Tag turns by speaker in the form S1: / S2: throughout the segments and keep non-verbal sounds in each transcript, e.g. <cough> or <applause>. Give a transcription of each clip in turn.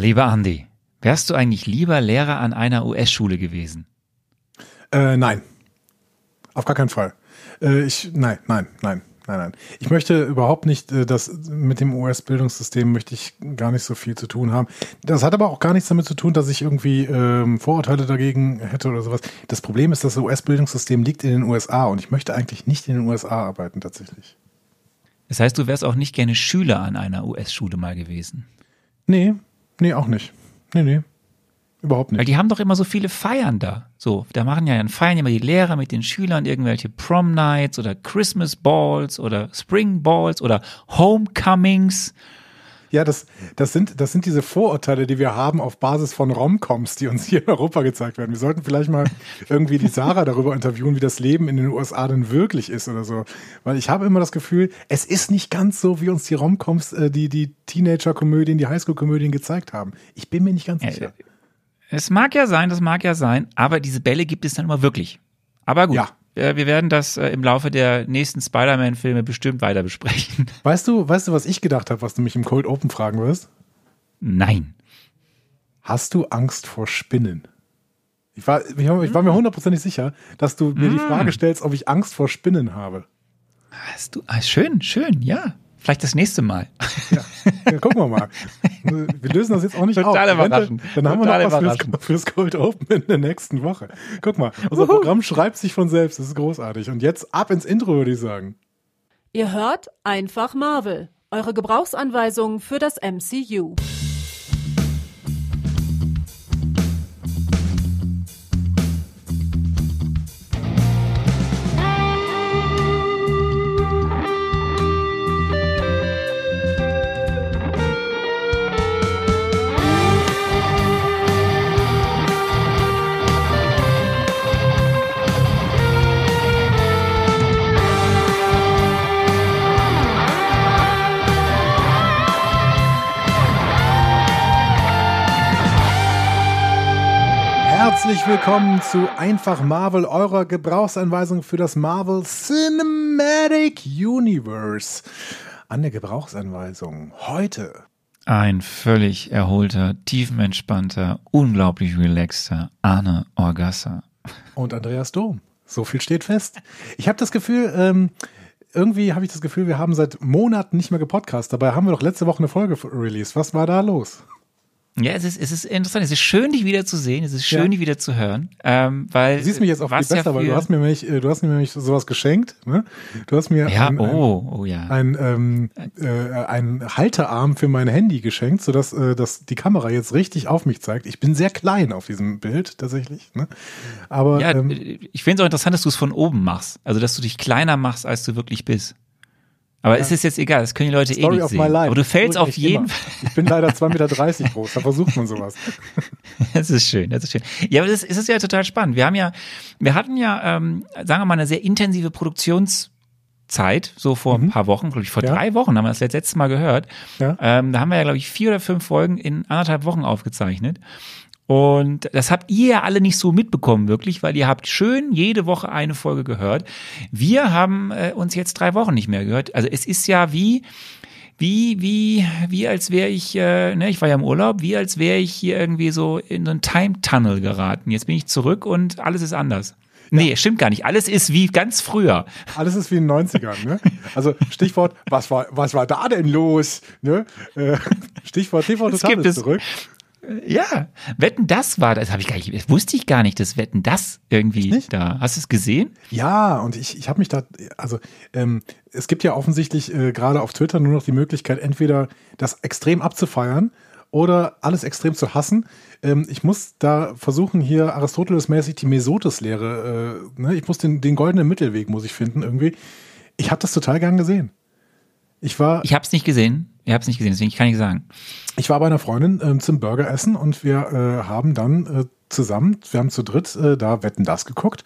S1: Lieber Andi, wärst du eigentlich lieber Lehrer an einer US-Schule gewesen?
S2: Äh, nein. Auf gar keinen Fall. Äh, ich, nein, nein, nein, nein, nein. Ich möchte überhaupt nicht, äh, das mit dem US-Bildungssystem möchte ich gar nicht so viel zu tun haben. Das hat aber auch gar nichts damit zu tun, dass ich irgendwie ähm, Vorurteile dagegen hätte oder sowas. Das Problem ist, das US-Bildungssystem liegt in den USA und ich möchte eigentlich nicht in den USA arbeiten tatsächlich.
S1: Das heißt, du wärst auch nicht gerne Schüler an einer US-Schule mal gewesen?
S2: Nee, nee, auch nicht. Nee, nee. Überhaupt nicht.
S1: Weil die haben doch immer so viele Feiern da. So, da machen ja dann feiern immer die Lehrer mit den Schülern irgendwelche Prom Nights oder Christmas Balls oder Spring Balls oder Homecomings.
S2: Ja, das, das, sind, das sind diese Vorurteile, die wir haben auf Basis von Romcoms, die uns hier in Europa gezeigt werden. Wir sollten vielleicht mal irgendwie die Sarah darüber interviewen, wie das Leben in den USA denn wirklich ist oder so. Weil ich habe immer das Gefühl, es ist nicht ganz so, wie uns die Romcoms, äh, die, die Teenager-Komödien, die Highschool-Komödien gezeigt haben. Ich bin mir nicht ganz sicher.
S1: Es mag ja sein, das mag ja sein, aber diese Bälle gibt es dann immer wirklich. Aber gut.
S2: Ja.
S1: Äh, Wir werden das äh, im Laufe der nächsten Spider-Man-Filme bestimmt weiter besprechen. <laughs>
S2: Weißt du, weißt du, was ich gedacht habe, was du mich im Cold Open fragen wirst?
S1: Nein.
S2: Hast du Angst vor Spinnen? Ich war, ich war mir hundertprozentig sicher, dass du mir die Frage stellst, ob ich Angst vor Spinnen habe.
S1: Hast du, ah, schön, schön, ja. Vielleicht das nächste Mal.
S2: Ja, ja gucken wir mal. <laughs> Wir lösen das jetzt auch nicht
S1: Total
S2: auf.
S1: überraschend.
S2: Dann haben wir
S1: Total
S2: noch was fürs, fürs Cold Open in der nächsten Woche. Guck mal, unser Programm schreibt sich von selbst. Das ist großartig. Und jetzt ab ins Intro, würde ich sagen.
S3: Ihr hört einfach Marvel, eure Gebrauchsanweisung für das MCU.
S2: Herzlich willkommen zu Einfach Marvel, eurer Gebrauchsanweisung für das Marvel Cinematic Universe. An der Gebrauchsanweisung heute
S1: Ein völlig erholter, tiefenentspannter, unglaublich relaxter Arne Orgassa.
S2: und Andreas Dom. So viel steht fest. Ich habe das Gefühl, ähm, irgendwie habe ich das Gefühl, wir haben seit Monaten nicht mehr gepodcast. Dabei haben wir doch letzte Woche eine Folge released. Was war da los?
S1: Ja, es ist, es ist interessant. Es ist schön, dich wieder zu sehen. Es ist schön,
S2: Ja.
S1: dich wieder zu hören. Ähm, weil,
S2: Du siehst mich jetzt auch viel
S1: was ja
S2: besser, weil du hast mir nämlich, äh, du hast mir nämlich sowas geschenkt. Ne? Du hast mir
S1: Ja,
S2: ein,
S1: oh, oh ja.
S2: ein, ein, ähm, äh, einen Haltearm für mein Handy geschenkt, sodass äh, dass die Kamera jetzt richtig auf mich zeigt. Ich bin sehr klein auf diesem Bild tatsächlich. Ne? Aber
S1: Ja,
S2: ähm,
S1: ich finde es auch interessant, dass du es von oben machst. Also, dass du dich kleiner machst, als du wirklich bist. Aber es ist jetzt egal, das können die Leute eh
S2: Story
S1: nicht
S2: of
S1: sehen.
S2: my life.
S1: Aber du fällst
S2: Das
S1: auf jeden
S2: immer.
S1: Fall.
S2: Ich bin leider 2,30 Meter groß, da versucht man sowas. <laughs>
S1: Das ist schön, das ist schön. Ja, aber das ist, es ist ja total spannend. Wir haben ja, wir hatten ja, ähm, sagen wir mal, eine sehr intensive Produktionszeit, so vor ein paar Wochen, glaube ich, vor
S2: Mhm. Ja.
S1: drei Wochen haben wir das letzte Mal gehört.
S2: Ja.
S1: Ähm, da haben wir ja, glaube ich, vier oder fünf Folgen in anderthalb Wochen aufgezeichnet. Und das habt ihr ja alle nicht so mitbekommen, wirklich, weil ihr habt schön jede Woche eine Folge gehört. Wir haben äh, uns jetzt drei Wochen nicht mehr gehört. Also es ist ja wie, wie, wie, wie als wäre ich, äh, ne, ich war ja im Urlaub, wie als wäre ich hier irgendwie so in so einen Time-Tunnel geraten. Jetzt bin ich zurück und alles ist anders. Nee, stimmt gar nicht. Alles ist wie ganz früher.
S2: Alles ist wie in den 90ern. Ne? Also Stichwort, was war, was war da denn los? Ne? Äh, Stichwort TV Total ist zurück.
S1: Ja, Wetten, das war, das habe ich gar nicht, das wusste ich gar nicht, dass Wetten, das irgendwie
S2: nicht?
S1: da. Hast du es gesehen?
S2: Ja, und ich, ich habe mich da, also ähm, es gibt ja offensichtlich äh, gerade auf Twitter nur noch die Möglichkeit, entweder das extrem abzufeiern oder alles extrem zu hassen. Ähm, ich muss da versuchen, hier Aristoteles-mäßig die Mesotes-Lehre, äh, ne? ich muss den, den goldenen Mittelweg, muss ich finden, irgendwie. Ich habe das total gern gesehen. Ich war,
S1: Ich habe es nicht gesehen. Ich habe es nicht gesehen, deswegen kann ich sagen.
S2: ich war bei einer Freundin ähm, zum Burgeressen und wir äh, haben dann äh, zusammen, wir haben zu dritt äh, da Wetten das geguckt.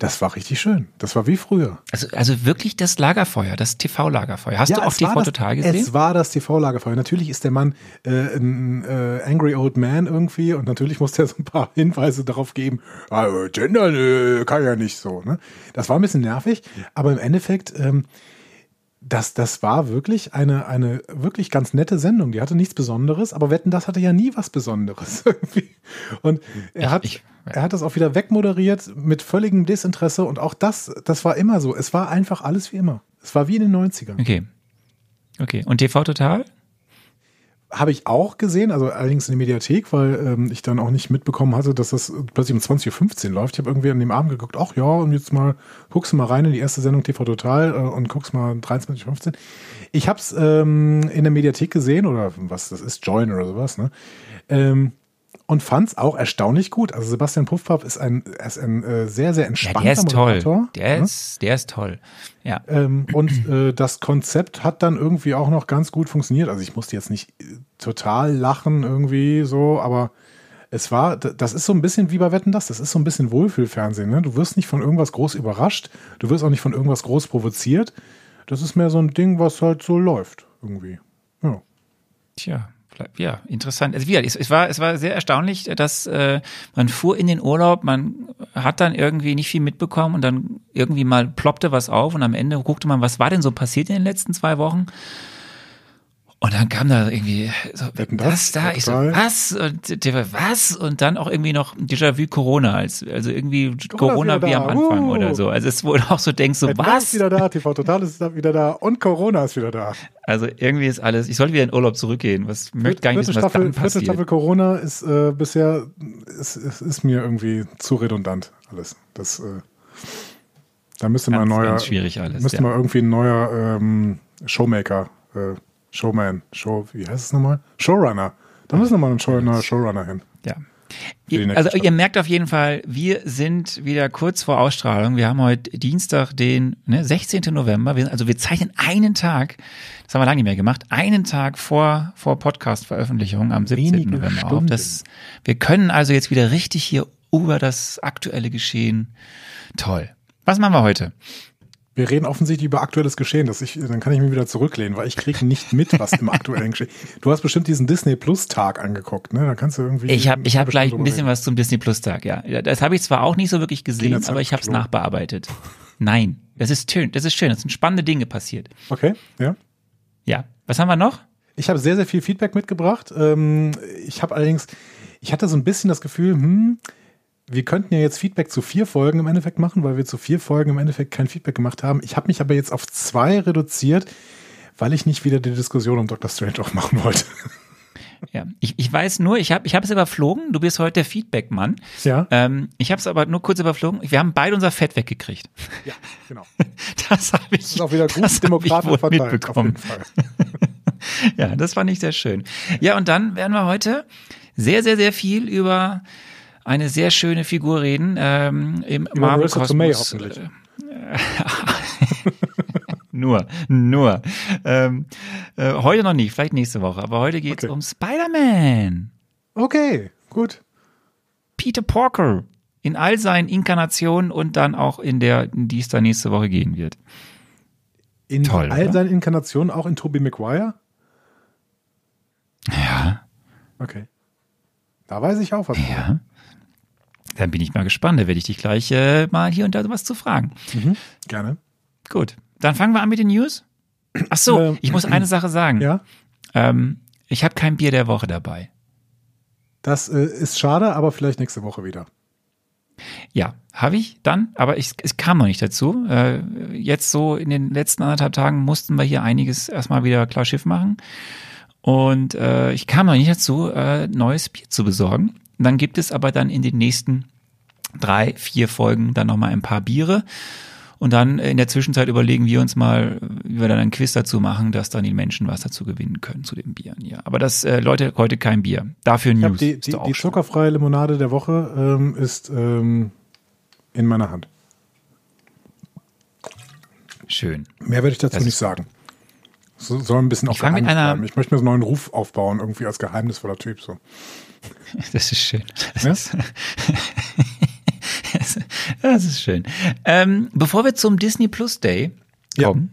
S2: Das war richtig schön. Das war wie früher.
S1: Also, also wirklich das Lagerfeuer, das TV-Lagerfeuer. Hast du auf
S2: es war
S1: TV
S2: das,
S1: total gesehen?
S2: Es war das TV-Lagerfeuer. Natürlich ist der Mann äh, ein äh, Angry Old Man irgendwie und natürlich muss der so ein paar <laughs> Hinweise darauf geben, ah, äh, gendern äh, kann ja nicht so. Ne? Das war ein bisschen nervig, aber im Endeffekt, ähm, das, das war wirklich eine, eine wirklich ganz nette Sendung. Die hatte nichts Besonderes, aber Wetten, das hatte ja nie was Besonderes <laughs> irgendwie. Und er hat,
S1: ich,
S2: er hat das auch wieder wegmoderiert mit völligem Desinteresse und auch das, das war immer so. Es war einfach alles wie immer. Es war wie in den 90ern.
S1: Okay. Okay. Und TV Total?
S2: Habe ich auch gesehen, also allerdings in der Mediathek, weil ähm, ich dann auch nicht mitbekommen hatte, dass das plötzlich um 20.15 Uhr läuft. Ich habe irgendwie an dem Abend geguckt, ach ja, und jetzt mal, guckst du mal rein in die erste Sendung TV Total äh, und guckst mal 23.15 Uhr. Ich habe es ähm, in der Mediathek gesehen, oder was das ist, Join oder sowas, ne? Ähm, und fand es auch erstaunlich gut. Also Sebastian Puffpaff ist ein, ist ein äh, sehr, sehr entspannter
S1: ja, der ist
S2: Moderator.
S1: Toll. Der,
S2: ne?
S1: ist, der ist toll. Ja.
S2: Ähm, und äh, das Konzept hat dann irgendwie auch noch ganz gut funktioniert. Also ich musste jetzt nicht äh, total lachen irgendwie so, aber es war, das ist so ein bisschen wie bei Wetten das, das ist so ein bisschen Wohlfühlfernsehen. Ne? Du wirst nicht von irgendwas groß überrascht, du wirst auch nicht von irgendwas groß provoziert. Das ist mehr so ein Ding, was halt so läuft irgendwie. Ja.
S1: Tja, ja, interessant. Also wieder, es, es war, es war sehr erstaunlich, dass äh, man fuhr in den Urlaub, man hat dann irgendwie nicht viel mitbekommen und dann irgendwie mal ploppte was auf und am Ende guckte man, was war denn so passiert in den letzten zwei Wochen? Und dann kam da irgendwie so,
S2: Wetten,
S1: das
S2: das?
S1: da, ich so, was? Und der, was? Und dann auch irgendwie noch Déjà-vu Corona, als, also irgendwie Corona, wie
S2: da.
S1: am Anfang
S2: Uh.
S1: oder so. Also es wurde auch so denkst so,
S2: Wetten,
S1: was?
S2: ist wieder da, TV Total ist wieder da und Corona ist wieder da.
S1: Also irgendwie ist alles, ich sollte wieder in Urlaub zurückgehen. Was möchte gar nicht wissen, was
S2: Staffel,
S1: dann passiert.
S2: Staffel Corona ist äh, bisher, ist, ist, ist mir irgendwie zu redundant alles. Das, äh, da müsste mal ein
S1: Ganz,
S2: neuer,
S1: ganz schwierig alles,
S2: müsste
S1: ja.
S2: mal irgendwie ein neuer ähm, Showmaker, äh, Showman, Show, wie heißt es nochmal? Showrunner. Da müssen nochmal ein Show, neuer Showrunner hin.
S1: Ja. Ihr, also
S2: Staffel.
S1: ihr merkt auf jeden Fall, wir sind wieder kurz vor Ausstrahlung. Wir haben heute Dienstag, den ne, 16. November. Wir, also wir zeichnen einen Tag, das haben wir lange nicht mehr gemacht, einen Tag vor, vor Podcast-Veröffentlichung am 17.
S2: Wenige
S1: November auf.
S2: Stunden.
S1: Das, wir können also jetzt wieder richtig hier über das aktuelle Geschehen. Toll. Was machen wir heute?
S2: Wir reden offensichtlich über aktuelles Geschehen. Dass ich, dann kann ich mich wieder zurücklehnen, weil ich kriege nicht mit, was im aktuellen Geschehen. Du hast bestimmt diesen Disney Plus Tag angeguckt, ne? Da kannst du irgendwie.
S1: Ich habe ich hab
S2: eine
S1: gleich ein bisschen
S2: drüber
S1: was zum Disney Plus Tag, ja. Das habe ich zwar auch nicht so wirklich gesehen, aber ich habe es nachbearbeitet. Nein, das ist schön, das ist schön, das sind spannende Dinge passiert.
S2: reden. Okay, ja.
S1: Ja, was haben wir noch?
S2: Ich habe sehr, sehr viel Feedback mitgebracht. Ähm, ich habe allerdings, ich hatte so ein bisschen das Gefühl, hm, wir könnten ja jetzt Feedback zu vier Folgen im Endeffekt machen, weil wir zu vier Folgen im Endeffekt kein Feedback gemacht haben. Ich habe mich aber jetzt auf zwei reduziert, weil ich nicht wieder die Diskussion um Dr. Strange aufmachen wollte. <laughs>
S1: Ja, ich, ich weiß nur, ich habe ich hab es überflogen, du bist heute der Feedback-Mann.
S2: Ja.
S1: Ähm, ich habe es aber nur kurz überflogen. Wir haben beide unser Fett weggekriegt.
S2: Ja, genau. <laughs>
S1: Das habe ich,
S2: Das ist auch wieder gut demokratisch verteilt. Auf
S1: mitbekommen.
S2: jeden Fall. <laughs>
S1: Ja, das fand ich sehr schön. Ja, und dann werden wir heute sehr, sehr, sehr viel über eine sehr schöne Figur reden ähm, im
S2: Über
S1: Marvel
S2: Marissa Tomei
S1: Kosmos.
S2: hoffentlich. <laughs>
S1: nur, nur. Ähm, äh, heute noch nicht, vielleicht nächste Woche. Aber heute geht es
S2: Okay.
S1: um Spider-Man.
S2: Okay, gut.
S1: Peter Parker in all seinen Inkarnationen und dann auch in der, in die es da nächste Woche gehen wird.
S2: In
S1: Toll,
S2: all
S1: oder?
S2: seinen Inkarnationen, auch in Tobey Maguire?
S1: Ja,
S2: Okay. Da weiß ich auch was.
S1: ja. Dann bin ich mal gespannt. Da werde ich dich gleich äh, mal hier und da was zu fragen.
S2: Gerne.
S1: Gut, dann fangen wir an mit den News. Ach so,
S2: Ähm,
S1: ich muss eine Sache sagen.
S2: Ja.
S1: Ähm, ich habe kein Bier der Woche dabei.
S2: Das äh, ist schade, aber vielleicht nächste Woche wieder.
S1: Ja, habe ich dann, aber ich, es kam noch nicht dazu. Äh, jetzt so in den letzten anderthalb Tagen mussten wir hier einiges erstmal wieder klar Schiff machen. Und äh, ich kam noch nicht dazu, äh, neues Bier zu besorgen. Dann gibt es aber dann in den nächsten drei, vier Folgen dann nochmal ein paar Biere. Und dann in der Zwischenzeit überlegen wir uns mal, wie wir dann ein Quiz dazu machen, dass dann die Menschen was dazu gewinnen können zu den Bieren. Ja, aber das, äh, Leute, heute kein Bier. Dafür
S2: Ich
S1: News.
S2: die, die,
S1: auch
S2: die zuckerfreie Limonade der Woche ähm, ist ähm, in meiner Hand.
S1: Schön.
S2: Mehr werde ich dazu
S1: Das
S2: nicht sagen. So, soll ein bisschen auf
S1: fang mit einer-
S2: bleiben. Ich möchte mir so einen neuen Ruf aufbauen, irgendwie als geheimnisvoller Typ. So. <laughs>
S1: Das ist schön. Das,
S2: Ja?
S1: ist, <laughs> das ist schön. Ähm, bevor wir zum Disney Plus Day
S2: Ja.
S1: kommen,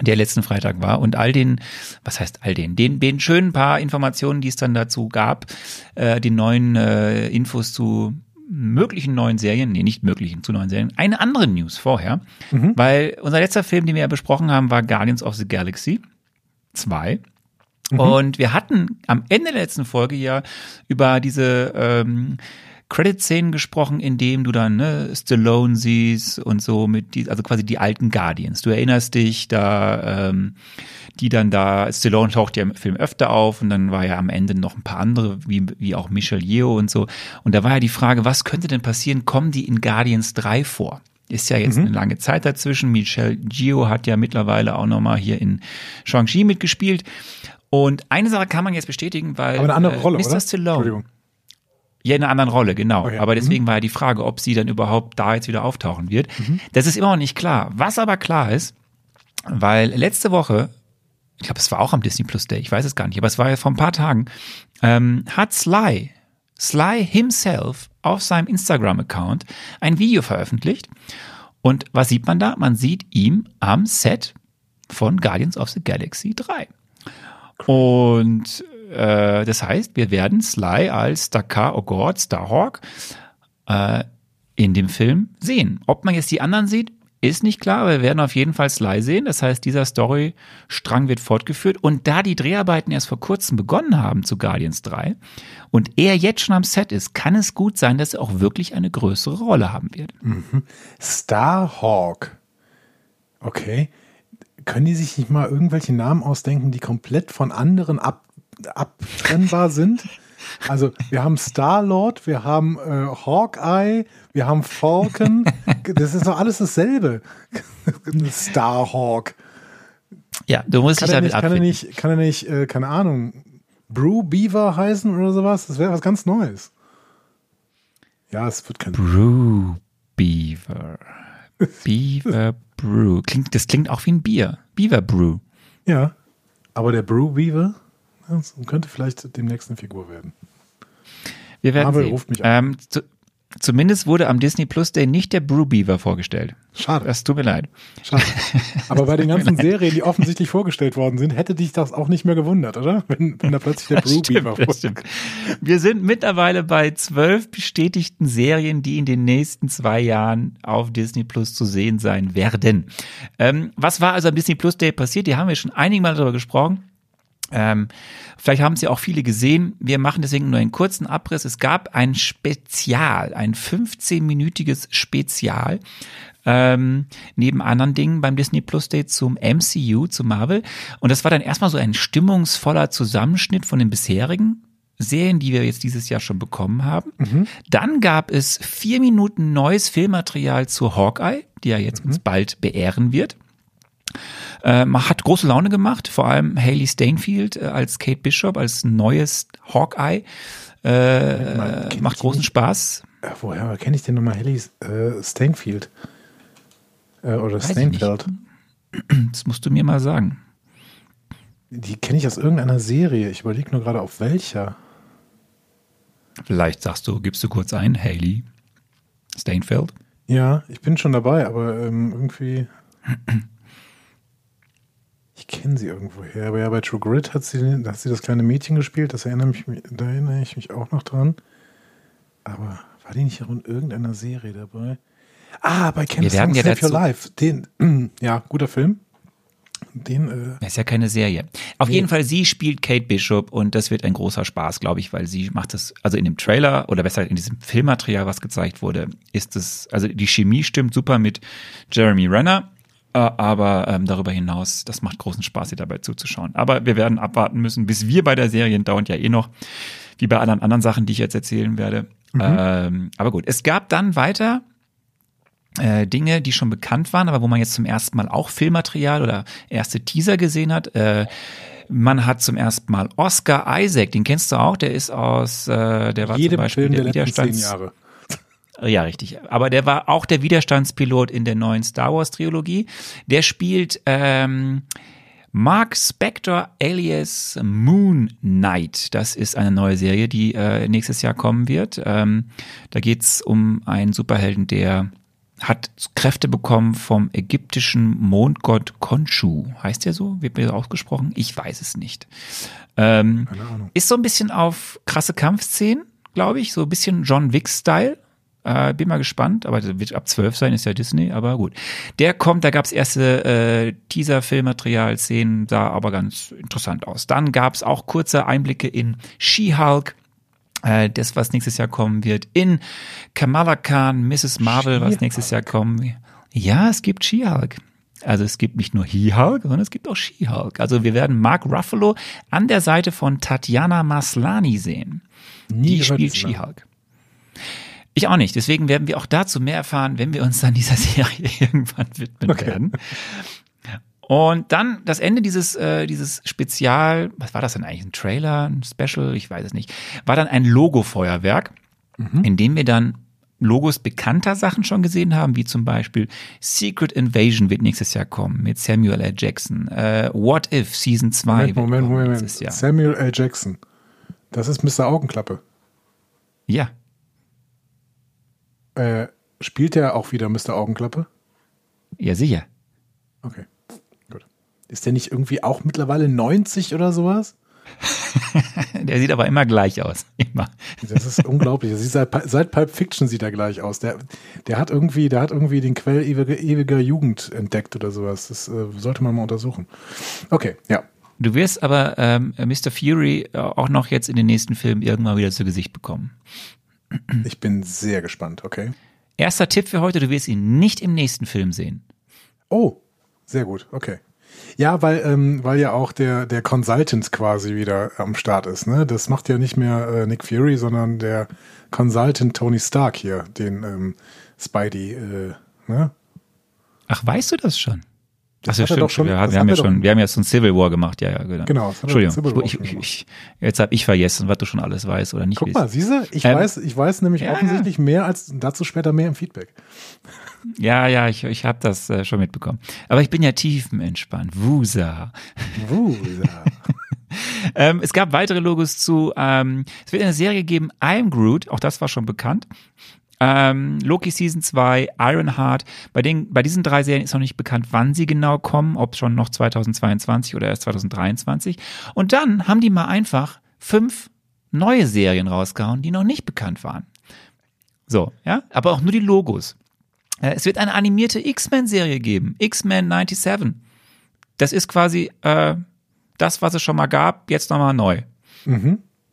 S1: der letzten Freitag war und all den, was heißt all den, den, den schönen paar Informationen, die es dann dazu gab, äh, die neuen äh, Infos zu möglichen neuen Serien, nee, nicht möglichen zu neuen Serien, eine andere News vorher, weil unser letzter Film, den wir ja besprochen haben, war Guardians of the Galaxy 2. Und wir hatten am Ende der letzten Folge ja über diese ähm, Credit-Szenen gesprochen, in dem du dann ne, Stallone siehst und so mit die, also quasi die alten Guardians. Du erinnerst dich, da ähm, die dann da, Stallone taucht ja im Film öfter auf und dann war ja am Ende noch ein paar andere, wie, wie auch Michelle Yeoh und so. Und da war ja die Frage, was könnte denn passieren? Kommen die in Guardians 3 vor? Ist ja jetzt eine lange Zeit dazwischen. Michelle Yeoh hat ja mittlerweile auch nochmal hier in Shang-Chi mitgespielt. Und eine Sache kann man jetzt bestätigen, weil
S2: Aber eine andere
S1: äh,
S2: Rolle,
S1: Mr.
S2: oder?
S1: Stallone,
S2: Entschuldigung.
S1: Ja, in einer anderen Rolle, genau.
S2: Okay.
S1: Aber deswegen war ja die Frage, ob sie dann überhaupt da jetzt wieder auftauchen wird. Das ist immer noch nicht klar. Was aber klar ist, weil letzte Woche, ich glaube, es war auch am Disney Plus Day, ich weiß es gar nicht, aber es war ja vor ein paar Tagen, ähm, hat Sly, Sly himself auf seinem Instagram-Account ein Video veröffentlicht. Und was sieht man da? Man sieht ihm am Set von Guardians of the Galaxy 3. Und äh, das heißt, wir werden Sly als Dakar O'Gord, Starhawk, äh, in dem Film sehen. Ob man jetzt die anderen sieht, ist nicht klar, aber wir werden auf jeden Fall Sly sehen. Das heißt, dieser Storystrang wird fortgeführt. Und da die Dreharbeiten erst vor kurzem begonnen haben zu Guardians 3 und er jetzt schon am Set ist, kann es gut sein, dass er auch wirklich eine größere Rolle haben wird.
S2: Starhawk. Okay. Können die sich nicht mal irgendwelche Namen ausdenken, die komplett von anderen ab, abtrennbar sind? Also wir haben Star-Lord, wir haben äh, Hawkeye, wir haben Falcon. Das ist doch alles dasselbe. <laughs> Starhawk.
S1: Ja, du musst
S2: Kann
S1: dich damit
S2: nicht, kann er
S1: abfinden.
S2: nicht, kann er nicht äh, keine Ahnung, Brew Beaver heißen oder sowas? Das wäre was ganz Neues. Ja, es wird kein.
S1: Brew Beaver. Beaver Brew. Klingt, das klingt auch wie ein Bier. Beaver Brew.
S2: Ja, aber der Brew Beaver das könnte vielleicht demnächst eine Figur werden.
S1: Wir werden
S2: Marvel
S1: sehen.
S2: ruft mich an.
S1: Ähm, zu, zumindest wurde am Disney Plus Day nicht der Brew Beaver vorgestellt.
S2: Schade.
S1: Das tut mir leid.
S2: Schade. <laughs> Aber bei den ganzen Serien, die offensichtlich vorgestellt worden sind, hätte dich das auch nicht mehr gewundert, oder? Wenn, wenn da plötzlich der Brew Beaver
S1: das
S2: vor.
S1: stimmt. Wir sind mittlerweile bei zwölf bestätigten Serien, die in den nächsten zwei Jahren auf Disney Plus zu sehen sein werden. Ähm, was war also am Disney Plus Day passiert? Die haben wir schon einige Mal darüber gesprochen. Ähm, vielleicht haben ja auch viele gesehen. Wir machen deswegen nur einen kurzen Abriss. Es gab ein Spezial, ein 15-minütiges Spezial. Ähm, neben anderen Dingen beim Disney Plus Day zum MCU, zu Marvel. Und das war dann erstmal so ein stimmungsvoller Zusammenschnitt von den bisherigen Serien, die wir jetzt dieses Jahr schon bekommen haben. Dann gab es vier Minuten neues Filmmaterial zu Hawkeye, die ja jetzt uns bald beehren wird. Äh, man hat große Laune gemacht, vor allem Haley Stainfield äh, als Kate Bishop, als neues Hawkeye. Äh, macht großen? Spaß.
S2: Äh, woher kenne ich denn nochmal äh, Stainfield? Oder
S1: Weiß.
S2: Stainfeld? <clears throat>
S1: Das musst du mir mal sagen.
S2: Die kenne ich aus irgendeiner Serie. Ich überlege nur gerade, auf welcher.
S1: Vielleicht sagst du, gibst du kurz ein, Haley Stainfeld.
S2: Ja, ich bin schon dabei, aber ähm, irgendwie. <clears throat> Ich kenne sie irgendwo her. Aber ja, bei True Grit hat sie, hat sie das kleine Mädchen gespielt. Das erinnere mich, da erinnere ich mich auch noch dran. Aber war die nicht auch in irgendeiner Serie dabei? Ah, bei
S1: Wir werden ja
S2: Save Your Life. Den, <clears throat> ja, guter Film. Den, äh,
S1: Das ist ja keine Serie. Auf jeden Fall, sie spielt Kate Bishop und das wird ein großer Spaß, glaube ich, weil sie macht das, also in dem Trailer oder besser in diesem Filmmaterial, was gezeigt wurde, ist es, also die Chemie stimmt super mit Jeremy Renner, aber ähm, darüber hinaus, das macht großen Spaß, ihr dabei zuzuschauen. Aber wir werden abwarten müssen, bis wir bei der Serie dauert ja eh noch, wie bei allen anderen Sachen, die ich jetzt erzählen werde. Ähm, aber gut, es gab dann weiter äh, Dinge, die schon bekannt waren, aber wo man jetzt zum ersten Mal auch Filmmaterial oder erste Teaser gesehen hat. Äh, man hat zum ersten Mal Oscar Isaac, den kennst du auch, der ist aus, äh, der war zum
S2: jedem
S1: Beispiel
S2: Film der
S1: der
S2: zehn
S1: Widerstands...
S2: Jahre.
S1: Ja, richtig. Aber der war auch der Widerstandspilot in der neuen Star Wars Trilogie. Der spielt ähm, Mark Spector alias Moon Knight. Das ist eine neue Serie, die äh, nächstes Jahr kommen wird. Ähm, da geht's um einen Superhelden, der hat Kräfte bekommen vom ägyptischen Mondgott Khonshu. Heißt der so? Wird mir so ausgesprochen? Ich weiß es nicht. Ähm,
S2: Keine Ahnung.
S1: ist so ein bisschen auf krasse Kampfszenen, glaube ich, so ein bisschen John Wick-Style. Äh, bin mal gespannt, aber das wird ab 12 sein, ist ja Disney, aber gut. Der kommt, da gab's erste äh, Teaser-Filmmaterial, Szenen, sah aber ganz interessant aus. Dann gab's auch kurze Einblicke in She-Hulk, äh, das, was nächstes Jahr kommen wird, in Kamala Khan, Mrs. Marvel, was nächstes Jahr kommen wird. Ja, es gibt She-Hulk. Also es gibt nicht nur He-Hulk, sondern es gibt auch She-Hulk. Also wir werden Mark Ruffalo an der Seite von Tatjana Maslani sehen.
S2: Nie
S1: Die spielt. She-Hulk. Ich auch nicht. Deswegen werden wir auch dazu mehr erfahren, wenn wir uns dann dieser <laughs> Serie irgendwann widmen
S2: Okay.
S1: werden. Und dann das Ende dieses, äh, dieses Spezial, was war das denn eigentlich? Ein Trailer, ein Special, ich weiß es nicht, war dann ein Logo-Feuerwerk, in dem wir dann Logos bekannter Sachen schon gesehen haben, wie zum Beispiel Secret Invasion wird nächstes Jahr kommen mit Samuel L. Jackson. Äh, What If Season 2
S2: Moment,
S1: wird
S2: Moment, Moment.
S1: nächstes Jahr.
S2: Samuel L. Jackson. Das ist Mr. Augenklappe.
S1: Ja,
S2: Äh, spielt der auch wieder Mr. Augenklappe?
S1: ja sicher.
S2: Okay, gut. Ist der nicht irgendwie auch mittlerweile 90 oder sowas? <laughs>
S1: Der sieht aber immer gleich aus. <laughs> Immer.
S2: Das ist unglaublich. Das seit, seit Pulp Fiction sieht er gleich aus. Der, der hat irgendwie, der hat irgendwie den Quell ewiger, ewiger Jugend entdeckt oder sowas. Das äh, sollte man mal untersuchen. Okay, ja.
S1: Du wirst aber ähm, Mr. Fury äh, auch noch jetzt in den nächsten Filmen irgendwann wieder zu Gesicht bekommen.
S2: Ich bin sehr gespannt. Okay.
S1: Erster Tipp für heute, du wirst ihn nicht im nächsten Film sehen.
S2: Oh, sehr gut. Okay. Ja, weil, ähm, weil ja auch der, der Consultant quasi wieder am Start ist. Ne? Das macht ja nicht mehr äh, Nick Fury, sondern der Consultant Tony Stark hier, den ähm, Spidey. Äh, ne?
S1: Ach, weißt du das schon?
S2: Das
S1: Ach stimmt,
S2: schon-
S1: wir, haben- wir haben ja schon, wir haben ja so ein Civil War gemacht, ja, ja, genau.
S2: Genau,
S1: Entschuldigung,
S2: Civil War
S1: ich,
S2: schon
S1: ich, jetzt habe ich vergessen, was du schon alles weißt oder nicht
S2: Guck mal, siehst du, ich
S1: Ähm,
S2: weiß, ich weiß nämlich
S1: ja.
S2: offensichtlich mehr als dazu später mehr im Feedback.
S1: Ja, ja, ich, ich habe das äh, schon mitbekommen. Aber ich bin ja tiefenentspannt. Wusa.
S2: Wusa. <laughs>
S1: Ähm, es gab weitere Logos zu, ähm, es wird eine Serie geben, I'm Groot, auch das war schon bekannt. Ähm, Loki Season 2, Ironheart. Bei, den, bei diesen drei Serien ist noch nicht bekannt, wann sie genau kommen, ob schon noch 2022 oder erst 2023. Und dann haben die mal einfach fünf neue Serien rausgehauen, die noch nicht bekannt waren. So, ja, aber auch nur die Logos. Äh, Es wird eine animierte X-Men-Serie geben, X-Men 97. Das ist quasi äh, das, was es schon mal gab, jetzt nochmal neu.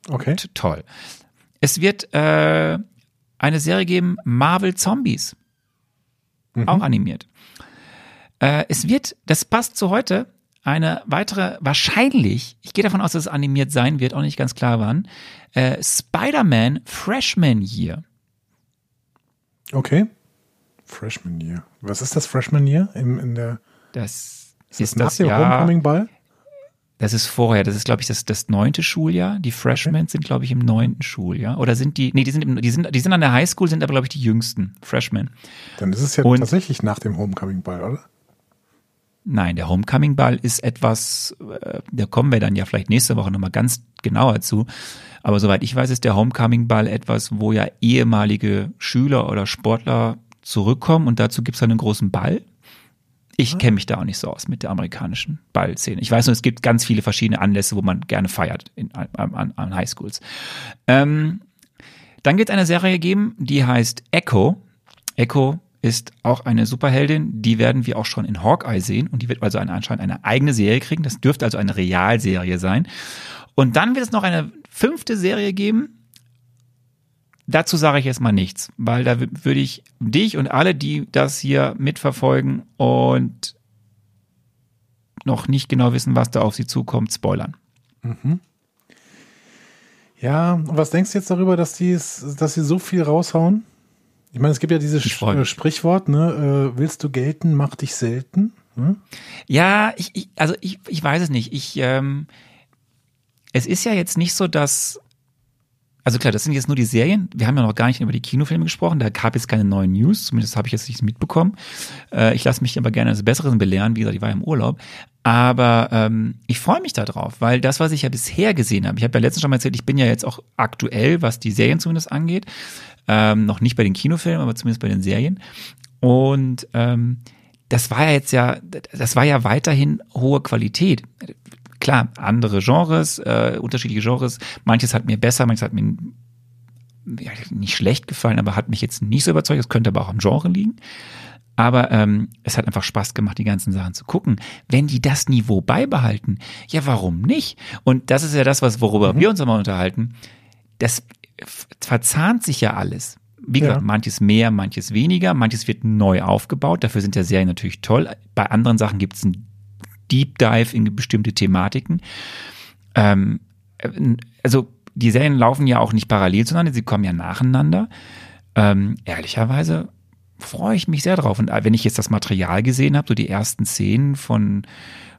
S2: Okay.
S1: T- Toll. Es wird äh, eine Serie geben, Marvel Zombies. Auch animiert. Äh, es wird, das passt zu heute, eine weitere, wahrscheinlich, ich gehe davon aus, dass es animiert sein wird, auch nicht ganz klar wann, äh, Spider-Man Freshman Year.
S2: Okay. Freshman Year. Was ist das Freshman Year im, in der
S1: Das
S2: ist
S1: ist,
S2: das
S1: das Jahr,
S2: Homecoming Ball?
S1: Das ist vorher, das ist glaube ich das, das neunte Schuljahr. Die Freshmen sind glaube ich im neunten Schuljahr. Oder sind die, nee, die sind, im, die sind, die sind an der Highschool, sind aber glaube ich die jüngsten Freshmen.
S2: Dann ist es ja
S1: Und-
S2: tatsächlich nach dem Homecoming Ball, oder?
S1: Nein, der Homecoming-Ball ist etwas, äh, da kommen wir dann ja vielleicht nächste Woche nochmal ganz genauer zu. Aber soweit ich weiß, ist der Homecoming-Ball etwas, wo ja ehemalige Schüler oder Sportler zurückkommen und dazu gibt's dann einen großen Ball. Ich kenne mich da auch nicht so aus mit der amerikanischen Ballszene. Ich weiß nur, es gibt ganz viele verschiedene Anlässe, wo man gerne feiert in, an, an, an Highschools. Ähm, dann wird es eine Serie geben, die heißt Echo. Echo ist auch eine Superheldin, die werden wir auch schon in Hawkeye sehen und die wird also eine, anscheinend eine eigene Serie kriegen. Das dürfte also eine Realserie sein. Und dann wird es noch eine fünfte Serie geben. Dazu sage ich jetzt mal nichts, weil da wü- würde ich dich und alle, die das hier mitverfolgen und noch nicht genau wissen, was da auf sie zukommt, spoilern.
S2: Ja, und was denkst du jetzt darüber, dass die, dass sie so viel raushauen? Ich meine, es gibt ja dieses äh. Sprichwort, ne? Äh, willst du gelten, mach dich selten. Ne?
S1: Ja, ich, ich also ich, ich weiß es nicht. Ich, ähm, es ist ja jetzt nicht so, dass, also klar, das sind jetzt nur die Serien. Wir haben ja noch gar nicht über die Kinofilme gesprochen. Da gab es keine neuen News. Zumindest habe ich jetzt nichts mitbekommen. Äh, ich lasse mich aber gerne des Besseren belehren. Wie gesagt, ich war ja im Urlaub. Aber ähm, ich freue mich darauf, weil das, was ich ja bisher gesehen habe, ich habe ja letztens schon mal erzählt, ich bin ja jetzt auch aktuell, was die Serien zumindest angeht, ähm, noch nicht bei den Kinofilmen, aber zumindest bei den Serien. Und ähm, das war ja jetzt ja, das war ja weiterhin hohe Qualität. Klar, andere Genres, äh, unterschiedliche Genres. Manches hat mir besser, manches hat mir ja, nicht schlecht gefallen, aber hat mich jetzt nicht so überzeugt. Das könnte aber auch am Genre liegen. Aber ähm, es hat einfach Spaß gemacht, die ganzen Sachen zu gucken. Wenn die das Niveau beibehalten, ja, warum nicht? Und das ist ja das, was worüber mhm. wir uns immer unterhalten. Das verzahnt sich ja alles. Wie gesagt, ja. manches mehr, manches weniger, manches wird neu aufgebaut. Dafür sind ja Serien natürlich toll. Bei anderen Sachen gibt es einen Deep Dive in bestimmte Thematiken. Ähm, äh, also die Serien laufen ja auch nicht parallel zueinander, sie kommen ja nacheinander. Ähm, ehrlicherweise freue ich mich sehr drauf. Und äh, wenn ich jetzt das Material gesehen habe, so die ersten Szenen von,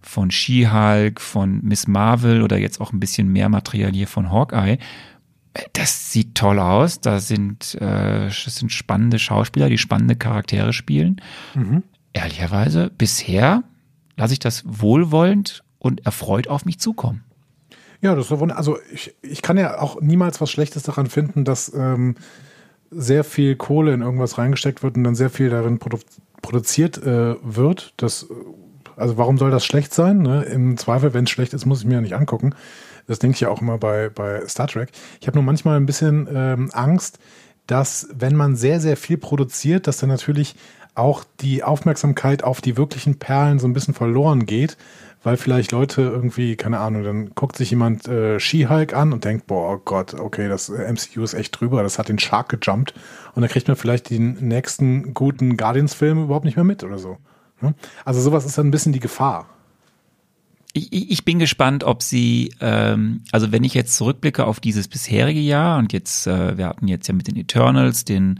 S1: von She-Hulk, von Miss Marvel oder jetzt auch ein bisschen mehr Material hier von Hawkeye, äh, das sieht toll aus. Da sind, äh, das sind spannende Schauspieler, die spannende Charaktere spielen. Mhm. Ehrlicherweise, bisher lasse ich das wohlwollend und erfreut auf mich zukommen.
S2: Ja, das so wunderbar. Also ich, ich kann ja auch niemals was Schlechtes daran finden, dass ähm, sehr viel Kohle in irgendwas reingesteckt wird und dann sehr viel darin produ produziert äh, wird. Das, also warum soll das schlecht sein? Ne? Im Zweifel, wenn es schlecht ist, muss ich mir ja nicht angucken. Das denke ich ja auch immer bei, bei Star Trek. Ich habe nur manchmal ein bisschen ähm, Angst, dass wenn man sehr, sehr viel produziert, dass dann natürlich auch die Aufmerksamkeit auf die wirklichen Perlen so ein bisschen verloren geht, weil vielleicht Leute irgendwie, keine Ahnung, dann guckt sich jemand äh, She-Hulk an und denkt, boah, oh Gott, okay, das MCU ist echt drüber, das hat den Shark gejumpt und dann kriegt man vielleicht den nächsten guten Guardians-Film überhaupt nicht mehr mit oder so. Ne? Also sowas ist dann ein bisschen die Gefahr.
S1: Ich, ich bin gespannt, ob sie, ähm, also wenn ich jetzt zurückblicke auf dieses bisherige Jahr und jetzt, äh, wir hatten jetzt ja mit den Eternals den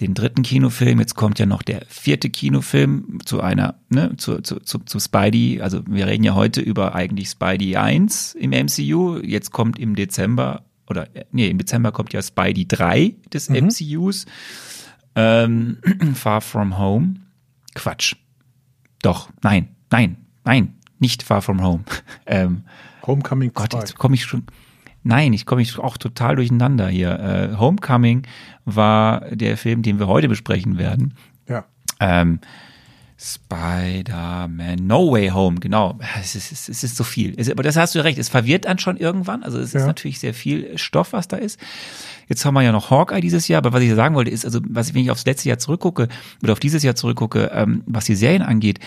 S1: den dritten Kinofilm. Jetzt kommt ja noch der vierte Kinofilm zu einer, ne, zu, zu, zu, zu Spidey. Also wir reden ja heute über eigentlich Spidey 1 im MCU. Jetzt kommt im Dezember, oder nee, im Dezember kommt ja Spidey 3 des mhm. MCUs. Ähm, <clears throat> Far From Home. Quatsch. Doch, nein, nein, nein, nicht Far From Home. <laughs>
S2: ähm, Homecoming
S1: Gott, jetzt komme ich schon. Nein, ich komme auch total durcheinander hier. Äh, Homecoming war der Film, den wir heute besprechen werden.
S2: Ja.
S1: Ähm, Spider-Man No Way Home, genau. Es ist, es ist, es ist so viel. Es, aber das hast du recht, es verwirrt dann schon irgendwann. Also es ja. ist natürlich sehr viel Stoff, was da ist. Jetzt haben wir ja noch Hawkeye dieses Jahr, aber was ich sagen wollte, ist, also was ich, wenn ich aufs letzte Jahr zurückgucke oder auf dieses Jahr zurückgucke, ähm, was die Serien angeht,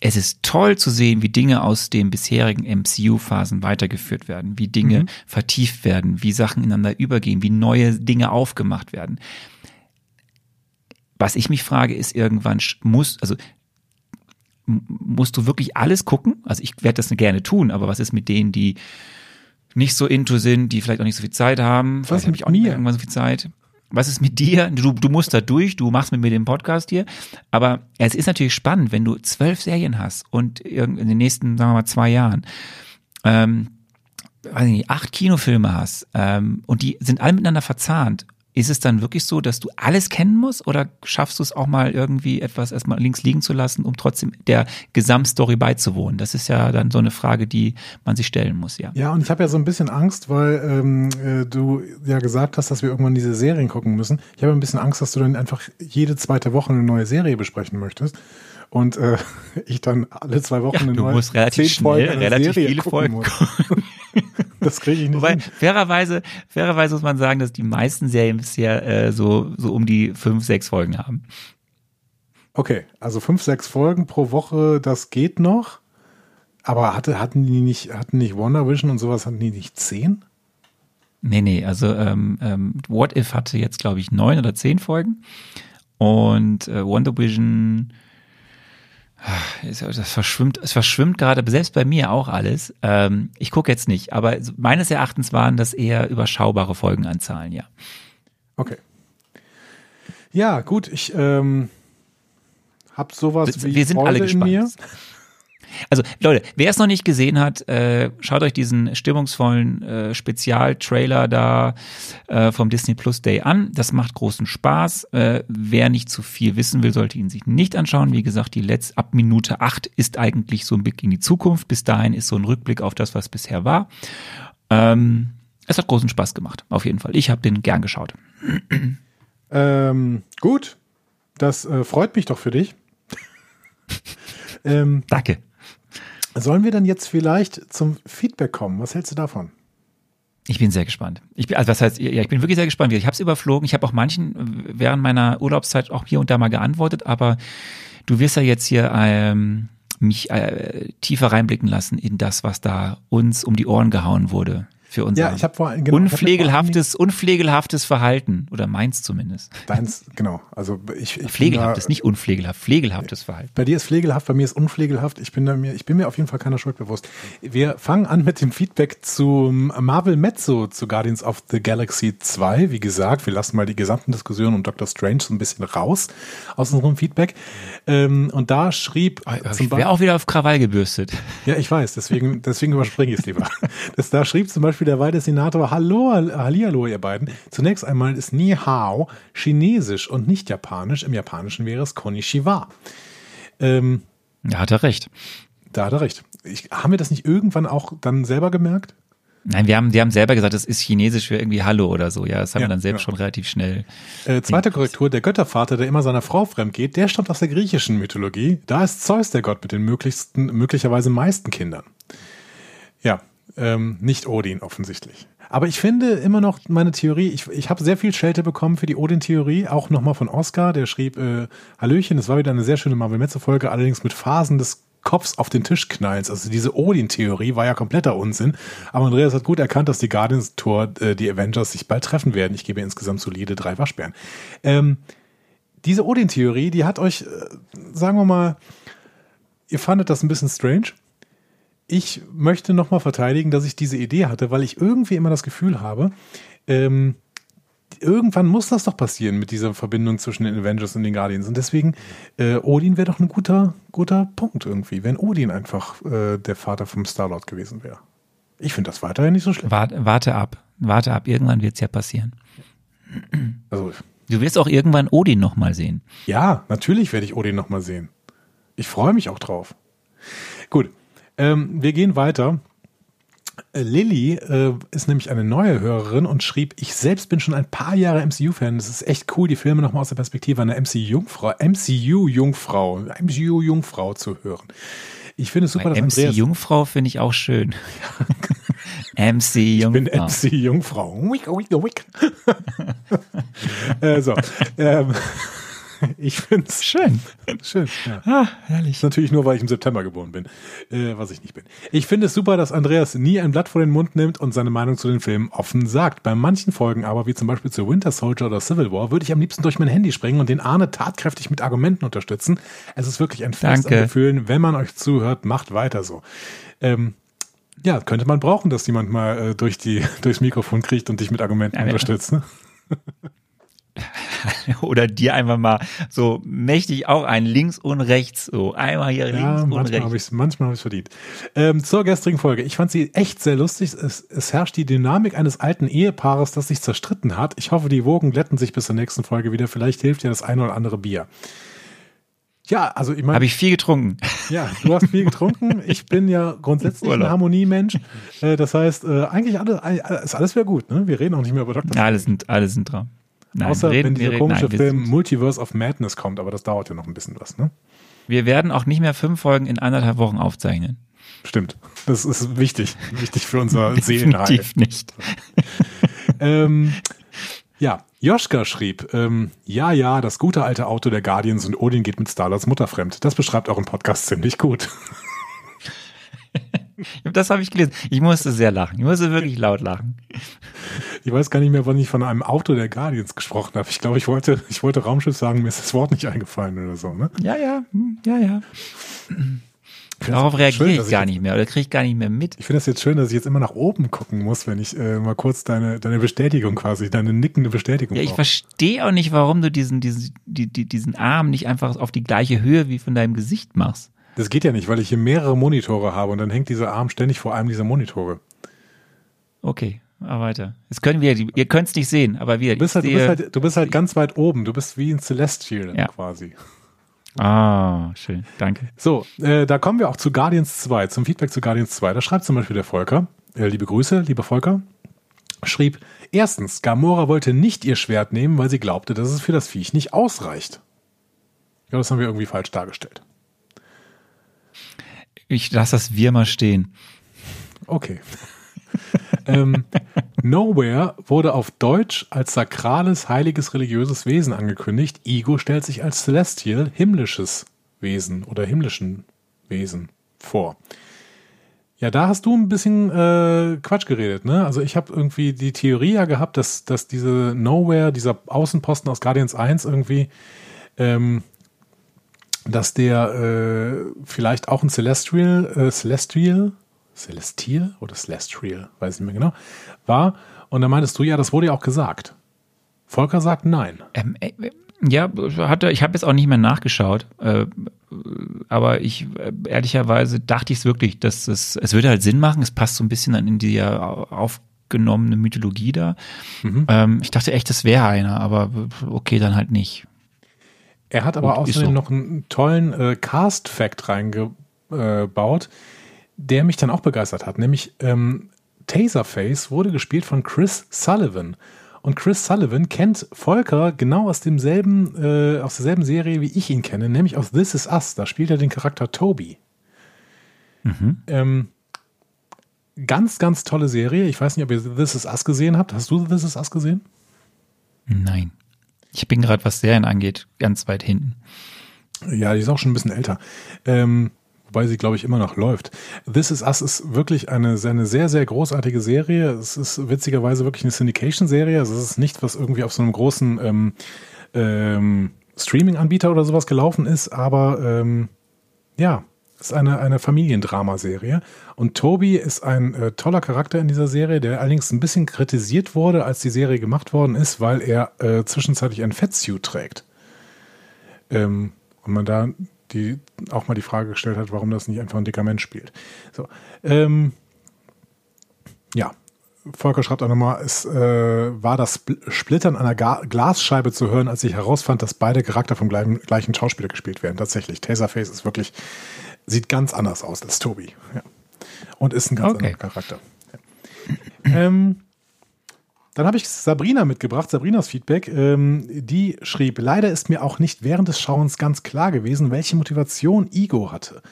S1: es ist toll zu sehen, wie Dinge aus den bisherigen MCU-Phasen weitergeführt werden, wie Dinge mhm. vertieft werden, wie Sachen ineinander übergehen, wie neue Dinge aufgemacht werden. Was ich mich frage, ist irgendwann muss, also musst du wirklich alles gucken? Also ich werde das gerne tun, aber was ist mit denen, die nicht so into sind, die vielleicht auch nicht so viel Zeit haben?
S2: Was habe ich auch nie
S1: irgendwann so viel Zeit was ist mit dir? Du, du musst da durch, du machst mit mir den Podcast hier. Aber es ist natürlich spannend, wenn du zwölf Serien hast und in den nächsten, sagen wir mal, zwei Jahren, ähm, weiß ich nicht, acht Kinofilme hast ähm, und die sind alle miteinander verzahnt ist es dann wirklich so, dass du alles kennen musst oder schaffst du es auch mal irgendwie etwas erstmal links liegen zu lassen, um trotzdem der Gesamtstory beizuwohnen? Das ist ja dann so eine Frage, die man sich stellen muss, ja.
S2: Ja, und ich habe ja so ein bisschen Angst, weil ähm, äh, du ja gesagt hast, dass wir irgendwann diese Serien gucken müssen. Ich habe ein bisschen Angst, dass du dann einfach jede zweite Woche eine neue Serie besprechen möchtest und äh, <laughs> ich dann alle zwei Wochen ja,
S1: eine neue musst relativ schnell, relativ Serie viele Folgen muss. <laughs> <laughs>
S2: Das kriege ich nicht.
S1: Wobei, hin. fairerweise, fairerweise muss man sagen, dass die meisten Serien bisher äh, so, so um die fünf, sechs Folgen haben.
S2: Okay, also fünf, sechs Folgen pro Woche, das geht noch. Aber hatte, hatten die nicht, hatten nicht Wonder Vision und sowas, hatten die nicht zehn?
S1: Nee, nee, also ähm, ähm, What If hatte jetzt, glaube ich, neun oder zehn Folgen. Und äh, Wonder Vision das verschwimmt, es verschwimmt gerade, selbst bei mir auch alles. Ähm, ich gucke jetzt nicht, aber meines Erachtens waren das eher überschaubare Folgenanzahlen, ja.
S2: Okay. Ja, gut, ich ähm, habe sowas
S1: wir, wie wir sind Freude alle gespannt. in mir. Also Leute, wer es noch nicht gesehen hat, äh, schaut euch diesen stimmungsvollen äh, Spezialtrailer da äh, vom Disney Plus Day an. Das macht großen Spaß. Äh, wer nicht zu viel wissen will, sollte ihn sich nicht anschauen. Wie gesagt, die letzte ab Minute acht ist eigentlich so ein Blick in die Zukunft. Bis dahin ist so ein Rückblick auf das, was bisher war. Ähm, es hat großen Spaß gemacht, auf jeden Fall. Ich habe den gern geschaut.
S2: Ähm, gut, das äh, freut mich doch für dich. <laughs>
S1: ähm, Danke.
S2: Sollen wir dann jetzt vielleicht zum Feedback kommen? Was hältst du davon?
S1: Ich bin sehr gespannt. Ich bin, also was heißt, ja, ich bin wirklich sehr gespannt. Ich habe es überflogen. Ich habe auch manchen während meiner Urlaubszeit auch hier und da mal geantwortet, aber du wirst ja jetzt hier ähm, mich äh, tiefer reinblicken lassen in das, was da uns um die Ohren gehauen wurde für unser
S2: Ja, ich habe vor genau,
S1: unpflegelhaftes, unpflegelhaftes Verhalten oder meins zumindest.
S2: Deins, genau. Also ich, ich
S1: Pflegelhaftes, da, nicht unpflegelhaft, pflegelhaftes Verhalten.
S2: Bei dir ist pflegelhaft, bei mir ist unpflegelhaft. Ich bin mir, ich bin mir auf jeden Fall keiner Schuld bewusst. Wir fangen an mit dem Feedback zum Marvel Mezzo zu Guardians of the Galaxy 2. Wie gesagt, wir lassen mal die gesamten Diskussionen um Doctor Strange so ein bisschen raus aus unserem Feedback. Ähm, und da schrieb
S1: ich wäre auch wieder auf Krawall gebürstet.
S2: Ja, ich weiß, deswegen, deswegen überspringe ich es lieber. <laughs> Das, da schrieb zum Beispiel Beispiel der Weide-Senator, hallo, hallihallo, ihr beiden. Zunächst einmal ist Ni Hao chinesisch und nicht japanisch. Im Japanischen wäre es Konnichiwa.
S1: Ähm, da hat er recht.
S2: Da hat er recht. Ich, haben wir das nicht irgendwann auch dann selber gemerkt?
S1: Nein, wir haben, wir haben selber gesagt, das ist chinesisch für irgendwie Hallo oder so. Ja, das haben ja, wir dann selbst ja. schon relativ schnell.
S2: Äh, zweite Korrektur, der Göttervater, der immer seiner Frau fremd geht, der stammt aus der griechischen Mythologie. Da ist Zeus der Gott mit den möglichsten, möglicherweise meisten Kindern. Ja, ähm, nicht Odin offensichtlich. Aber ich finde immer noch meine Theorie, ich, ich habe sehr viel Schelte bekommen für die Odin-Theorie, auch nochmal von Oscar, der schrieb, äh, Hallöchen, es war wieder eine sehr schöne Marvel-Metze-Folge, allerdings mit Phasen des Kopfs auf den Tisch knallst. Also diese Odin-Theorie war ja kompletter Unsinn. Aber Andreas hat gut erkannt, dass die Guardians-Tour, äh, die Avengers sich bald treffen werden. Ich gebe insgesamt solide drei Waschbären. Ähm, diese Odin-Theorie, die hat euch, äh, sagen wir mal, ihr fandet das ein bisschen strange ich möchte nochmal verteidigen, dass ich diese Idee hatte, weil ich irgendwie immer das Gefühl habe, ähm, irgendwann muss das doch passieren mit dieser Verbindung zwischen den Avengers und den Guardians. Und deswegen, äh, Odin wäre doch ein guter, guter Punkt irgendwie, wenn Odin einfach äh, der Vater vom Star-Lord gewesen wäre. Ich finde das weiterhin nicht so schlimm.
S1: Warte, warte ab. Warte ab. Irgendwann wird es ja passieren. Also, du wirst auch irgendwann Odin nochmal sehen.
S2: Ja, natürlich werde ich Odin nochmal sehen. Ich freue mich auch drauf. Gut, ähm, wir gehen weiter. Äh, Lilly äh, ist nämlich eine neue Hörerin und schrieb, ich selbst bin schon ein paar Jahre MCU-Fan. Es ist echt cool, die Filme nochmal aus der Perspektive einer MCU-Jungfrau, MCU-Jungfrau, MCU-Jungfrau zu hören. Ich finde es super,
S1: dass MC Jungfrau finde ich auch schön. <laughs> MC Jungfrau.
S2: Ich bin MC Jungfrau. Wick, wick, wick. <laughs> äh, so. Ähm, <laughs> ich finde es schön. Schön. Ja. Ah, herrlich. Natürlich nur, weil ich im September geboren bin, äh, was ich nicht bin. Ich finde es super, dass Andreas nie ein Blatt vor den Mund nimmt und seine Meinung zu den Filmen offen sagt. Bei manchen Folgen aber, wie zum Beispiel zu Winter Soldier oder Civil War, würde ich am liebsten durch mein Handy springen und den Arne tatkräftig mit Argumenten unterstützen. Es ist wirklich ein Fest an Gefühlen. Wenn man euch zuhört, macht weiter so. Ähm, ja, könnte man brauchen, dass jemand mal äh, durch die, <laughs> durchs Mikrofon kriegt und dich mit Argumenten ja, unterstützt. Ne? <laughs> <laughs>
S1: oder dir einfach mal so mächtig auch ein links und rechts, so einmal hier ja, links und rechts.
S2: Hab ich's, manchmal habe ich es verdient. Ähm, zur gestrigen Folge. Ich fand sie echt sehr lustig. Es, es herrscht die Dynamik eines alten Ehepaares, das sich zerstritten hat. Ich hoffe, die Wogen glätten sich bis zur nächsten Folge wieder. Vielleicht hilft ja das eine oder andere Bier. Ja, also ich meine.
S1: Habe ich viel getrunken.
S2: Ja, du hast viel getrunken. <laughs> Ich bin ja grundsätzlich ein Harmoniemensch. Äh, das heißt, äh, eigentlich alles, ist alles wieder gut. Ne? Wir reden auch nicht mehr über
S1: Dr. Ja, alles sind, alles sind dran.
S2: Nein, Außer reden, wenn dieser reden, komische nein, Film Multiverse of Madness kommt, aber das dauert ja noch ein bisschen was, ne?
S1: Wir werden auch nicht mehr fünf Folgen in anderthalb Wochen aufzeichnen.
S2: Stimmt. Das ist wichtig. Wichtig für unser <laughs> Seelenheil.
S1: Definitiv nicht. <laughs>
S2: ähm, ja, Joschka schrieb, ähm, ja, ja, das gute alte Auto der Guardians und Odin geht mit Starlords Mutter fremd. Das beschreibt euren Podcast ziemlich gut. <laughs>
S1: Das habe ich gelesen. Ich musste sehr lachen. Ich musste wirklich laut lachen.
S2: Ich weiß gar nicht mehr, wann ich von einem Auto der Guardians gesprochen habe. Ich glaube, ich wollte, ich wollte Raumschiff sagen, mir ist das Wort nicht eingefallen oder so, ne?
S1: Ja, ja, hm, ja, ja. Darauf reagiere ich gar nicht mehr oder kriege ich gar nicht mehr mit.
S2: Ich finde das jetzt schön, dass ich jetzt immer nach oben gucken muss, wenn ich äh, mal kurz deine, deine Bestätigung quasi, deine nickende Bestätigung
S1: Ja, ich verstehe auch nicht, warum du diesen, diesen, die, die, diesen Arm nicht einfach auf die gleiche Höhe wie von deinem Gesicht machst.
S2: Das geht ja nicht, weil ich hier mehrere Monitore habe und dann hängt dieser Arm ständig vor einem dieser Monitore.
S1: Okay, aber weiter. Jetzt können wir, ihr könnt es nicht sehen, aber wir.
S2: Du bist, halt, du, bist halt, du bist halt ganz weit oben. Du bist wie ein Celestial ja. quasi.
S1: Ah, schön. Danke.
S2: So, äh, da kommen wir auch zu Guardians 2, zum Feedback zu Guardians 2. Da schreibt zum Beispiel der Volker, äh, liebe Grüße, lieber Volker, schrieb, erstens, Gamora wollte nicht ihr Schwert nehmen, weil sie glaubte, dass es für das Viech nicht ausreicht. Ja, das haben wir irgendwie falsch dargestellt.
S1: Ich lasse das wir mal stehen.
S2: Okay. <laughs> ähm, Nowhere wurde auf Deutsch als sakrales, heiliges, religiöses Wesen angekündigt. Ego stellt sich als Celestial, himmlisches Wesen oder himmlischen Wesen vor. Ja, da hast du ein bisschen äh, Quatsch geredet, ne? Also ich habe irgendwie die Theorie ja gehabt, dass, dass diese Nowhere, dieser Außenposten aus Guardians 1 irgendwie, ähm, dass der äh, vielleicht auch ein Celestial, äh, Celestial, Celestial oder Celestial, weiß ich nicht mehr genau, war. Und da meintest du, ja, das wurde ja auch gesagt. Volker sagt nein.
S1: Ähm, äh, ja, hatte, ich habe jetzt auch nicht mehr nachgeschaut, äh, aber ich äh, ehrlicherweise dachte ich es wirklich, dass es, es würde halt Sinn machen, es passt so ein bisschen dann in die ja aufgenommene Mythologie da. Mhm. Ähm, ich dachte echt, das wäre einer, aber okay, dann halt nicht.
S2: Er hat aber außerdem so. noch einen tollen äh, Cast-Fact reingebaut, der mich dann auch begeistert hat, nämlich ähm, Taserface wurde gespielt von Chris Sullivan. Und Chris Sullivan kennt Volker genau aus demselben, äh, aus derselben Serie, wie ich ihn kenne, nämlich aus This Is Us. Da spielt er den Charakter Toby. Mhm. Ähm, ganz, ganz tolle Serie. Ich weiß nicht, ob ihr This Is Us gesehen habt. Hast du This Is Us gesehen?
S1: Nein. Ich bin gerade, was Serien angeht, ganz weit hinten.
S2: Ja, die ist auch schon ein bisschen älter. Ähm, wobei sie, glaube ich, immer noch läuft. This Is Us ist wirklich eine, eine sehr, sehr großartige Serie. Es ist witzigerweise wirklich eine Syndication-Serie. Also es ist nicht, was irgendwie auf so einem großen ähm, ähm, Streaming-Anbieter oder sowas gelaufen ist, aber ähm, ja, ist eine, eine Familiendramaserie. Und Toby ist ein äh, toller Charakter in dieser Serie, der allerdings ein bisschen kritisiert wurde, als die Serie gemacht worden ist, weil er äh, zwischenzeitlich ein Fettsuit trägt. Ähm, und man da die auch mal die Frage gestellt hat, warum das nicht einfach ein dicker Mensch spielt. So, ähm, ja, Volker schreibt auch nochmal, es äh, war das Splittern einer Ga Glasscheibe zu hören, als ich herausfand, dass beide Charakter vom gleichen, gleichen Schauspieler gespielt werden. Tatsächlich, Taserface ist wirklich, sieht ganz anders aus als Toby. Ja. Und ist ein ganz okay. anderer Charakter. Ja. Ähm, dann habe ich Sabrina mitgebracht, Sabrinas Feedback. Ähm, die schrieb, leider ist mir auch nicht während des Schauens ganz klar gewesen, welche Motivation Ego hatte.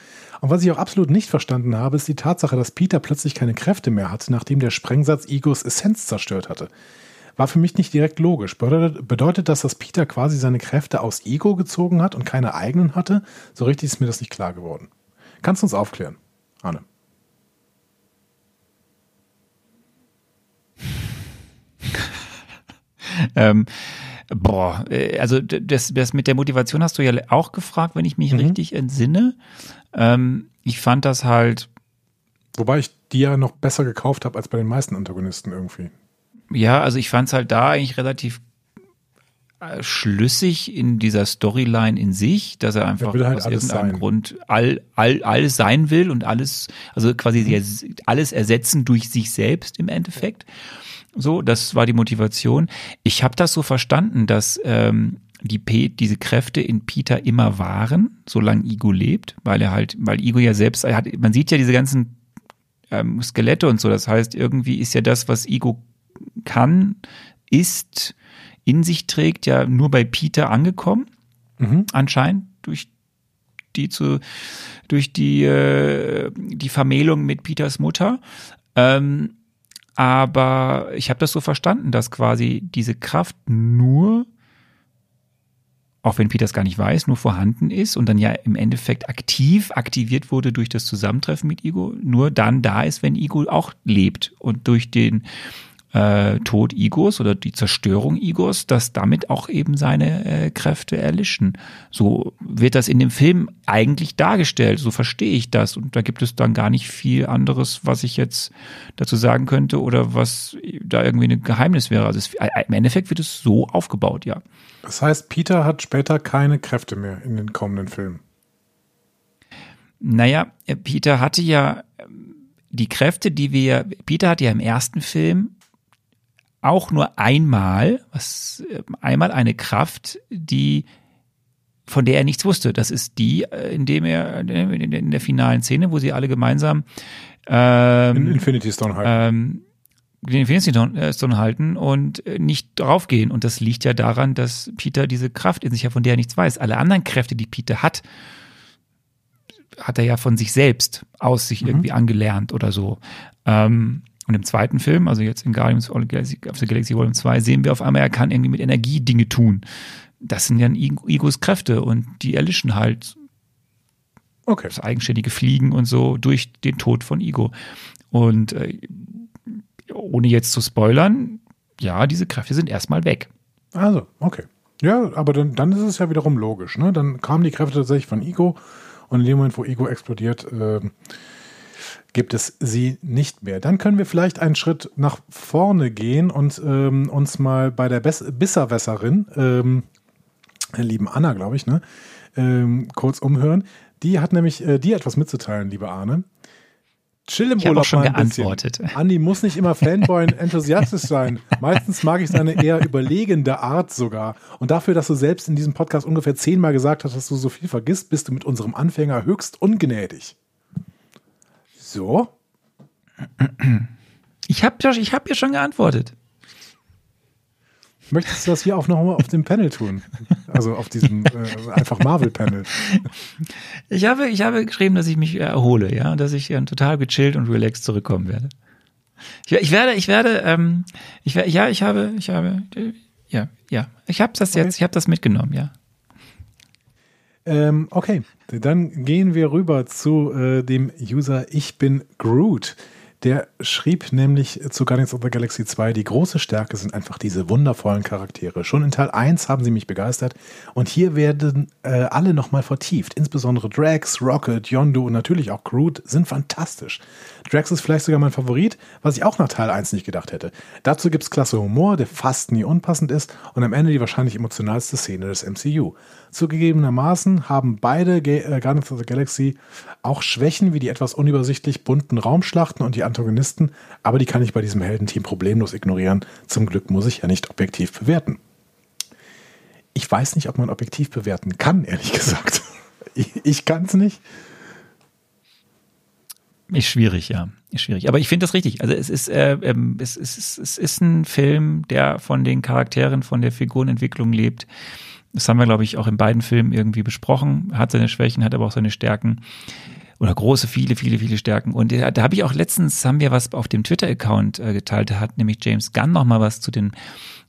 S2: Und was ich auch absolut nicht verstanden habe, ist die Tatsache, dass Peter plötzlich keine Kräfte mehr hat, nachdem der Sprengsatz Egos Essenz zerstört hatte. War für mich nicht direkt logisch. Bedeutet, bedeutet das, dass Peter quasi seine Kräfte aus Ego gezogen hat und keine eigenen hatte? So richtig ist mir das nicht klar geworden. Kannst du uns aufklären, Arne? <laughs>
S1: ähm, boah, äh, also das, das mit der Motivation hast du ja auch gefragt, wenn ich mich mhm. richtig entsinne. Ähm, ich fand das halt.
S2: Wobei ich die ja noch besser gekauft habe als bei den meisten Antagonisten irgendwie.
S1: Ja, also ich fand es halt da eigentlich relativ schlüssig in dieser Storyline in sich, dass er einfach er halt aus irgendeinem sein. Grund all, all, alles sein will und alles, also quasi mhm. alles ersetzen durch sich selbst im Endeffekt. So, das war die Motivation. Ich habe das so verstanden, dass ähm, die P diese Kräfte in Peter immer waren, solange Igo lebt, weil er halt, weil Igo ja selbst, er hat, man sieht ja diese ganzen ähm, Skelette und so. Das heißt, irgendwie ist ja das, was Igo kann, ist, in sich trägt, ja nur bei Peter angekommen, mhm. anscheinend durch die zu durch die äh, die Vermählung mit Peters Mutter. Ähm, aber ich habe das so verstanden, dass quasi diese Kraft nur, auch wenn Peter es gar nicht weiß, nur vorhanden ist und dann ja im Endeffekt aktiv aktiviert wurde durch das Zusammentreffen mit Igo, nur dann da ist, wenn Igo auch lebt und durch den äh, Tod Igos oder die Zerstörung Igos, dass damit auch eben seine äh, Kräfte erlischen. So wird das in dem Film eigentlich dargestellt, so verstehe ich das. Und da gibt es dann gar nicht viel anderes, was ich jetzt dazu sagen könnte oder was da irgendwie ein Geheimnis wäre. Also es, äh, im Endeffekt wird es so aufgebaut, ja.
S2: Das heißt, Peter hat später keine Kräfte mehr in den kommenden Filmen.
S1: Naja, Peter hatte ja ähm, die Kräfte, die wir, Peter hat ja im ersten Film auch nur einmal, was, äh, einmal eine Kraft, die von der er nichts wusste. Das ist die, äh, indem er in der finalen Szene, wo sie alle gemeinsam ähm,
S2: in Infinity Stone halten. Ähm,
S1: den Infinity äh, Stone halten und nicht draufgehen. Und das liegt ja daran, dass Peter diese Kraft in sich hat, von der er nichts weiß. Alle anderen Kräfte, die Peter hat, hat er ja von sich selbst aus sich mhm. irgendwie angelernt oder so. Ähm, Und im zweiten Film, also jetzt in Guardians of the Galaxy, Volume 2, sehen wir auf einmal, er kann irgendwie mit Energie Dinge tun. Das sind ja Igos Kräfte und die erlischen halt
S2: Okay.
S1: das eigenständige Fliegen und so durch den Tod von Igo. Und äh, ohne jetzt zu spoilern, ja, diese Kräfte sind erstmal weg.
S2: Also, okay. Ja, aber dann, dann ist es ja wiederum logisch. Ne? Dann kamen die Kräfte tatsächlich von Ego und in dem Moment, wo Ego explodiert, äh, gibt es sie nicht mehr. Dann können wir vielleicht einen Schritt nach vorne gehen und ähm, uns mal bei der Bess Bisserwässerin, ähm, der lieben Anna, glaube ich, ne, ähm, kurz umhören. Die hat nämlich äh, dir etwas mitzuteilen, liebe Arne. Chill im
S1: Ich habe
S2: Urlaub
S1: auch schon
S2: mal ein bisschen.
S1: geantwortet. <laughs>
S2: Andi muss nicht immer Fanboy und enthusiastisch sein. Meistens mag ich seine eher überlegende Art sogar. Und dafür, dass du selbst in diesem Podcast ungefähr zehnmal gesagt hast, dass du so viel vergisst, bist du mit unserem Anfänger höchst ungnädig. So?
S1: Ich habe ich hab ja schon geantwortet.
S2: Möchtest du das hier auch nochmal auf dem Panel tun? Also auf diesem äh, einfach Marvel-Panel.
S1: Ich habe, ich habe geschrieben, dass ich mich erhole, ja, und dass ich äh, total gechillt und relaxed zurückkommen werde. Ich, ich werde, ich werde, ähm, ich werde, ja, ich habe, ich habe, ja, ja, ich habe das jetzt, ich habe das mitgenommen, ja.
S2: Ähm, okay, dann gehen wir rüber zu äh, dem User Ich bin Groot. Der schrieb nämlich zu Guardians of the Galaxy 2, die große Stärke sind einfach diese wundervollen Charaktere. Schon in Teil 1 haben sie mich begeistert und hier werden äh, alle nochmal vertieft. Insbesondere Drax, Rocket, Yondu und natürlich auch Groot sind fantastisch. Drax ist vielleicht sogar mein Favorit, was ich auch nach Teil 1 nicht gedacht hätte. Dazu gibt's klasse Humor, der fast nie unpassend ist und am Ende die wahrscheinlich emotionalste Szene des MCU. Zugegebenermaßen haben beide Ga äh, Guardians of the Galaxy auch Schwächen wie die etwas unübersichtlich bunten Raumschlachten und die Antagonisten, aber die kann ich bei diesem Heldenteam problemlos ignorieren. Zum Glück muss ich ja nicht objektiv bewerten. Ich weiß nicht, ob man objektiv bewerten kann, ehrlich <laughs> gesagt. Ich, ich es nicht.
S1: Ist schwierig, ja. Ist schwierig. Aber ich finde das richtig. Also es ist, äh, ähm, es, ist, es, es ist ein Film, der von den Charakteren, von der Figurenentwicklung lebt. Das haben wir, glaube ich, auch in beiden Filmen irgendwie besprochen. Hat seine Schwächen, hat aber auch seine Stärken. Oder große, viele, viele, viele Stärken. Und da, da habe ich auch letztens, haben wir was auf dem Twitter-Account äh, geteilt, da hat nämlich James Gunn noch mal was zu den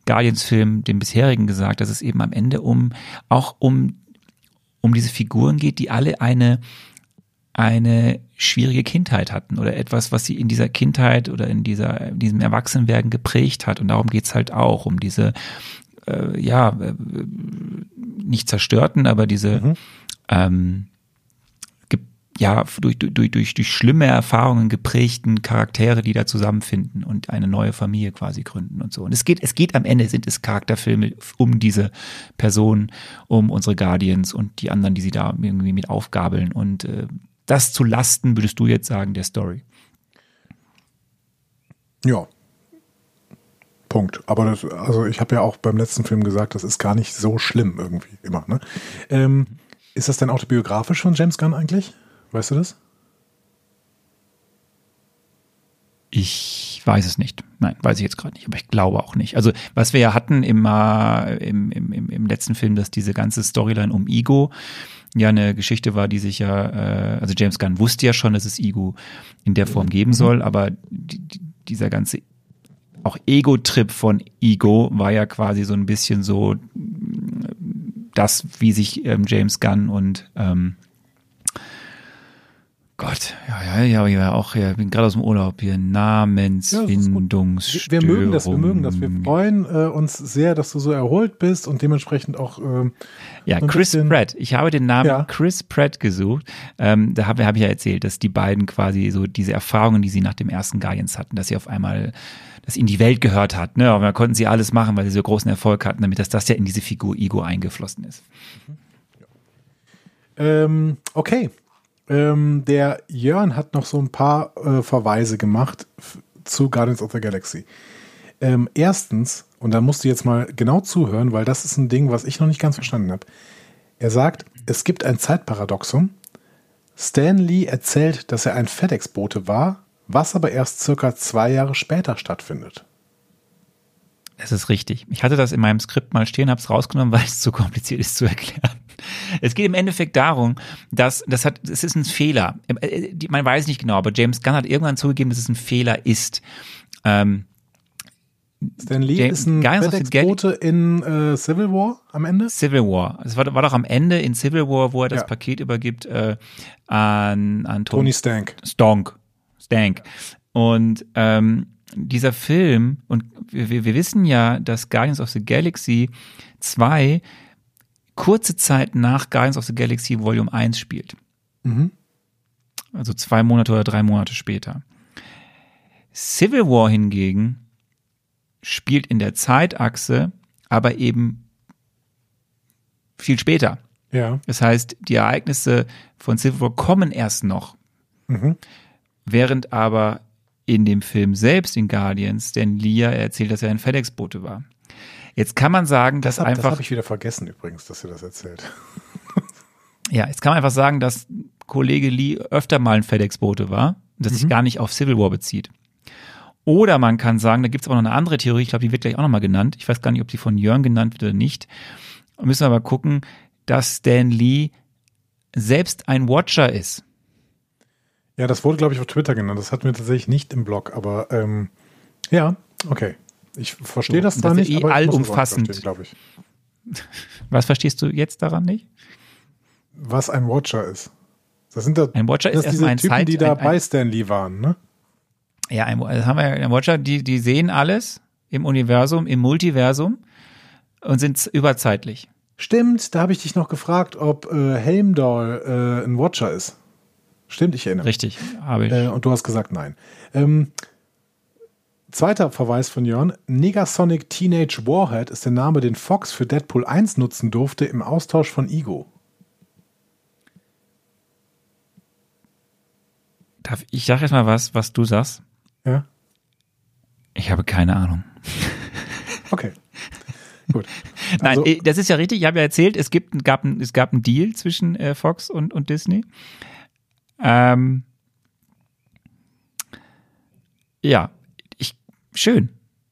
S1: Guardians-Filmen, dem bisherigen gesagt, dass es eben am Ende um, auch um, um diese Figuren geht, die alle eine, eine schwierige Kindheit hatten oder etwas, was sie in dieser Kindheit oder in dieser, in diesem Erwachsenwerden geprägt hat. Und darum geht's halt auch, um diese, äh, ja, äh, nicht zerstörten, aber diese,
S2: Mhm.
S1: ähm, ja, durch, durch, durch, durch schlimme Erfahrungen geprägten Charaktere, die da zusammenfinden und eine neue Familie quasi gründen und so. Und es geht, es geht am Ende sind es Charakterfilme um diese Personen, um unsere Guardians und die anderen, die sie da irgendwie mit aufgabeln. Und äh, das zu Lasten, würdest du jetzt sagen, der Story.
S2: Ja. Punkt. Aber das, also ich habe ja auch beim letzten Film gesagt, das ist gar nicht so schlimm irgendwie immer. Ne? Ähm, ist das denn autobiografisch von James Gunn eigentlich? Weißt du das?
S1: Ich weiß es nicht. Nein, weiß ich jetzt gerade nicht, aber ich glaube auch nicht. Also, was wir ja hatten im, äh, im, im, im, im letzten Film, dass diese ganze Storyline um Ego ja eine Geschichte war, die sich ja, äh, also James Gunn wusste ja schon, dass es Ego in der Form geben soll, aber die, die, dieser ganze auch Ego-Trip von Ego war ja quasi so ein bisschen so das, wie sich ähm, James Gunn und ähm, Gott, ja, ja, ja, ja, auch, ja, bin gerade aus dem Urlaub hier,
S2: Wir,
S1: Namensfindungsstörung.
S2: wir mögen das, wir mögen das. Wir freuen äh, uns sehr, dass du so erholt bist und dementsprechend auch. ähm,
S1: Ja, Chris
S2: bisschen-
S1: Pratt. Ich habe den Namen
S2: Ja.
S1: Chris Pratt gesucht. Ähm, da habe hab ich ja erzählt, dass die beiden quasi so diese Erfahrungen, die sie nach dem ersten Guardians hatten, dass sie auf einmal, dass ihnen die Welt gehört hat. Ne? Aber da konnten sie alles machen, weil sie so großen Erfolg hatten, damit dass das ja in diese Figur Ego eingeflossen ist.
S2: Ähm, okay. Ähm, der Jörn hat noch so ein paar äh, Verweise gemacht zu Guardians of the Galaxy. Ähm, erstens, und da musst du jetzt mal genau zuhören, weil das ist ein Ding, was ich noch nicht ganz verstanden habe. Er sagt, es gibt ein Zeitparadoxon. Stan Lee erzählt, dass er ein FedEx-Bote war, was aber erst circa zwei Jahre später stattfindet.
S1: Das ist richtig. Ich hatte das in meinem Skript mal stehen, habe es rausgenommen, <laughs> weil es zu kompliziert ist zu erklären. Es geht im Endeffekt darum, dass das hat, es ist ein Fehler. Äh, Man weiß nicht genau, aber James Gunn hat irgendwann zugegeben, dass es ein Fehler ist. Ähm,
S2: Stan Lee
S1: James-
S2: ist ein FedEx-Bote in äh, Civil War am Ende.
S1: Civil War. Es war, war doch am Ende in Civil War, wo er das
S2: Ja.
S1: Paket übergibt äh, an, an Tony
S2: Tony Stank.
S1: Stonk. Stank. Und ähm, dieser Film, und wir wir wissen ja, dass Guardians of the Galaxy 2 kurze Zeit nach Guardians of the Galaxy Volume 1 spielt.
S2: Mhm.
S1: Also zwei Monate oder drei Monate später. Civil War hingegen spielt in der Zeitachse, aber eben viel später.
S2: Ja.
S1: Das heißt, die Ereignisse von Civil War kommen erst noch.
S2: Mhm.
S1: Während aber in dem Film selbst, in Guardians, Lee ja erzählt, dass er ein FedEx-Bote war. Jetzt kann man sagen, dass
S2: Das habe
S1: einfach,
S2: hab ich wieder vergessen übrigens, dass ihr das erzählt. <laughs>
S1: ja, jetzt kann man einfach sagen, dass Kollege Lee öfter mal ein FedEx-Bote war und das sich gar nicht auf Civil War bezieht. Oder man kann sagen, da gibt es aber noch eine andere Theorie, ich glaube, die wird gleich auch nochmal genannt. Ich weiß gar nicht, ob die von Jörn genannt wird oder nicht. Müssen wir aber gucken, dass Stan Lee selbst ein Watcher ist.
S2: Ja, das wurde, glaube ich, auf Twitter genannt. Das hatten wir tatsächlich nicht im Blog, aber ähm, ja, okay. Ich verstehe das
S1: ist
S2: nicht,
S1: eh
S2: aber
S1: allumfassend.
S2: glaube ich. <laughs>
S1: Was verstehst du jetzt daran nicht?
S2: Was ein Watcher ist. Das sind da,
S1: Ein Watcher ist erstmal ein
S2: Typen,
S1: Zeit,
S2: die da
S1: ein,
S2: bei
S1: ein,
S2: Stan Lee waren, ne?
S1: Ja, ein, das haben wir ja, ein Watcher, die, die sehen alles im Universum, im Multiversum und sind überzeitlich.
S2: Stimmt, da habe ich dich noch gefragt, ob äh, Helmdall äh, ein Watcher ist. Stimmt, ich erinnere mich.
S1: Richtig, habe ich.
S2: Äh, und du hast gesagt nein. Ähm, zweiter Verweis von Jörn. Negasonic Teenage Warhead ist der Name, den Fox für Deadpool 1 nutzen durfte im Austausch von Ego.
S1: Darf, ich sage jetzt mal was, was du sagst.
S2: Ja?
S1: Ich habe keine Ahnung. <laughs>
S2: Okay. Gut. <laughs>
S1: Nein,
S2: Also-
S1: äh, das ist ja richtig. Ich habe ja erzählt, es, gibt, gab, ein- es gab einen Deal zwischen äh, Fox und, und Disney. Ähm, ja, schön.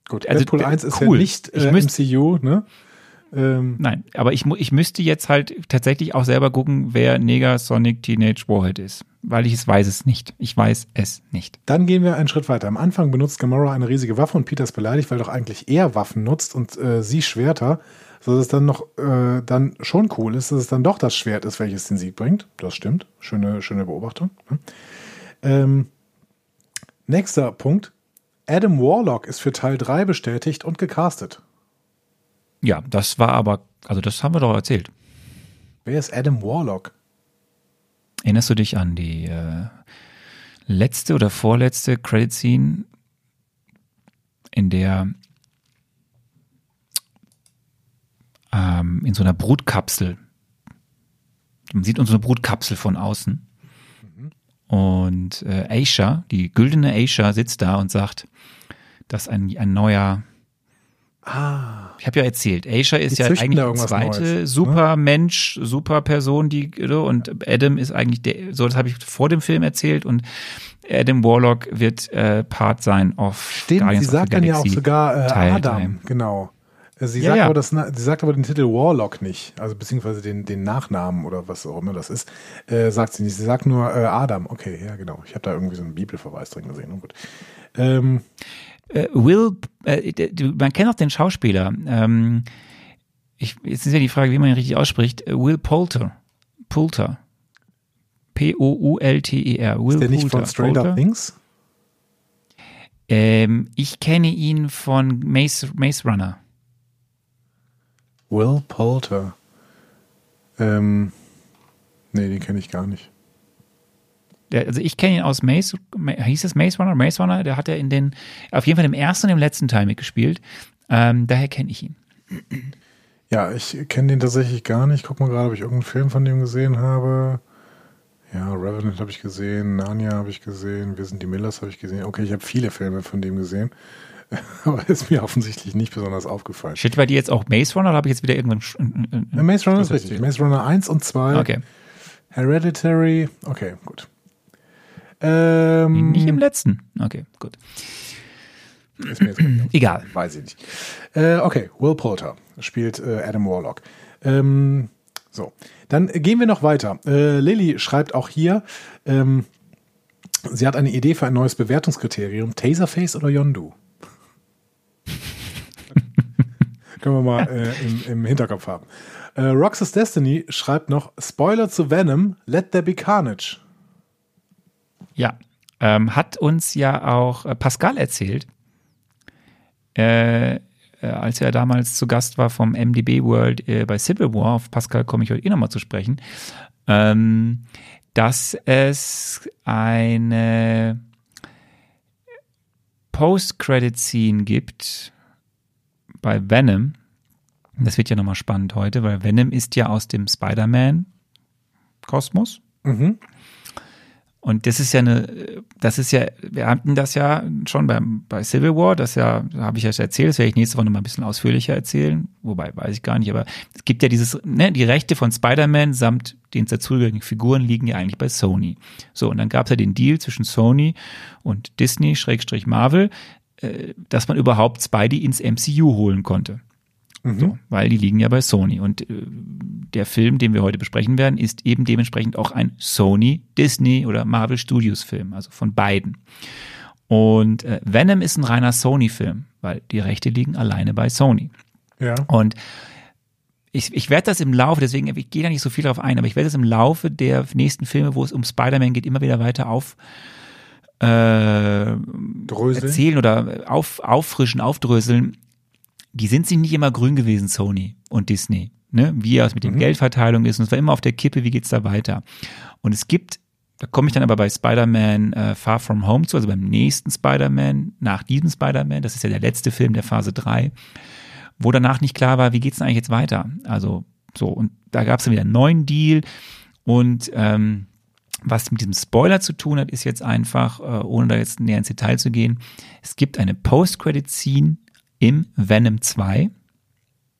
S2: Gut.
S1: Also,
S2: Deadpool
S1: äh,
S2: 1 ist
S1: cool.
S2: ja nicht
S1: Ich
S2: äh,
S1: müsst-
S2: MCU, ne? Ähm,
S1: Nein, aber ich, ich müsste jetzt halt tatsächlich auch selber gucken, wer Negasonic Teenage Warhead ist. Weil ich es weiß es nicht. Ich weiß es nicht.
S2: Dann gehen wir einen Schritt weiter. Am Anfang benutzt Gamora eine riesige Waffe und Peter ist beleidigt, weil doch eigentlich er Waffen nutzt und äh, sie Schwerter, sodass es dann noch äh, dann schon cool ist, dass es dann doch das Schwert ist, welches den Sieg bringt. Das stimmt. Schöne, schöne Beobachtung. ne? Ähm, nächster Punkt. Adam Warlock ist für Teil 3 bestätigt und gecastet.
S1: Ja, das war aber, also das haben wir doch erzählt.
S2: Wer ist Adam Warlock?
S1: Erinnerst du dich an die äh, letzte oder vorletzte Credit Scene, in der ähm, in so einer Brutkapsel, man sieht unsere Brutkapsel von außen und äh, Aisha, die güldene Aisha sitzt da und sagt, dass ein, ein neuer
S2: Ah,
S1: ich habe ja erzählt, Aisha ist ja eigentlich die zweite
S2: Neues, ne?
S1: super Mensch, super Person, die und Adam ist eigentlich der, so das habe ich vor dem Film erzählt und Adam Warlock wird äh, Part sein auf
S2: stimmt.
S1: Guardians
S2: Sie sagt dann ja auch sogar äh,
S1: Teil
S2: Adam. Genau. Sie
S1: Ja,
S2: sagt,
S1: ja.
S2: Aber das, sie sagt aber den Titel Warlock nicht, also beziehungsweise den, den Nachnamen oder was auch immer das ist, äh, sagt sie nicht. Sie sagt nur äh, Adam. Okay, ja genau. Ich habe da irgendwie so einen Bibelverweis drin gesehen. Und gut. Ähm,
S1: Äh, Will, äh, man kennt auch den Schauspieler. Ähm, ich, jetzt ist ja die Frage, wie man ihn richtig ausspricht. Äh, Will Poulter. Poulter. P-O-U-L-T-E-R. Will
S2: ist der nicht
S1: Poulter.
S2: von Stranger? Things?
S1: Ähm, ich kenne ihn von Maze, Maze Runner.
S2: Will Poulter. Ähm, nee, den kenne ich gar nicht.
S1: Der, also ich kenne ihn aus Maze, Ma- hieß es Maze Runner? Maze Runner, der hat er in den, auf jeden Fall im ersten und im letzten Teil mitgespielt. Ähm, daher kenne ich ihn.
S2: Ja, ich kenne den tatsächlich gar nicht. Guck mal gerade, ob ich irgendeinen Film von dem gesehen habe. Ja, Revenant habe ich gesehen, Narnia habe ich gesehen, Wir sind die Millers habe ich gesehen. Okay, ich habe viele Filme von dem gesehen. <laughs> Aber ist mir offensichtlich nicht besonders aufgefallen.
S1: Steht bei dir jetzt auch Maze Runner oder habe ich jetzt wieder irgendwann.
S2: Ja, Maze Runner ist
S1: Das
S2: richtig. Maze Runner 1 und 2.
S1: Okay.
S2: Hereditary. Okay, gut. Ähm,
S1: Nicht im letzten. Okay, gut.
S2: ist mir jetzt
S1: Egal.
S2: Weiß ich nicht. Äh, okay, Will Poulter spielt äh, Adam Warlock. Ähm, So, dann gehen wir noch weiter. Äh, Lilly schreibt auch hier, ähm, sie hat eine Idee für ein neues Bewertungskriterium. Taserface oder Yondu? Können wir mal äh, im, im, Hinterkopf haben. Äh, Roxas Destiny schreibt noch, Spoiler zu Venom, Let There Be Carnage.
S1: Ja, ähm, hat uns ja auch äh, Pascal erzählt, äh, äh, als er damals zu Gast war vom MDB World äh, bei Civil War, auf Pascal komme ich heute eh nochmal zu sprechen, ähm, dass es eine Post-Credit-Scene gibt bei Venom. Das wird ja nochmal spannend heute, weil Venom ist ja aus dem Spider-Man-Kosmos. Mhm. Und das ist ja eine, das ist ja, wir hatten das ja schon beim, bei Civil War, das ja, habe ich ja erzählt, das werde ich nächste Woche noch mal ein bisschen ausführlicher erzählen, wobei weiß ich gar nicht, aber es gibt ja dieses, ne, die Rechte von Spider-Man samt den dazugehörigen Figuren liegen ja eigentlich bei Sony. So, und dann gab es ja den Deal zwischen Sony und Disney, Schrägstrich Marvel, dass man überhaupt Spidey ins MCU holen konnte. Mhm. So, weil die liegen ja bei Sony. Und äh, der Film, den wir heute besprechen werden, ist eben dementsprechend auch ein Sony, Disney oder Marvel Studios Film, also von beiden. Und äh, Venom ist ein reiner Sony-Film, weil die Rechte liegen alleine bei Sony.
S2: Ja.
S1: Und ich, ich werde das im Laufe, deswegen ich gehe da nicht so viel drauf ein, aber ich werde das im Laufe der nächsten Filme, wo es um Spider-Man geht, immer wieder weiter auf äh, erzählen oder auf, auffrischen, aufdröseln, die sind sich nicht immer grün gewesen, Sony und Disney. Ne? Wie es mit den mhm. Geldverteilung ist. Und es war immer auf der Kippe, wie geht's da weiter. Und es gibt, da komme ich dann aber bei Spider-Man äh, Far From Home zu, also beim nächsten Spider-Man, nach diesem Spider-Man, das ist ja der letzte Film der Phase 3, wo danach nicht klar war, wie geht's denn eigentlich jetzt weiter? Also so, und da gab es dann wieder einen neuen Deal und ähm, was mit diesem Spoiler zu tun hat, ist jetzt einfach, äh, ohne da jetzt näher ins Detail zu gehen, es gibt eine Post-Credit-Scene im Venom 2,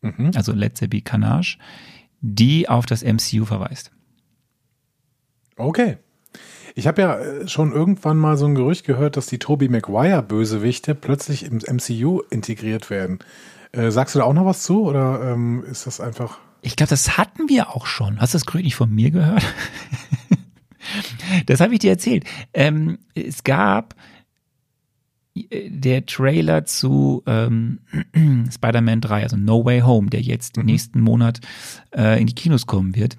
S1: mhm. also Let There Be Carnage, die auf das MCU verweist.
S2: Okay. Ich habe ja äh, schon irgendwann mal so ein Gerücht gehört, dass die Tobey Maguire-Bösewichte plötzlich im MCU integriert werden. Äh, sagst du da auch noch was zu oder ähm, ist das einfach.
S1: Ich glaube, das hatten wir auch schon. Hast du das Gerücht nicht von mir gehört? <laughs> das habe ich dir erzählt. Ähm, es gab der Trailer zu ähm, <clears throat> Spider-Man 3, also No Way Home, der jetzt mhm. nächsten Monat äh, in die Kinos kommen wird,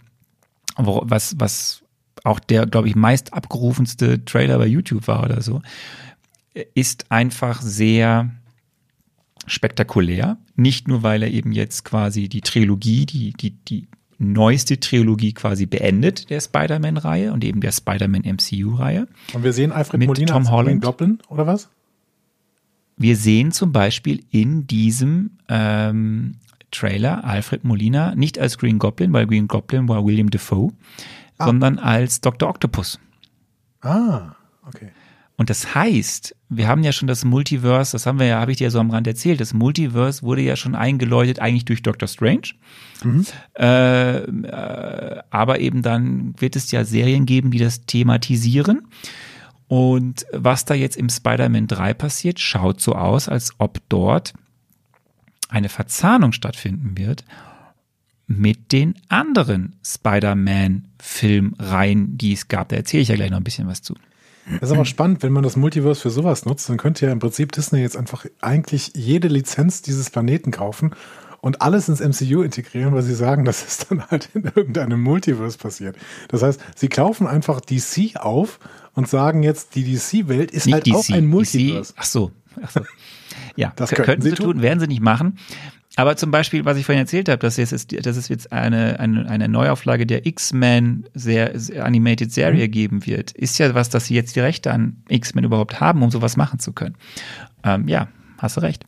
S1: was, was auch der, glaube ich, meist abgerufenste Trailer bei YouTube war oder so, ist einfach sehr spektakulär. Nicht nur, weil er eben jetzt quasi die Trilogie, die, die, die neueste Trilogie quasi beendet, der Spider-Man-Reihe und eben der Spider-Man MCU-Reihe.
S2: Und wir sehen Alfred Molina
S1: Tom Holland.
S2: Goblin, oder was?
S1: Wir sehen zum Beispiel in diesem ähm, Trailer Alfred Molina nicht als Green Goblin, weil Green Goblin war William Defoe, ah. sondern als Dr. Octopus.
S2: Ah, okay.
S1: Und das heißt, wir haben ja schon das Multiverse, das haben wir ja, habe ich dir ja so am Rand erzählt, das Multiverse wurde ja schon eingeläutet eigentlich durch Doctor Strange. Mhm. Äh, äh, aber eben dann wird es ja Serien geben, die das thematisieren. Und was da jetzt im Spider-Man 3 passiert, schaut so aus, als ob dort eine Verzahnung stattfinden wird mit den anderen Spider-Man-Filmreihen, die es gab. Da erzähle ich ja gleich noch ein bisschen was zu.
S2: Das ist aber spannend, wenn man das Multiverse für sowas nutzt, dann könnte ja im Prinzip Disney jetzt einfach eigentlich jede Lizenz dieses Planeten kaufen und alles ins MCU integrieren, weil sie sagen, dass es dann halt in irgendeinem Multiverse passiert. Das heißt, sie kaufen einfach DC auf und sagen jetzt, die DC-Welt ist nicht halt DC, auch ein Multiverse.
S1: DC, ach so, ach so. Ja, das könnten sie tun. tun, werden sie nicht machen. Aber zum Beispiel, was ich vorhin erzählt habe, dass, jetzt, dass es jetzt eine, eine, eine Neuauflage der X-Men Animated Serie mhm. geben wird, ist ja was, dass sie jetzt die Rechte an X-Men überhaupt haben, um sowas machen zu können. Ähm, ja, hast du recht.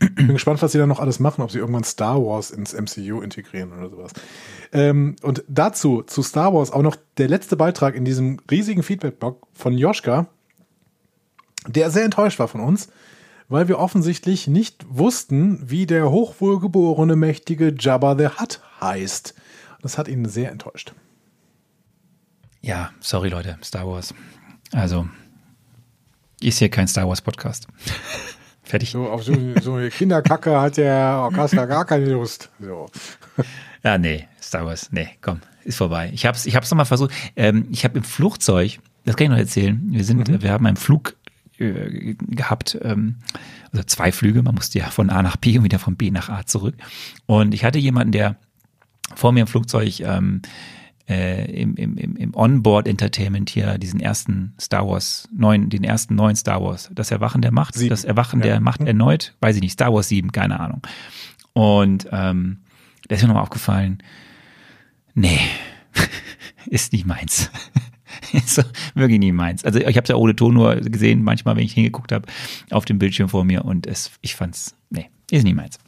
S2: Ich bin gespannt, was sie da noch alles machen, ob sie irgendwann Star Wars ins MCU integrieren oder sowas. Ähm, und dazu, zu Star Wars, auch noch der letzte Beitrag in diesem riesigen Feedback-Blog von Joschka, der sehr enttäuscht war von uns, weil wir offensichtlich nicht wussten, wie der hochwohlgeborene, mächtige Jabba the Hutt heißt. Das hat ihn sehr enttäuscht.
S1: Ja, sorry Leute, Star Wars. Also, ist hier kein Star Wars Podcast. <laughs> Fertig.
S2: So, auf so, so eine Kinderkacke hat der Orchester gar keine Lust. So. <laughs>
S1: Ja, nee, Star Wars, nee, komm, ist vorbei. Ich hab's, ich hab's nochmal versucht. Ähm, ich habe im Flugzeug, das kann ich noch erzählen, wir sind,
S2: Mhm.
S1: wir haben einen Flug äh, gehabt, ähm, also zwei Flüge, man musste ja von A nach B und wieder von B nach A zurück. Und ich hatte jemanden, der vor mir im Flugzeug ähm, äh, im, im, im, Onboard-Entertainment hier diesen ersten Star Wars, neuen, den ersten neuen Star Wars, das Erwachen der Macht,
S2: Sieben.
S1: das Erwachen der
S2: Ja.
S1: Macht erneut, weiß ich nicht, Star Wars 7, keine Ahnung. Und ähm, da ist mir nochmal aufgefallen, nee, <laughs> ist nicht meins. <laughs> so, wirklich nicht meins. Also ich habe es ja ohne Ton nur gesehen, manchmal, wenn ich hingeguckt habe, auf dem Bildschirm vor mir und es, ich fand's, nee, ist nicht meins.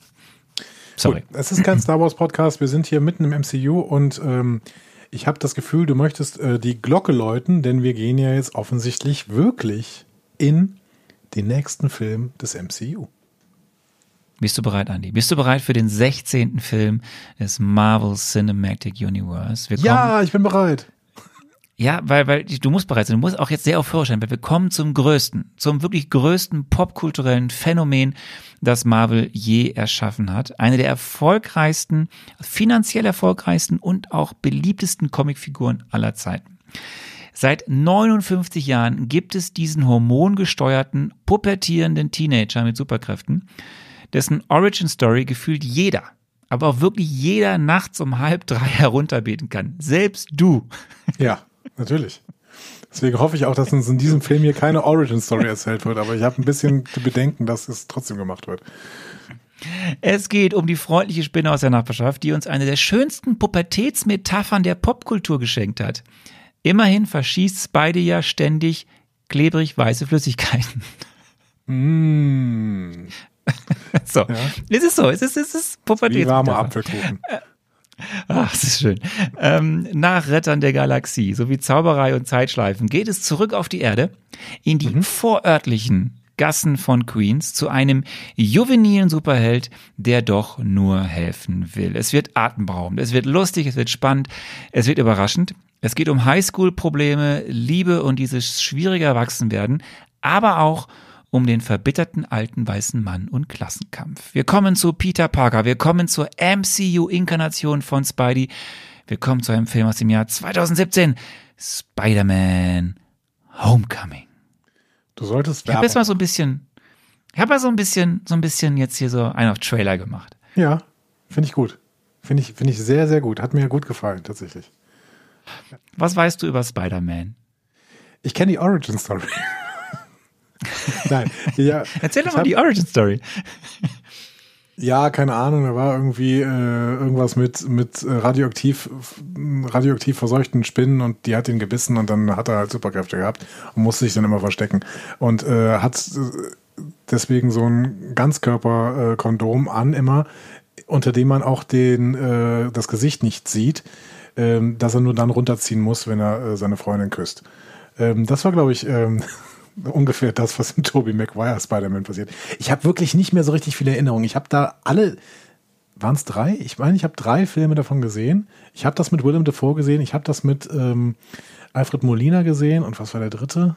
S1: Sorry.
S2: Gut, es ist kein Star Wars Podcast. Wir sind hier mitten im MCU und ähm, ich habe das Gefühl, du möchtest äh, die Glocke läuten, denn wir gehen ja jetzt offensichtlich wirklich in den nächsten Film des MCU.
S1: Bist du bereit, Andy? Bist du bereit für den 16. Film des Marvel Cinematic Universe?
S2: Ja, ich bin bereit.
S1: Ja, weil, weil du musst bereit sein. Du musst auch jetzt sehr auf Hörer sein, weil wir kommen zum größten, zum wirklich größten popkulturellen Phänomen, das Marvel je erschaffen hat. Eine der erfolgreichsten, finanziell erfolgreichsten und auch beliebtesten Comicfiguren aller Zeiten. Seit 59 Jahren gibt es diesen hormongesteuerten, pubertierenden Teenager mit Superkräften, dessen Origin Story gefühlt jeder, aber auch wirklich jeder nachts um halb drei <laughs> herunterbeten kann. Selbst du.
S2: Ja, natürlich. Deswegen hoffe ich auch, dass uns in diesem Film hier keine Origin Story erzählt wird, aber ich habe ein bisschen zu bedenken, dass es trotzdem gemacht wird.
S1: Es geht um die freundliche Spinne aus der Nachbarschaft, die uns eine der schönsten Pubertätsmetaphern der Popkultur geschenkt hat. Immerhin verschießt Spidey ja ständig klebrig weiße Flüssigkeiten.
S2: Mmh, <laughs>
S1: So, es ist so, es ist, es ist
S2: wie
S1: Pubertätsmetapher.
S2: warmer Apfelkuchen.
S1: Ach, das ist schön. Ähm, nach Rettern der Galaxie sowie Zauberei und Zeitschleifen geht es zurück auf die Erde, in die vorörtlichen Gassen von Queens zu einem juvenilen Superheld, der doch nur helfen will. Es wird atemberaubend, es wird lustig, es wird spannend, es wird überraschend. Es geht um Highschool-Probleme, Liebe und dieses schwierige Erwachsenwerden, aber auch um den verbitterten alten weißen Mann und Klassenkampf. Wir kommen zu Peter Parker, wir kommen zur MCU-Inkarnation von Spidey, wir kommen zu einem Film aus dem Jahr 2017, Spider-Man Homecoming.
S2: Du solltest
S1: Ich habe jetzt mal so ein bisschen, ich habe mal so ein bisschen, so ein bisschen jetzt hier so einen auf Trailer gemacht.
S2: Ja, finde ich gut. Finde ich, finde ich sehr, sehr gut. Hat mir gut gefallen, tatsächlich.
S1: Was weißt du über Spider-Man?
S2: Ich kenne die Origin Story. <laughs> Nein, ja,
S1: Erzähl doch mal
S2: hab-
S1: die Origin Story.
S2: Ja, keine Ahnung, da war irgendwie äh, irgendwas mit, mit äh, radioaktiv, radioaktiv verseuchten Spinnen und die hat ihn gebissen und dann hat er halt Superkräfte gehabt und musste sich dann immer verstecken. Und äh, hat äh, deswegen so ein Ganzkörperkondom an immer, unter dem man auch den, äh, das Gesicht nicht sieht, ähm, dass er nur dann runterziehen muss, wenn er äh, seine Freundin küsst. Ähm, das war, glaube ich, ähm, <laughs> ungefähr das, was in Tobey Maguire Spider-Man passiert. Ich habe wirklich nicht mehr so richtig viele Erinnerungen. Ich habe da alle, waren es drei? Ich meine, ich habe drei Filme davon gesehen. Ich habe das mit Willem Dafoe gesehen. Ich habe das mit ähm, Alfred Molina gesehen. Und was war der dritte?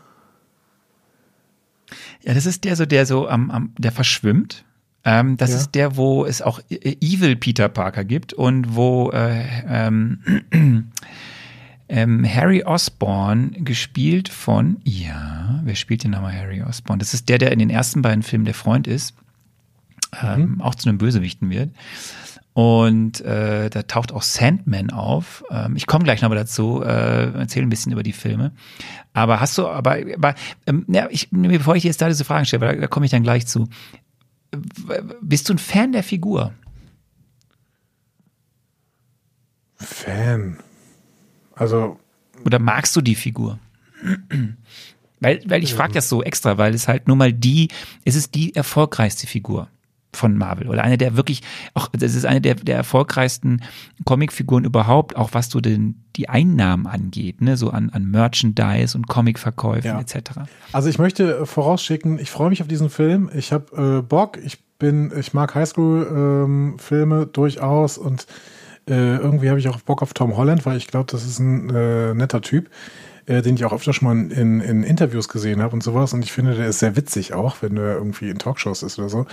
S1: Ja, das ist der so, der so am, am der verschwimmt. Ähm, das
S2: Ja.
S1: ist der, wo es auch äh, Evil Peter Parker gibt und wo äh, ähm, <clears throat> ähm, Harry Osborn gespielt von, ja, wer spielt den nochmal Harry Osborn? Das ist der, der in den ersten beiden Filmen der Freund ist, ähm, auch zu einem Bösewichten wird. Und äh, da taucht auch Sandman auf. Ähm, ich komme gleich nochmal dazu, äh, erzähle ein bisschen über die Filme. Aber hast du, aber, aber ähm, ja, ich, bevor ich jetzt da diese Fragen stelle, weil da, da komme ich dann gleich zu. Bist du ein Fan der Figur?
S2: Fan. Also,
S1: Oder magst du die Figur? weil, weil ich frage das so extra, weil es halt nur mal die, es ist die erfolgreichste Figur von Marvel oder eine der wirklich, auch das ist eine der, der erfolgreichsten Comicfiguren überhaupt, auch was so den, die Einnahmen angeht, ne, so an, an Merchandise und Comicverkäufen
S2: Ja.
S1: etc.
S2: Also ich möchte vorausschicken, ich freue mich auf diesen Film. Ich habe äh, Bock. Ich bin, ich mag Highschool-Filme durchaus und äh, irgendwie habe ich auch Bock auf Tom Holland, weil ich glaube, das ist ein äh, netter Typ. äh, den ich auch öfter schon mal in, in Interviews gesehen habe und sowas. Und ich finde, der ist sehr witzig auch, wenn er irgendwie in Talkshows ist oder so.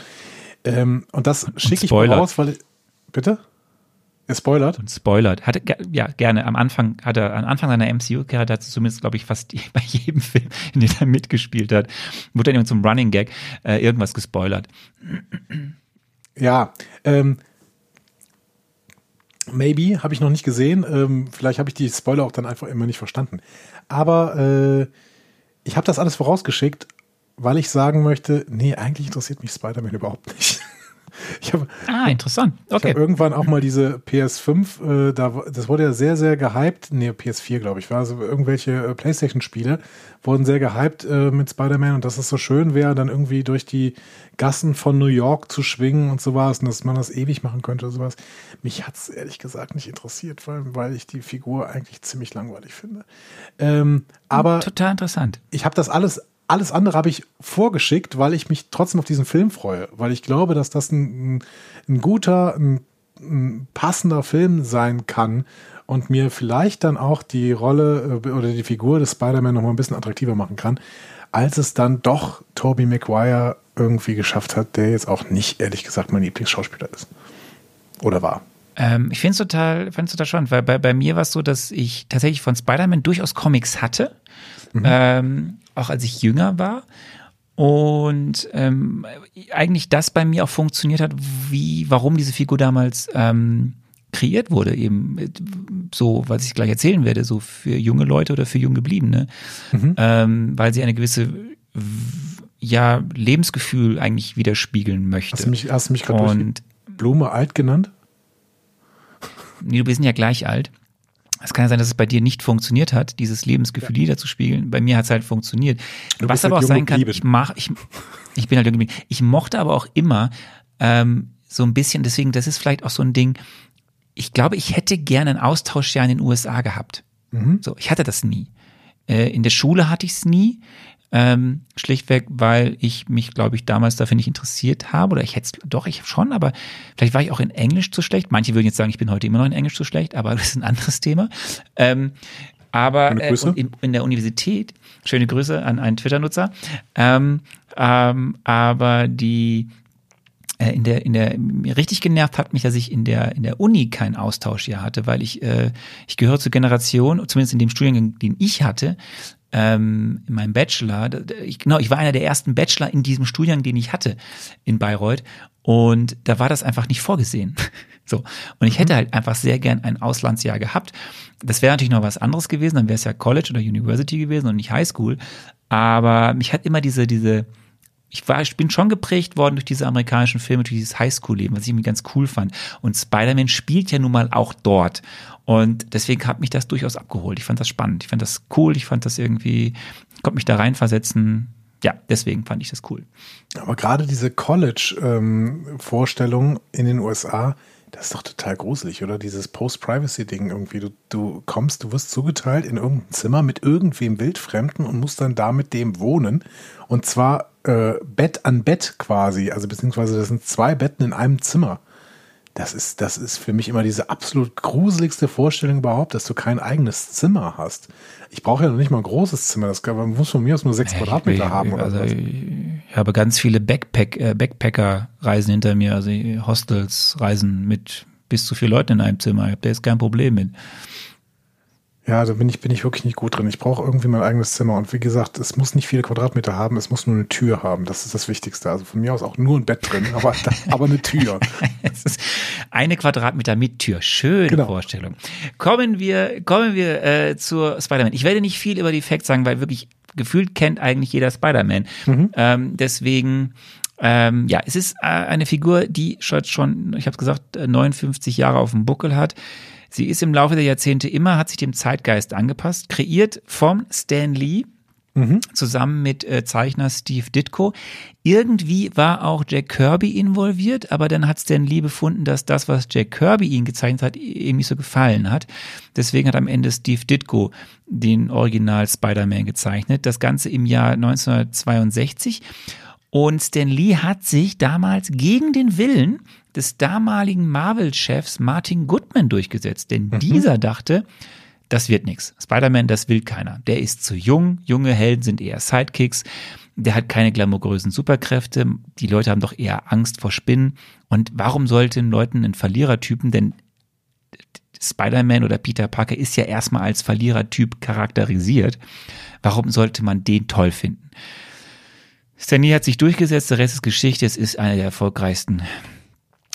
S2: Ähm, und das schicke ich mal raus, weil. Bitte? Er spoilert?
S1: Und spoilert. Hatte, ja, gerne. Am Anfang hat er, am Anfang seiner MCU-Karriere hat er zumindest, glaube ich, fast <laughs> bei jedem Film, in dem er mitgespielt hat, wurde dann zum Running Gag äh, irgendwas gespoilert.
S2: Ja, ähm, maybe, habe ich noch nicht gesehen. Ähm, vielleicht habe ich die Spoiler auch dann einfach immer nicht verstanden. Aber äh, ich habe das alles vorausgeschickt, weil ich sagen möchte, nee, eigentlich interessiert mich Spider-Man überhaupt nicht. <laughs>
S1: Ich hab, ah, interessant.
S2: Okay. Ich habe irgendwann auch mal diese PS5, äh, da, das wurde ja sehr, sehr gehypt. Nee, PS4, glaube ich, war also irgendwelche äh, Playstation-Spiele wurden sehr gehypt äh, mit Spider-Man und dass es so schön wäre, dann irgendwie durch die Gassen von New York zu schwingen und sowas und dass man das ewig machen könnte und sowas. Mich hat es ehrlich gesagt nicht interessiert, weil, weil ich die Figur eigentlich ziemlich langweilig finde. Ähm, aber
S1: total interessant.
S2: Ich habe das alles alles andere habe ich vorgeschickt, weil ich mich trotzdem auf diesen Film freue, weil ich glaube, dass das ein, ein guter, ein, ein passender Film sein kann und mir vielleicht dann auch die Rolle äh, oder die Figur des Spider-Man noch mal ein bisschen attraktiver machen kann, als es dann doch Tobey Maguire irgendwie geschafft hat, der jetzt auch nicht, ehrlich gesagt, mein Lieblingsschauspieler ist. Oder war.
S1: Ähm, ich finde es total, total spannend, weil bei, bei mir war es so, dass ich tatsächlich von Spider-Man durchaus Comics hatte. Mhm. Ähm, auch als ich jünger war. Und ähm, eigentlich das bei mir auch funktioniert hat, wie, warum diese Figur damals ähm, kreiert wurde, eben so, was ich gleich erzählen werde, so für junge Leute oder für jung gebliebene, mhm. ähm, weil sie eine gewisse ja Lebensgefühl eigentlich widerspiegeln möchte.
S2: Hast du mich, hast du mich gerade Blume alt genannt?
S1: Nee, du bist ja gleich alt. Es kann ja sein, dass es bei dir nicht funktioniert hat, dieses Lebensgefühl ja. zu spiegeln. Bei mir hat es halt funktioniert. Du Was aber halt auch sein kann, ich mach, ich, ich bin halt irgendwie, ich mochte aber auch immer ähm, so ein bisschen, deswegen, das ist vielleicht auch so ein Ding, ich glaube, ich hätte gerne ein Austauschjahr in den USA gehabt. Mhm. So, ich hatte das nie. Äh, in der Schule hatte ich es nie. Ähm, schlichtweg, weil ich mich, glaube ich, damals dafür nicht interessiert habe. Oder ich hätte doch, ich schon, aber vielleicht war ich auch in Englisch zu schlecht. Manche würden jetzt sagen, ich bin heute immer noch in Englisch zu schlecht, aber <laughs> das ist ein anderes Thema. Ähm, aber äh, in, in, der Universität, schöne Grüße an einen Twitter-Nutzer, ähm, ähm, aber die äh, in der, in der, richtig genervt hat mich, dass ich in der, in der Uni keinen Austausch hier hatte, weil ich, äh, ich gehöre zur Generation, zumindest in dem Studiengang, den ich hatte, ähm, in meinem Bachelor, ich, genau, ich war einer der ersten Bachelor in diesem Studiengang, den ich hatte in Bayreuth. Und da war das einfach nicht vorgesehen. <laughs> so. Und ich hätte mhm. halt einfach sehr gern ein Auslandsjahr gehabt. Das wäre natürlich noch was anderes gewesen, dann wäre es ja College oder University gewesen und nicht Highschool. Aber mich hat immer diese, diese, ich war, ich bin schon geprägt worden durch diese amerikanischen Filme, durch dieses Highschool-Leben, was ich irgendwie ganz cool fand. Und Spider-Man spielt ja nun mal auch dort. Und deswegen hat mich das durchaus abgeholt. Ich fand das spannend. Ich fand das cool. Ich fand das irgendwie, konnte mich da reinversetzen. Ja, deswegen fand ich das cool.
S2: Aber gerade diese College-Vorstellung ähm, in den USA, das ist doch total gruselig, oder? Dieses Post-Privacy-Ding irgendwie. Du, du kommst, du wirst zugeteilt in irgendein Zimmer mit irgendwem Wildfremden und musst dann da mit dem wohnen. Und zwar äh, Bett an Bett quasi. Also beziehungsweise das sind zwei Betten in einem Zimmer. Das ist, das ist für mich immer diese absolut gruseligste Vorstellung überhaupt, dass du kein eigenes Zimmer hast. Ich brauche ja noch nicht mal ein großes Zimmer. Das kann, muss von mir aus nur sechs Quadratmeter haben oder also, was.
S1: Ich habe ganz viele Backpack, äh, Backpacker-Reisen hinter mir, also Hostels, Reisen mit bis zu vier Leuten in einem Zimmer. Ich habe da jetzt kein Problem mit.
S2: Ja, da bin ich, bin ich wirklich nicht gut drin. Ich brauche irgendwie mein eigenes Zimmer. Und wie gesagt, es muss nicht viele Quadratmeter haben, es muss nur eine Tür haben. Das ist das Wichtigste. Also von mir aus auch nur ein Bett drin, aber, <laughs> aber eine Tür. <laughs>
S1: eine Quadratmeter mit Tür. Schöne genau. Vorstellung. Kommen wir, kommen wir äh, zur Spider-Man. Ich werde nicht viel über die Facts sagen, weil wirklich gefühlt kennt eigentlich jeder Spider-Man. Mhm. Ähm, deswegen ähm, ja, es ist äh, eine Figur, die schon, ich habe es gesagt, 59 Jahre auf dem Buckel hat. Sie ist im Laufe der Jahrzehnte immer, hat sich dem Zeitgeist angepasst, kreiert vom Stan Lee, Mhm. zusammen mit äh, Zeichner Steve Ditko. Irgendwie war auch Jack Kirby involviert, aber dann hat Stan Lee befunden, dass das, was Jack Kirby ihn gezeichnet hat, ihm nicht so gefallen hat. Deswegen hat am Ende Steve Ditko den Original Spider-Man gezeichnet. Das Ganze im Jahr 1962. Und Stan Lee hat sich damals gegen den Willen des damaligen Marvel-Chefs Martin Goodman durchgesetzt. Denn mhm. dieser dachte, das wird nichts. Spider-Man, das will keiner. Der ist zu jung, junge Helden sind eher Sidekicks. Der hat keine glamourösen Superkräfte. Die Leute haben doch eher Angst vor Spinnen. Und warum sollten Leuten einen Verlierertypen, denn Spider-Man oder Peter Parker ist ja erstmal als Verlierertyp charakterisiert. Warum sollte man den toll finden? Stanley hat sich durchgesetzt, der Rest ist Geschichte. Es ist eine der erfolgreichsten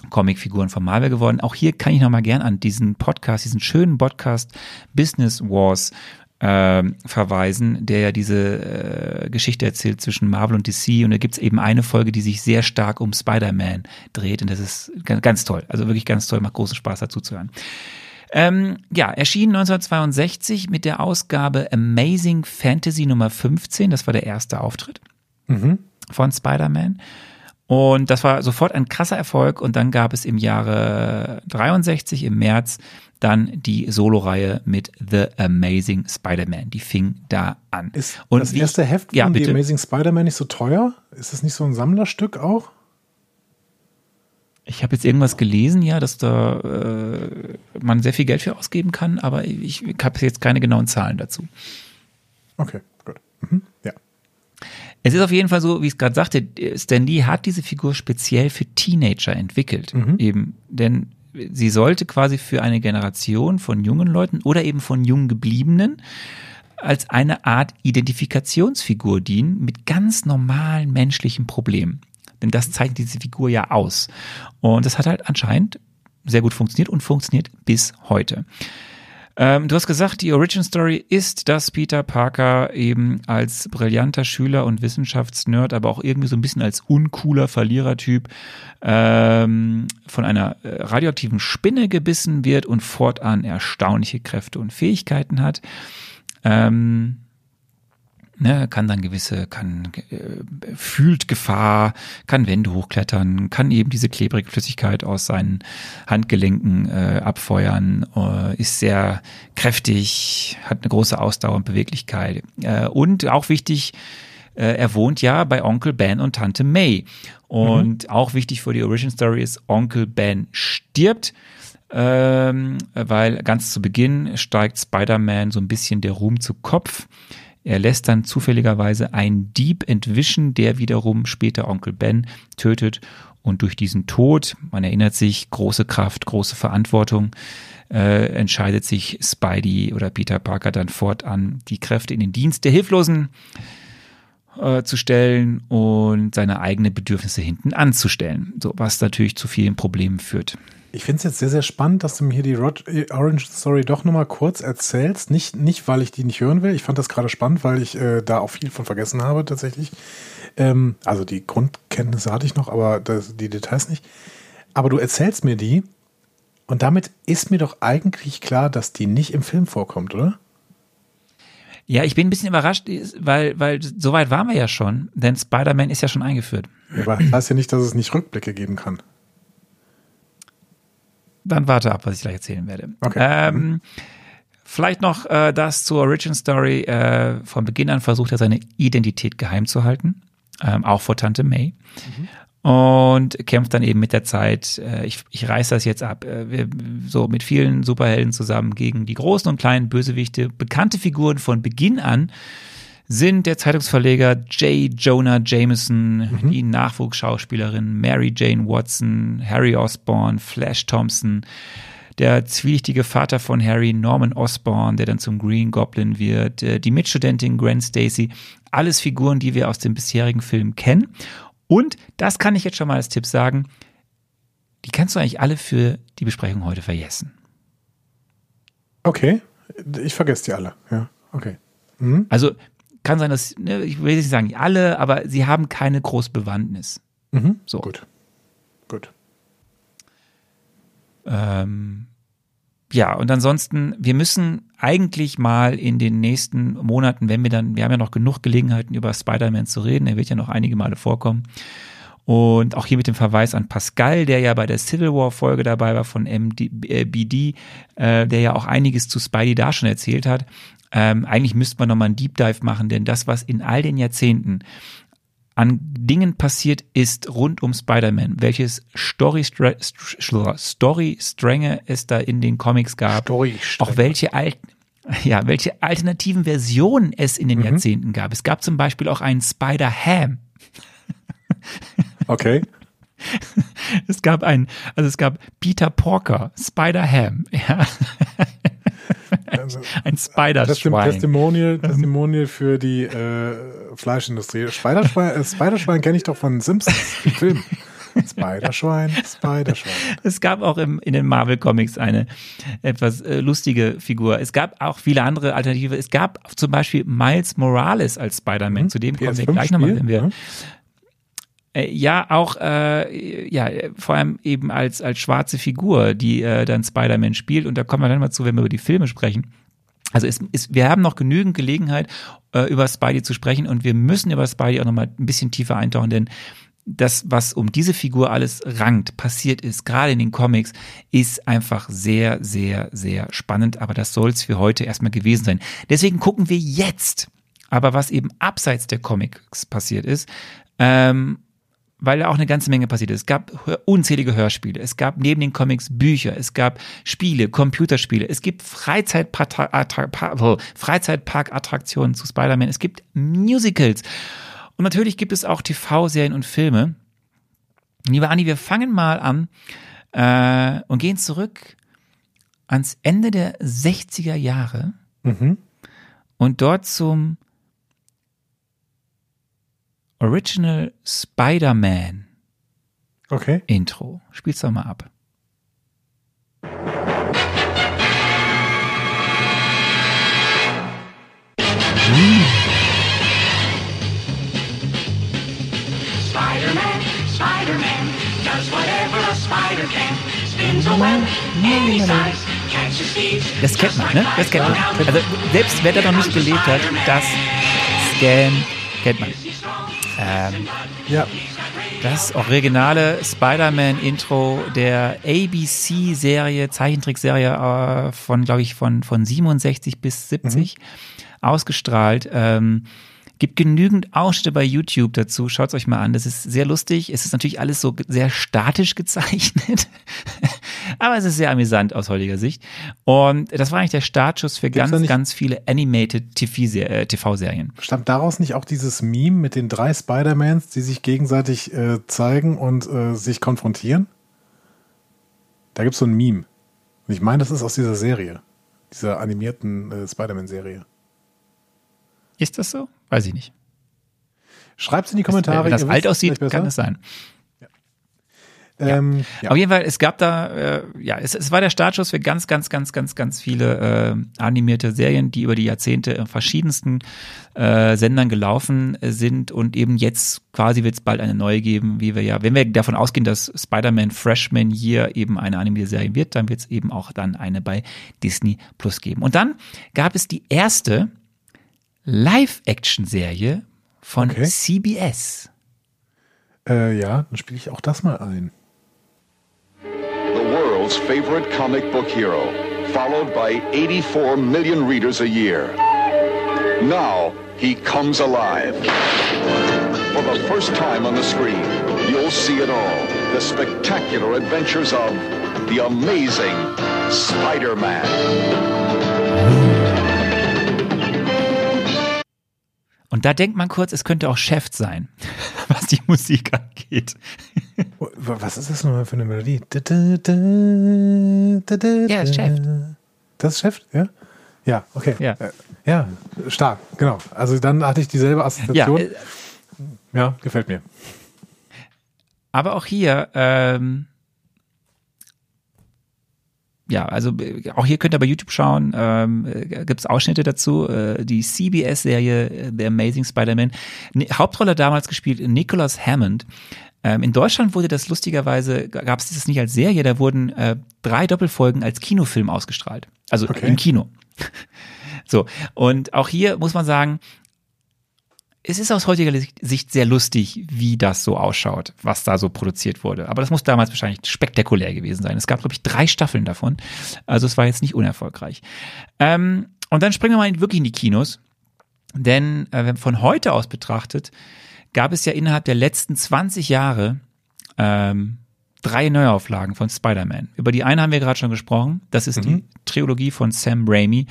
S1: Comicfiguren von Marvel geworden. Auch hier kann ich nochmal gern an diesen Podcast, diesen schönen Podcast Business Wars äh, verweisen, der ja diese äh, Geschichte erzählt zwischen Marvel und DC. Und da gibt's eben eine Folge, die sich sehr stark um Spider-Man dreht. Und das ist ganz toll. Also wirklich ganz toll, macht großen Spaß dazu zu hören. Ähm, ja, erschien 1962 mit der Ausgabe Amazing Fantasy Nummer 15. Das war der erste Auftritt mhm. von Spider-Man. Und das war sofort ein krasser Erfolg. Und dann gab es im Jahre 63 im März dann die Solo-Reihe mit The Amazing Spider-Man. Die fing da an.
S2: Ist und das erste Heft von ja, The Amazing Spider-Man nicht so teuer? Ist das nicht so ein Sammlerstück auch?
S1: Ich habe jetzt irgendwas gelesen, ja, dass da äh, man sehr viel Geld für ausgeben kann, aber ich, ich habe jetzt keine genauen Zahlen dazu.
S2: Okay, gut. Mhm.
S1: Es ist auf jeden Fall so, wie ich es gerade sagte, Stan Lee hat diese Figur speziell für Teenager entwickelt. Mhm. Eben, denn sie sollte quasi für eine Generation von jungen Leuten oder eben von jung gebliebenen als eine Art Identifikationsfigur dienen mit ganz normalen menschlichen Problemen. Denn das zeigt diese Figur ja aus. Und das hat halt anscheinend sehr gut funktioniert und funktioniert bis heute. Ähm, du hast gesagt, die Origin Story ist, dass Peter Parker eben als brillanter Schüler und Wissenschaftsnerd, aber auch irgendwie so ein bisschen als uncooler Verlierertyp ähm, von einer äh, radioaktiven Spinne gebissen wird und fortan erstaunliche Kräfte und Fähigkeiten hat. Ähm, ne, kann dann gewisse, kann äh, fühlt Gefahr, kann Wände hochklettern, kann eben diese klebrige Flüssigkeit aus seinen Handgelenken äh, abfeuern, äh, ist sehr kräftig, hat eine große Ausdauer und Beweglichkeit. Äh, und auch wichtig, äh, er wohnt ja bei Onkel Ben und Tante May. Und mhm. auch wichtig für die Origin Story ist, Onkel Ben stirbt ähm, weil ganz zu Beginn steigt Spider-Man so ein bisschen der Ruhm zu Kopf. Er lässt dann zufälligerweise einen Dieb entwischen, der wiederum später Onkel Ben tötet. Und durch diesen Tod, man erinnert sich, große Kraft, große Verantwortung, äh, entscheidet sich Spidey oder Peter Parker dann fortan, die Kräfte in den Dienst der Hilflosen äh, zu stellen und seine eigenen Bedürfnisse hinten anzustellen. So, was natürlich zu vielen Problemen führt.
S2: Ich finde es jetzt sehr, sehr spannend, dass du mir hier die Rod Orange Story doch nochmal kurz erzählst. Nicht, nicht, weil ich die nicht hören will. Ich fand das gerade spannend, weil ich äh, da auch viel von vergessen habe, tatsächlich. Ähm, also die Grundkenntnisse hatte ich noch, aber das, die Details nicht. Aber du erzählst mir die und damit ist mir doch eigentlich klar, dass die nicht im Film vorkommt, oder?
S1: Ja, ich bin ein bisschen überrascht, weil, weil so weit waren wir ja schon, denn Spider-Man ist ja schon eingeführt.
S2: aber das heißt ja nicht, dass es nicht Rückblicke geben kann.
S1: Dann warte ab, was ich gleich erzählen werde. Okay. Ähm, vielleicht noch äh, das zur Origin Story. Äh, von Beginn an versucht er seine Identität geheim zu halten, ähm, auch vor Tante May. Mhm. Und kämpft dann eben mit der Zeit, äh, ich, ich reiß das jetzt ab, äh, wir, so mit vielen Superhelden zusammen gegen die großen und kleinen Bösewichte, bekannte Figuren von Beginn an, sind der Zeitungsverleger J. Jonah Jameson, mhm. die Nachwuchsschauspielerin Mary Jane Watson, Harry Osborne, Flash Thompson, der zwielichtige Vater von Harry, Norman Osborn, der dann zum Green Goblin wird, äh, die Mitstudentin Gwen Stacy, alles Figuren, die wir aus dem bisherigen Film kennen. Und das kann ich jetzt schon mal als Tipp sagen, die kannst du eigentlich alle für die Besprechung heute vergessen.
S2: Okay, ich vergesse die alle, ja, okay.
S1: Mhm. Also kann sein, dass, ne, ich will nicht sagen alle, aber sie haben keine große Bewandtnis.
S2: Mhm. So. Gut. Gut.
S1: Ähm, ja, und ansonsten, wir müssen eigentlich mal in den nächsten Monaten, wenn wir dann, wir haben ja noch genug Gelegenheiten über Spider-Man zu reden, er wird ja noch einige Male vorkommen. Und auch hier mit dem Verweis an Pascal, der ja bei der Civil War Folge dabei war von MBD, äh, äh, der ja auch einiges zu Spidey da schon erzählt hat. Ähm, eigentlich müsste man nochmal einen Deep Dive machen, denn das, was in all den Jahrzehnten an Dingen passiert ist rund um Spider-Man, welches Story, Story es da in den Comics gab, auch welche alten <laughs> ja, welche alternativen Versionen es in den Jahrzehnten gab. Es gab zum Beispiel auch einen Spider-Ham.
S2: Okay. <laughs>
S1: Es gab einen, also es gab Peter Porker, Spider-Ham, <laughs> ja.
S2: Also,
S1: Ein Spider-Schwein.
S2: Testimonial, <laughs> Testimonial für die äh, Fleischindustrie. Spiderschwein, äh, Spiderschwein kenne ich doch von Simpsons, dem Film. Spiderschwein, Spiderschwein.
S1: Es gab auch im, in den Marvel Comics eine etwas äh, lustige Figur. Es gab auch viele andere Alternative. Es gab zum Beispiel Miles Morales als Spider-Man. Zu dem kommen wir gleich nochmal, wenn wir.
S2: ne?
S1: Äh, ja, auch äh, ja, vor allem eben als als schwarze Figur, die äh, dann Spider-Man spielt. Und da kommen wir dann mal zu, wenn wir über die Filme sprechen. Also es ist, wir haben noch genügend Gelegenheit, äh, über Spidey zu sprechen und wir müssen über Spidey auch nochmal ein bisschen tiefer eintauchen, denn das, was um diese Figur alles rankt, passiert ist, gerade in den Comics, ist einfach sehr, sehr, sehr spannend. Aber das soll es für heute erstmal gewesen sein. Deswegen gucken wir jetzt, aber was eben abseits der Comics passiert ist, ähm, weil da auch eine ganze Menge passiert ist. Es gab unzählige Hörspiele, es gab neben den Comics Bücher, es gab Spiele, Computerspiele, es gibt Freizeitparkattraktionen zu Spider-Man, es gibt Musicals und natürlich gibt es auch TV-Serien und Filme. Lieber Andi, wir fangen mal an äh, und gehen zurück ans Ende der 60er Jahre
S2: Mhm.
S1: und dort zum Original Spider-Man
S2: Okay.
S1: Intro. Spiel's doch mal ab.
S4: Spider-Man, Spider-Man, does whatever a spider can. Spins a web any size, catches thieves.
S1: Das kennt man, ne? Das kennt man. Also selbst wer da noch nicht gelebt hat, das Scan kennt man. Ähm,
S2: Ja.
S1: das originale Spider-Man-Intro der ABC-Serie, Zeichentrickserie äh, von, glaube ich, von, von 67 bis 70 ausgestrahlt. Ähm, gibt genügend Ausschnitte bei YouTube dazu. Schaut euch mal an. Das ist sehr lustig. Es ist natürlich alles so sehr statisch gezeichnet. <laughs> Aber es ist sehr amüsant aus heutiger Sicht. Und das war eigentlich der Startschuss für
S2: Gibt's
S1: ganz, ganz viele Animated TV-Ser- äh, TV-Serien.
S2: Stammt daraus nicht auch dieses Meme mit den drei Spider-Mans, die sich gegenseitig äh, zeigen und äh, sich konfrontieren? Da gibt es so ein Meme. Und ich meine, das ist aus dieser Serie. Dieser animierten äh, Spider-Man-Serie.
S1: Ist das so? Weiß ich nicht.
S2: Schreibt in die Kommentare.
S1: Wenn das alt
S2: wisst
S1: aussieht, kann es sein.
S2: Ähm, ja.
S1: Auf jeden Fall, es gab da, äh, ja, es, es war der Startschuss für ganz, ganz, ganz, ganz, ganz viele äh, animierte Serien, die über die Jahrzehnte in verschiedensten äh, Sendern gelaufen äh, sind und eben jetzt quasi wird es bald eine neue geben, wie wir ja, wenn wir davon ausgehen, dass Spider-Man Freshman Year eben eine animierte Serie wird, dann wird es eben auch dann eine bei Disney Plus geben. Und dann gab es die erste Live-Action-Serie von
S2: Okay.
S1: CBS.
S2: Äh, ja, dann spiele ich auch das mal ein.
S5: the world's favorite comic book hero, followed by 84 million readers a year. Now he comes alive. For the first time on the screen, you'll see it all. The spectacular adventures of the amazing Spider-Man.
S1: Und da denkt man kurz, es könnte auch Chef sein, <laughs> was die Musik angeht.
S2: Was ist das nochmal für eine Melodie?
S1: Ja, ist Chef.
S2: Das ist Chef, ja? Ja, okay.
S1: Ja.
S2: Äh, ja, stark, genau. Also dann hatte ich dieselbe
S1: Ja,
S2: Assoziation.
S1: äh,
S2: Ja, gefällt mir.
S1: aber auch hier, ähm, ja, also äh, auch hier könnt ihr bei YouTube schauen, ähm, äh, gibt es Ausschnitte dazu. Äh, die CBS-Serie äh, The Amazing Spider-Man. Hauptrolle damals gespielt Nicholas Hammond. Ähm, in Deutschland wurde das lustigerweise, gab es das nicht als Serie, da wurden äh, drei Doppelfolgen als Kinofilm ausgestrahlt. Also
S2: Okay.
S1: im Kino. <laughs> So, und auch hier muss man sagen, es ist aus heutiger Sicht sehr lustig, wie das so ausschaut, was da so produziert wurde. Aber das muss damals wahrscheinlich spektakulär gewesen sein. Es gab, glaube ich, drei Staffeln davon. Also es war jetzt nicht unerfolgreich. Ähm, und dann springen wir mal wirklich in die Kinos. Denn äh, von heute aus betrachtet, gab es ja innerhalb der letzten 20 Jahre ähm, drei Neuauflagen von Spider-Man. Über die eine haben wir gerade schon gesprochen. Das ist die Trilogie von Sam Raimi.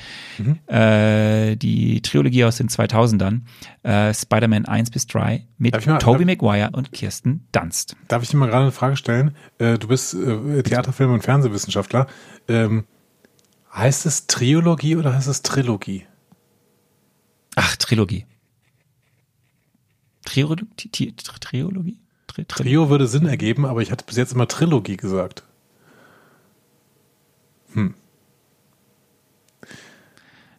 S1: Äh, die Trilogie aus den 2000ern. Äh, Spider-Man 1 bis 3 mit
S2: mal-
S1: Tobey Maguire und Kirsten Dunst.
S2: Darf ich dir mal gerade eine Frage stellen? Äh, du bist äh, Theaterfilm- und Fernsehwissenschaftler. Ähm, heißt es Triologie oder heißt es Trilogie?
S1: Ach, Trilogie. Triologie? Tri Tri? Tri Tri
S2: Trio würde Sinn ergeben, aber ich hatte bis jetzt immer Trilogie gesagt.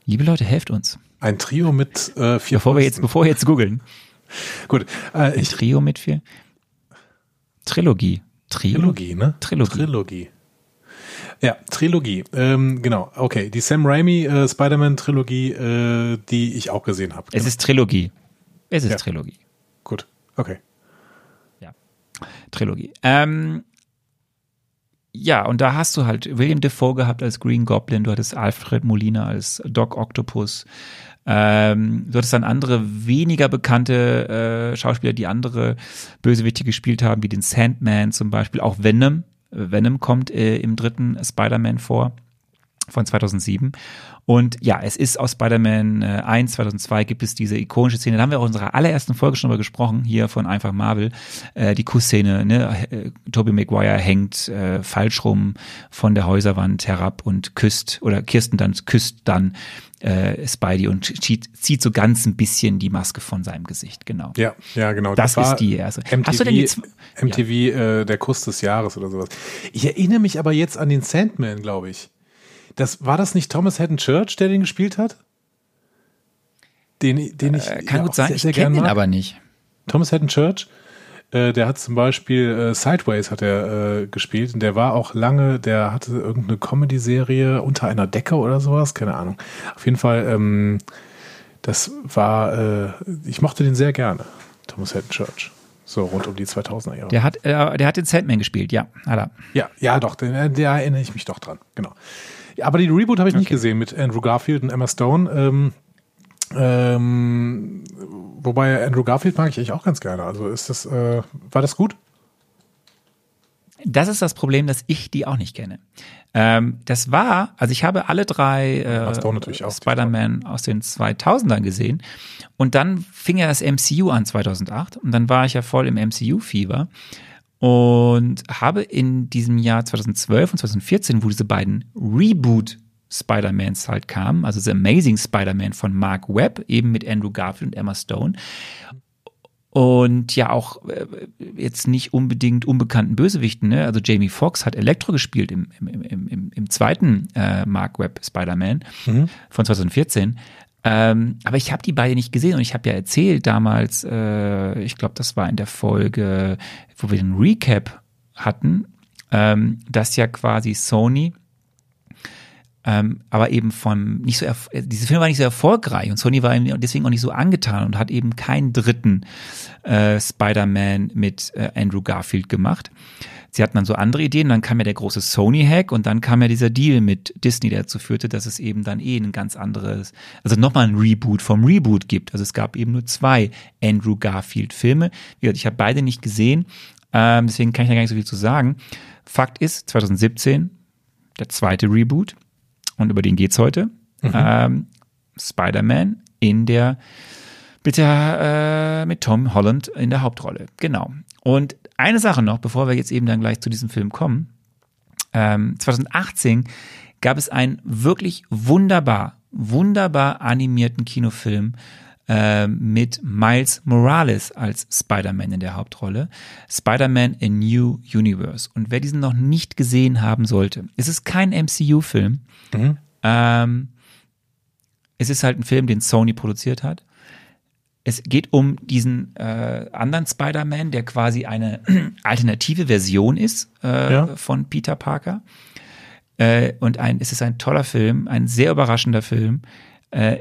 S1: Liebe Leute, helft uns.
S2: Ein Trio mit äh, vier
S1: Bevor wir jetzt, bevor wir jetzt googeln. <laughs>
S2: Gut, äh,
S1: Ein
S2: ich,
S1: Trio mit vier. Trilogie. Trio?
S2: Trilogie, ne?
S1: Trilogie.
S2: Trilogie. Ja, Trilogie. Ähm, genau, okay. Die Sam Raimi äh, Spider-Man-Trilogie, äh, die ich auch gesehen habe.
S1: Es ist Trilogie. Es ist
S2: Ja.
S1: Trilogie.
S2: Gut, okay.
S1: Trilogie. Ähm, ja, und da hast du halt William Defoe gehabt als Green Goblin, du hattest Alfred Molina als Doc Octopus. Ähm, du hattest dann andere weniger bekannte äh, Schauspieler, die andere Bösewichte gespielt haben, wie den Sandman zum Beispiel. Auch Venom. Venom kommt äh, im dritten Spider-Man vor von 2007. Und ja, es ist aus Spider-Man äh, 1, 2002 gibt es diese ikonische Szene, da haben wir auch in unserer allerersten Folge schon drüber gesprochen, hier von Einfach Marvel, äh, die Kussszene, ne? äh, Tobey Maguire hängt äh, falsch rum von der Häuserwand herab und küsst, oder Kirsten dann küsst dann äh, Spidey und zieht, zieht so ganz ein bisschen die Maske von seinem Gesicht, genau.
S2: Ja, ja, genau.
S1: Das
S2: war
S1: ist die erste.
S2: MTV,
S1: Hast du denn die
S2: MTV äh, der Kuss des Jahres oder sowas. Ich erinnere mich aber jetzt an den Sandman, glaube ich. Das, war das nicht Thomas Haddon Church, der den gespielt hat? Den, den ich
S1: Äh, kann
S2: ja
S1: gut sein,
S2: sehr,
S1: ich
S2: sehr
S1: kenne
S2: gern
S1: den
S2: mag.
S1: aber nicht.
S2: Thomas Haddon Church, äh, der hat zum Beispiel äh, Sideways hat er äh, gespielt und der war auch lange, der hatte irgendeine Comedy-Serie unter einer Decke oder sowas, keine Ahnung. Auf jeden Fall, ähm, das war, äh, ich mochte den sehr gerne, Thomas Haddon Church. So rund um die 2000er Jahre.
S1: Der hat, äh, der hat den Sandman gespielt, ja, hat er.
S2: Ja, ja, doch, den, der erinnere ich mich doch dran, genau. Ja, aber den Reboot habe ich nicht gesehen mit Andrew Garfield und Emma Stone. Ähm, ähm, wobei Andrew Garfield mag ich eigentlich auch ganz gerne. Also ist das, äh, war das gut?
S1: Das ist das Problem, dass ich die auch nicht kenne. Ähm, das war, also ich habe alle drei äh. Spider-Man aus den 2000ern gesehen und dann fing ja das MCU an 2008 und dann war ich ja voll im MCU-Fieber und habe in diesem Jahr 2012 und 2014, wo diese beiden Reboot Spider-Mans halt kamen, also The Amazing Spider-Man von Mark Webb, eben mit Andrew Garfield und Emma Stone, und ja auch äh, jetzt nicht unbedingt unbekannten Bösewichten. Ne? Also Jamie Foxx hat Elektro gespielt im, im, im, im, zweiten äh, Mark Webb Spider-Man von 2014. Ähm, aber ich habe die beide nicht gesehen und ich habe ja erzählt damals, äh, ich glaube, das war in der Folge, wo wir den Recap hatten, ähm, dass ja quasi Sony ähm, aber eben von nicht so äh, diese Film war nicht so erfolgreich und Sony war deswegen auch nicht so angetan und hat eben keinen dritten äh, Spider-Man mit äh, Andrew Garfield gemacht. Sie hatten dann so andere Ideen, dann kam ja der große Sony-Hack und dann kam ja dieser Deal mit Disney, der dazu führte, dass es eben dann eh ein ganz anderes, also nochmal ein Reboot vom Reboot gibt. Also es gab eben nur zwei Andrew Garfield-Filme. Wie gesagt, ich habe beide nicht gesehen, ähm, deswegen kann ich da gar nicht so viel zu sagen. Fakt ist, 2017, der zweite Reboot, und über den geht's heute. Ähm, Spider-Man in der mit der äh, mit Tom Holland in der Hauptrolle. Genau. Und eine Sache noch, bevor wir jetzt eben dann gleich zu diesem Film kommen. Ähm, 2018 gab es einen wirklich wunderbar, wunderbar animierten Kinofilm äh, mit Miles Morales als Spider-Man in der Hauptrolle. Spider-Man A New Universe. Und wer diesen noch nicht gesehen haben sollte, es ist kein MCU-Film. Ähm, es ist halt ein Film, den Sony produziert hat. Es geht um diesen äh, anderen Spider-Man, der quasi eine <clears throat> alternative Version ist äh,
S2: Ja.
S1: von Peter Parker. Äh, und ein, es ist ein toller Film, ein sehr überraschender Film. Äh,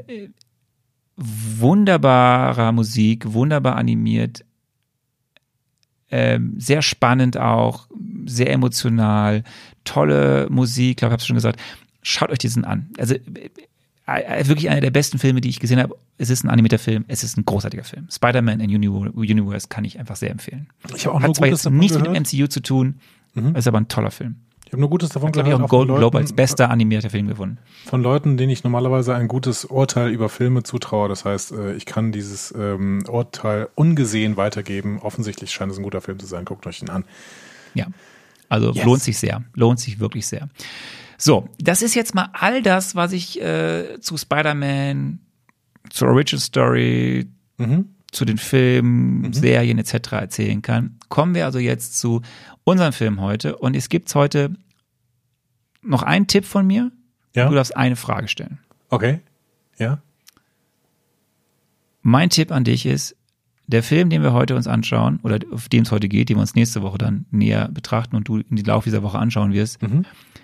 S1: wunderbarer Musik, wunderbar animiert, ähm, sehr spannend auch, sehr emotional, tolle Musik, glaube ich, habe es schon gesagt. Schaut euch diesen an. Also äh, wirklich einer der besten Filme, die ich gesehen habe. Es ist ein animierter Film, es ist ein großartiger Film. Spider-Man in Uni Universe kann ich einfach sehr empfehlen.
S2: Ich habe auch nur
S1: Hat zwar
S2: Gutes
S1: jetzt nichts
S2: gehört.
S1: mit dem MCU zu tun, Ist aber ein toller Film.
S2: Ich habe nur Gutes davon
S1: Glaube ich auch einen
S2: auch von
S1: Golden Globe als bester animierter Film gewonnen.
S2: Von Leuten, denen ich normalerweise ein gutes Urteil über Filme zutraue. Das heißt, äh, ich kann dieses ähm, Urteil ungesehen weitergeben. Offensichtlich scheint es ein guter Film zu sein. Guckt euch ihn an.
S1: Ja. Also
S2: Yes.
S1: lohnt sich sehr. Lohnt sich wirklich sehr. So, das ist jetzt mal all das, was ich äh, zu Spider-Man, zur Origin Story, zu den Filmen, Serien etc. erzählen kann. Kommen wir also jetzt zu unserem Film heute. Und es gibt heute noch einen Tipp von mir.
S2: Ja.
S1: Du darfst eine Frage stellen.
S2: Okay. Ja.
S1: Mein Tipp an dich ist, der Film, den wir heute uns anschauen, oder auf dem es heute geht, den wir uns nächste Woche dann näher betrachten und du in die Lauf dieser Woche anschauen wirst,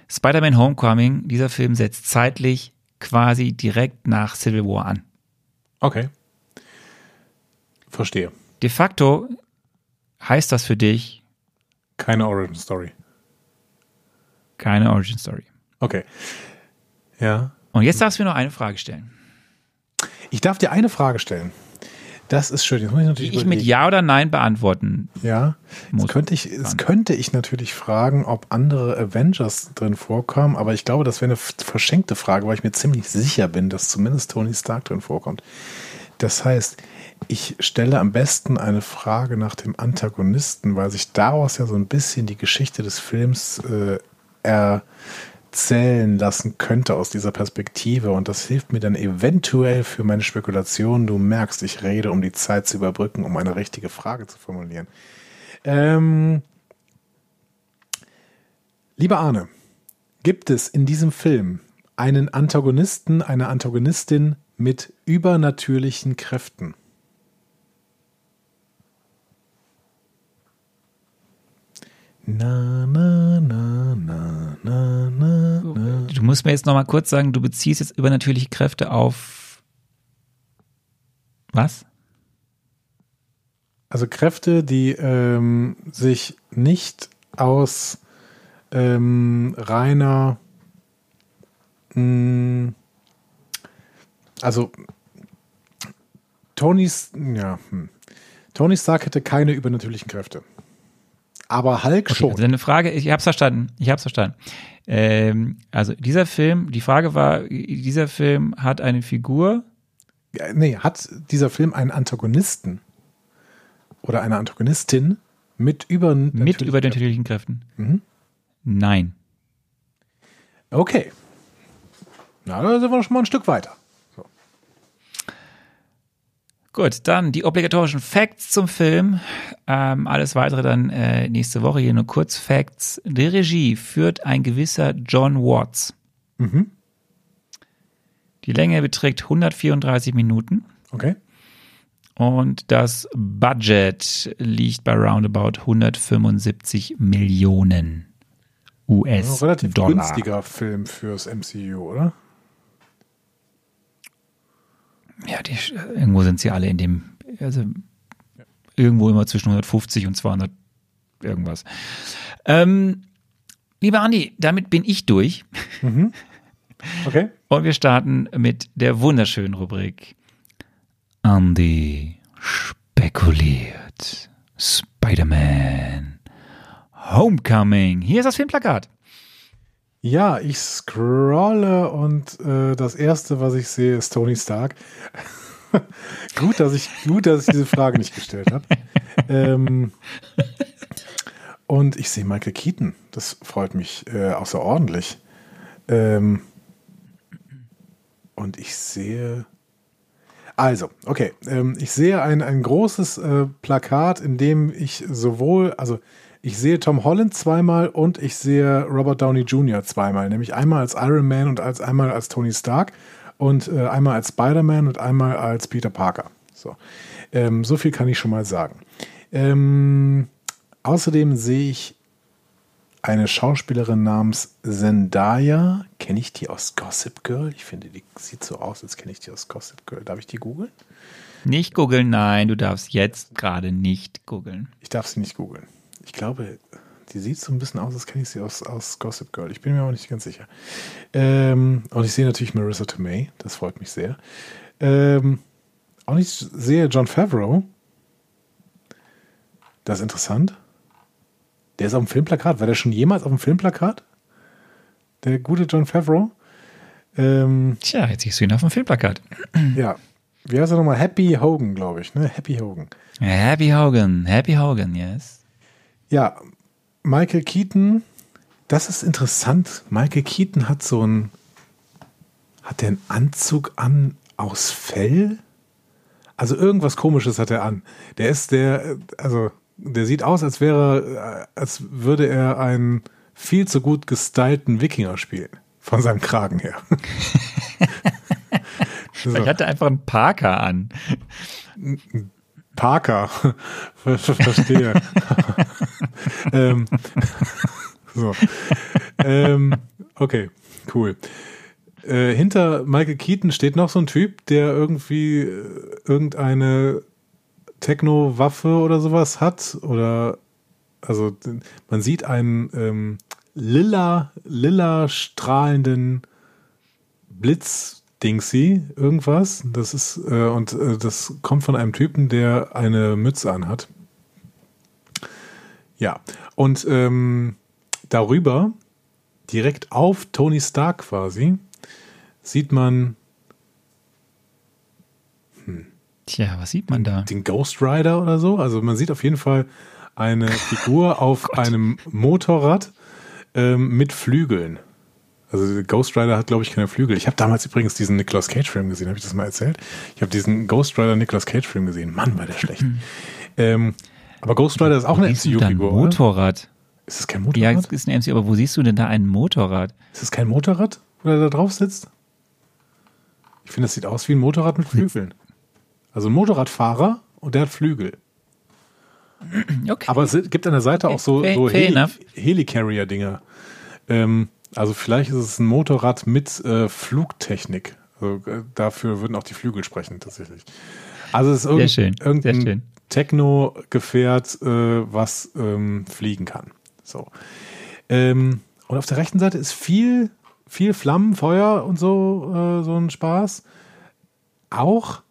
S1: Spider-Man Homecoming, dieser Film setzt zeitlich quasi direkt nach Civil War an.
S2: Okay. Verstehe.
S1: De facto heißt das für dich
S2: Keine Origin Story.
S1: keine Origin Story.
S2: Okay. Ja.
S1: Und jetzt darfst du mir noch eine Frage stellen.
S2: Ich darf dir eine Frage stellen. Das ist schön. Jetzt muss ich
S1: Die
S2: natürlich
S1: ich mit
S2: überlegen.
S1: Ja oder Nein beantworten.
S2: Ja,
S1: Muss
S2: jetzt könnte, ich, jetzt könnte ich natürlich fragen, ob andere Avengers drin vorkommen, aber ich glaube, das wäre eine verschenkte Frage, weil ich mir ziemlich sicher bin, dass zumindest Tony Stark drin vorkommt. Das heißt, ich stelle am besten eine Frage nach dem Antagonisten, weil sich daraus ja so ein bisschen die Geschichte des Films äh, erzählen lassen könnte aus dieser Perspektive. Und das hilft mir dann eventuell für meine Spekulation. Du merkst, ich rede, um die Zeit zu überbrücken, um eine richtige Frage zu formulieren. Ähm, lieber Arne, gibt es in diesem Film einen Antagonisten, eine Antagonistin mit übernatürlichen Kräften? Na, na, na, na, na, na, na.
S1: Du musst mir jetzt noch mal kurz sagen, du beziehst jetzt übernatürliche Kräfte auf was?
S2: Also Kräfte, die ähm, sich nicht aus ähm, reiner, mh, also Tonys, ja, hm. Tony Stark hätte keine übernatürlichen Kräfte. Aber Hulk schon.
S1: Also eine Frage, ich hab's verstanden, ich hab's verstanden. Ähm, also dieser Film, die Frage war, dieser Film hat eine Figur,
S2: Ja, nee, hat dieser Film einen Antagonisten oder eine Antagonistin mit übernatürlichen
S1: mit übernatürlichen Kräften.
S2: Mhm.
S1: Nein.
S2: Okay. Na, da sind wir schon mal ein Stück weiter.
S1: Gut, dann die obligatorischen Facts zum Film. Ähm, alles weitere dann äh, nächste Woche. Hier nur kurz Facts. Die Regie führt ein gewisser John Watts.
S2: Mhm.
S1: Die Länge beträgt 134 Minuten
S2: Okay.
S1: und das Budget liegt bei roundabout 175 Millionen US-Dollar.
S2: relativ günstiger Film fürs MCU, oder?
S1: Ja, die, irgendwo sind sie alle in dem, also irgendwo immer zwischen 150 und 200 irgendwas. Ähm, lieber Andi, damit bin ich durch
S2: Okay. <laughs>
S1: und wir starten mit der wunderschönen Rubrik Andi spekuliert. Spider-Man Homecoming. Hier ist das Filmplakat.
S2: Ja, ich scrolle und äh, das erste, was ich sehe, ist Tony Stark. <laughs> gut, dass ich, gut, dass ich diese Frage nicht gestellt habe. ähm, und ich sehe Michael Keaton. Das freut mich äh, außerordentlich. Ähm, und ich sehe. Also, okay. Ähm, ich sehe ein, ein großes äh, Plakat, in dem ich sowohl, also ich sehe Tom Holland zweimal und ich sehe Robert Downey Jr. zweimal, nämlich einmal als Iron Man und als einmal als Tony Stark und äh, einmal als Spider-Man und einmal als Peter Parker. So, ähm, so viel kann ich schon mal sagen. Ähm, außerdem sehe ich eine Schauspielerin namens Zendaya. Kenne ich die aus Gossip Girl? Ich finde, die sieht so aus, als kenne ich die aus Gossip Girl. Darf ich die googeln?
S1: Nicht googeln, nein, du darfst jetzt gerade nicht googeln.
S2: Ich darf sie nicht googeln. Ich glaube, die sieht so ein bisschen aus, als kenne ich sie aus, aus Gossip Girl. Ich bin mir aber nicht ganz sicher. Ähm, und ich sehe natürlich Marissa Tomei. Das freut mich sehr. Ähm, und ich sehe John Favreau. Das ist interessant. Der ist auf dem Filmplakat. War der schon jemals auf dem Filmplakat? Der gute John Favreau? Ähm,
S1: Tja, jetzt siehst du ihn auf dem Filmplakat. <clears throat>
S2: ja. Wie heißt er nochmal? Happy Hogan, glaube ich. Ne? Happy Hogan.
S1: Happy Hogan, Happy Hogan, yes.
S2: Ja, Michael Keaton, das ist interessant. Michael Keaton hat so ein, hat der einen Anzug an aus Fell? Also irgendwas komisches hat er an. Der ist der, also der sieht aus, als wäre, äh, als würde er einen viel zu gut gestylten Wikinger spielen. Von seinem Kragen her. So.
S1: Ich hatte einfach einen Parker an.
S2: Parker. <laughs> Ver ver verstehe. <laughs> ähm, <laughs> so. Ähm, okay, cool. Äh, hinter Michael Keaton steht noch so ein Typ, der irgendwie äh, irgendeine Techno-Waffe oder sowas hat. Oder also man sieht einen ähm, lila, lila strahlenden Blitz Dingsy, irgendwas. Das ist, äh, und äh, das kommt von einem Typen, der eine Mütze anhat. Ja, und ähm, darüber, direkt auf Tony Stark quasi, sieht man
S1: Tja, was sieht man da?
S2: den Ghost Rider oder so. Also man sieht auf jeden Fall eine Figur <laughs> auf einem Motorrad ähm, mit Flügeln. Also Ghost Rider hat, glaube ich, keine Flügel. Ich habe damals übrigens diesen Nicolas Cage-Film gesehen. Habe ich das mal erzählt? Ich habe diesen Ghost Rider Nicolas Cage-Film gesehen. Mann, war der schlecht. ähm, aber Ghost Rider ist auch eine MCU-Figur, oder?
S1: Motorrad?
S2: Ist das kein
S1: Ja,
S2: Motorrad?
S1: es ist ein MC, aber wo siehst du denn da ein Motorrad?
S2: Ist das kein Motorrad, wo er da drauf sitzt? Ich finde, das sieht aus wie ein Motorrad mit Flügeln. Also ein Motorradfahrer und der hat Flügel.
S1: Okay.
S2: Aber es gibt an der Seite auch so, so Heli. Helicarrier-Dinger. Ähm, also vielleicht ist es ein Motorrad mit äh, Flugtechnik. Also, äh, dafür würden auch die Flügel sprechen, tatsächlich. Also es ist irgend,
S1: schön, sehr
S2: irgendein
S1: schön.
S2: Techno-Gefährt, äh, was ähm, fliegen kann. So. Ähm, und auf der rechten Seite ist viel, viel Flammen, Feuer und so, äh, so ein Spaß. Auch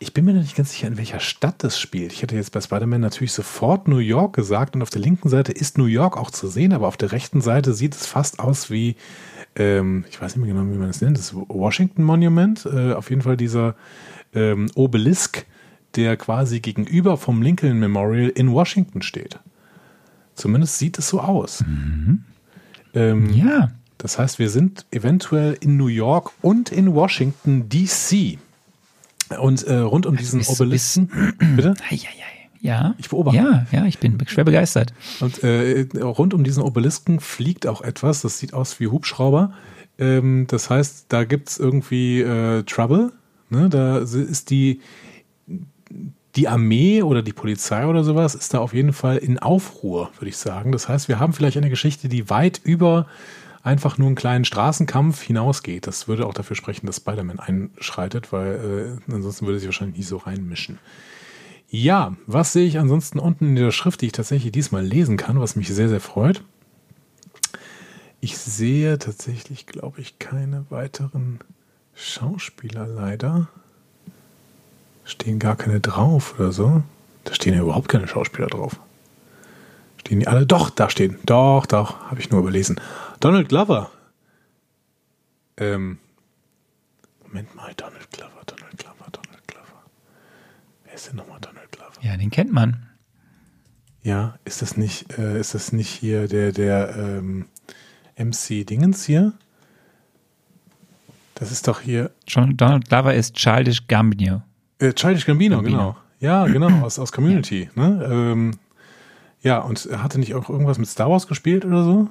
S2: ich bin mir noch nicht ganz sicher, in welcher Stadt das spielt. Ich hätte jetzt bei Spider-Man natürlich sofort New York gesagt und auf der linken Seite ist New York auch zu sehen, aber auf der rechten Seite sieht es fast aus wie, ähm, ich weiß nicht mehr genau, wie man es nennt, das Washington Monument. Äh, auf jeden Fall dieser ähm, Obelisk, der quasi gegenüber vom Lincoln Memorial in Washington steht. Zumindest sieht es so aus. Ähm,
S1: ja.
S2: Das heißt, wir sind eventuell in New York und in Washington, D.C. Und äh, rund um diesen Obelisken. Bitte?
S1: Ja.
S2: Ich beobachte.
S1: Ja, ja, ich bin schwer begeistert.
S2: Und äh, rund um diesen Obelisken fliegt auch etwas, das sieht aus wie Hubschrauber. Ähm, das heißt, da gibt es irgendwie äh, Trouble. Ne? Da ist die, die Armee oder die Polizei oder sowas, ist da auf jeden Fall in Aufruhr, würde ich sagen. Das heißt, wir haben vielleicht eine Geschichte, die weit über einfach nur einen kleinen Straßenkampf hinausgeht. Das würde auch dafür sprechen, dass Spider-Man einschreitet, weil äh, ansonsten würde sich wahrscheinlich nicht so reinmischen. Ja, was sehe ich ansonsten unten in der Schrift, die ich tatsächlich diesmal lesen kann, was mich sehr, sehr freut? Ich sehe tatsächlich, glaube ich, keine weiteren Schauspieler leider. Stehen gar keine drauf oder so. Da stehen ja überhaupt keine Schauspieler drauf. Stehen die alle? Doch, da stehen. Doch, doch, habe ich nur überlesen. Donald Glover. Ähm. Moment mal, Donald Glover, Donald Glover, Donald Glover. Wer ist denn nochmal Donald Glover?
S1: Ja, den kennt man.
S2: Ja, ist das nicht, äh, ist das nicht hier der, der ähm, MC Dingens hier? Das ist doch hier.
S1: John Donald Glover ist Childish Gambino.
S2: Äh, Childish Gambino,
S1: Gambino.
S2: genau. Ja, genau, aus, aus Community. Ne? Ähm, ja, und er hatte nicht auch irgendwas mit Star Wars gespielt oder so?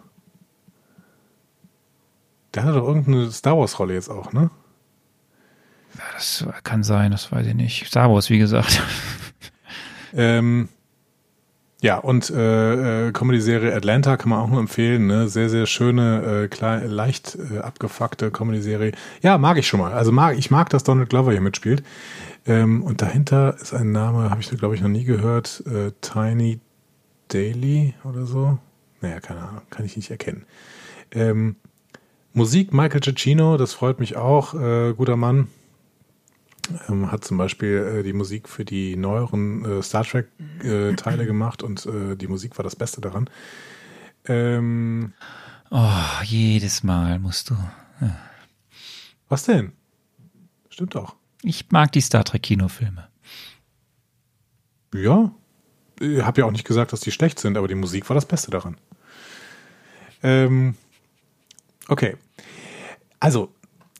S2: Der hatte doch irgendeine Star Wars-Rolle jetzt auch, ne?
S1: Ja, das kann sein, das weiß ich nicht. Star Wars, wie gesagt.
S2: Ähm, ja, und äh, äh, Comedy-Serie Atlanta kann man auch nur empfehlen. Ne? Sehr, sehr schöne, äh, klein, leicht äh, abgefuckte Comedy-Serie. Ja, mag ich schon mal. Also mag ich mag, dass Donald Glover hier mitspielt. Ähm, und dahinter ist ein Name, habe ich, glaube ich, noch nie gehört. Äh, Tiny Daily oder so. Naja, keine Ahnung, kann ich nicht erkennen. Ähm, Musik Michael Giacchino, das freut mich auch. Äh, guter Mann. Ähm, hat zum Beispiel äh, die Musik für die neueren äh, Star Trek-Teile <clears throat> gemacht und äh, die Musik war das Beste daran. Ähm,
S1: Oh, jedes Mal musst du.
S2: was denn? Stimmt doch.
S1: Ich mag die Star Trek Kinofilme.
S2: Ja, ich habe ja auch nicht gesagt, dass die schlecht sind, aber die Musik war das Beste daran. Ähm, okay. Also,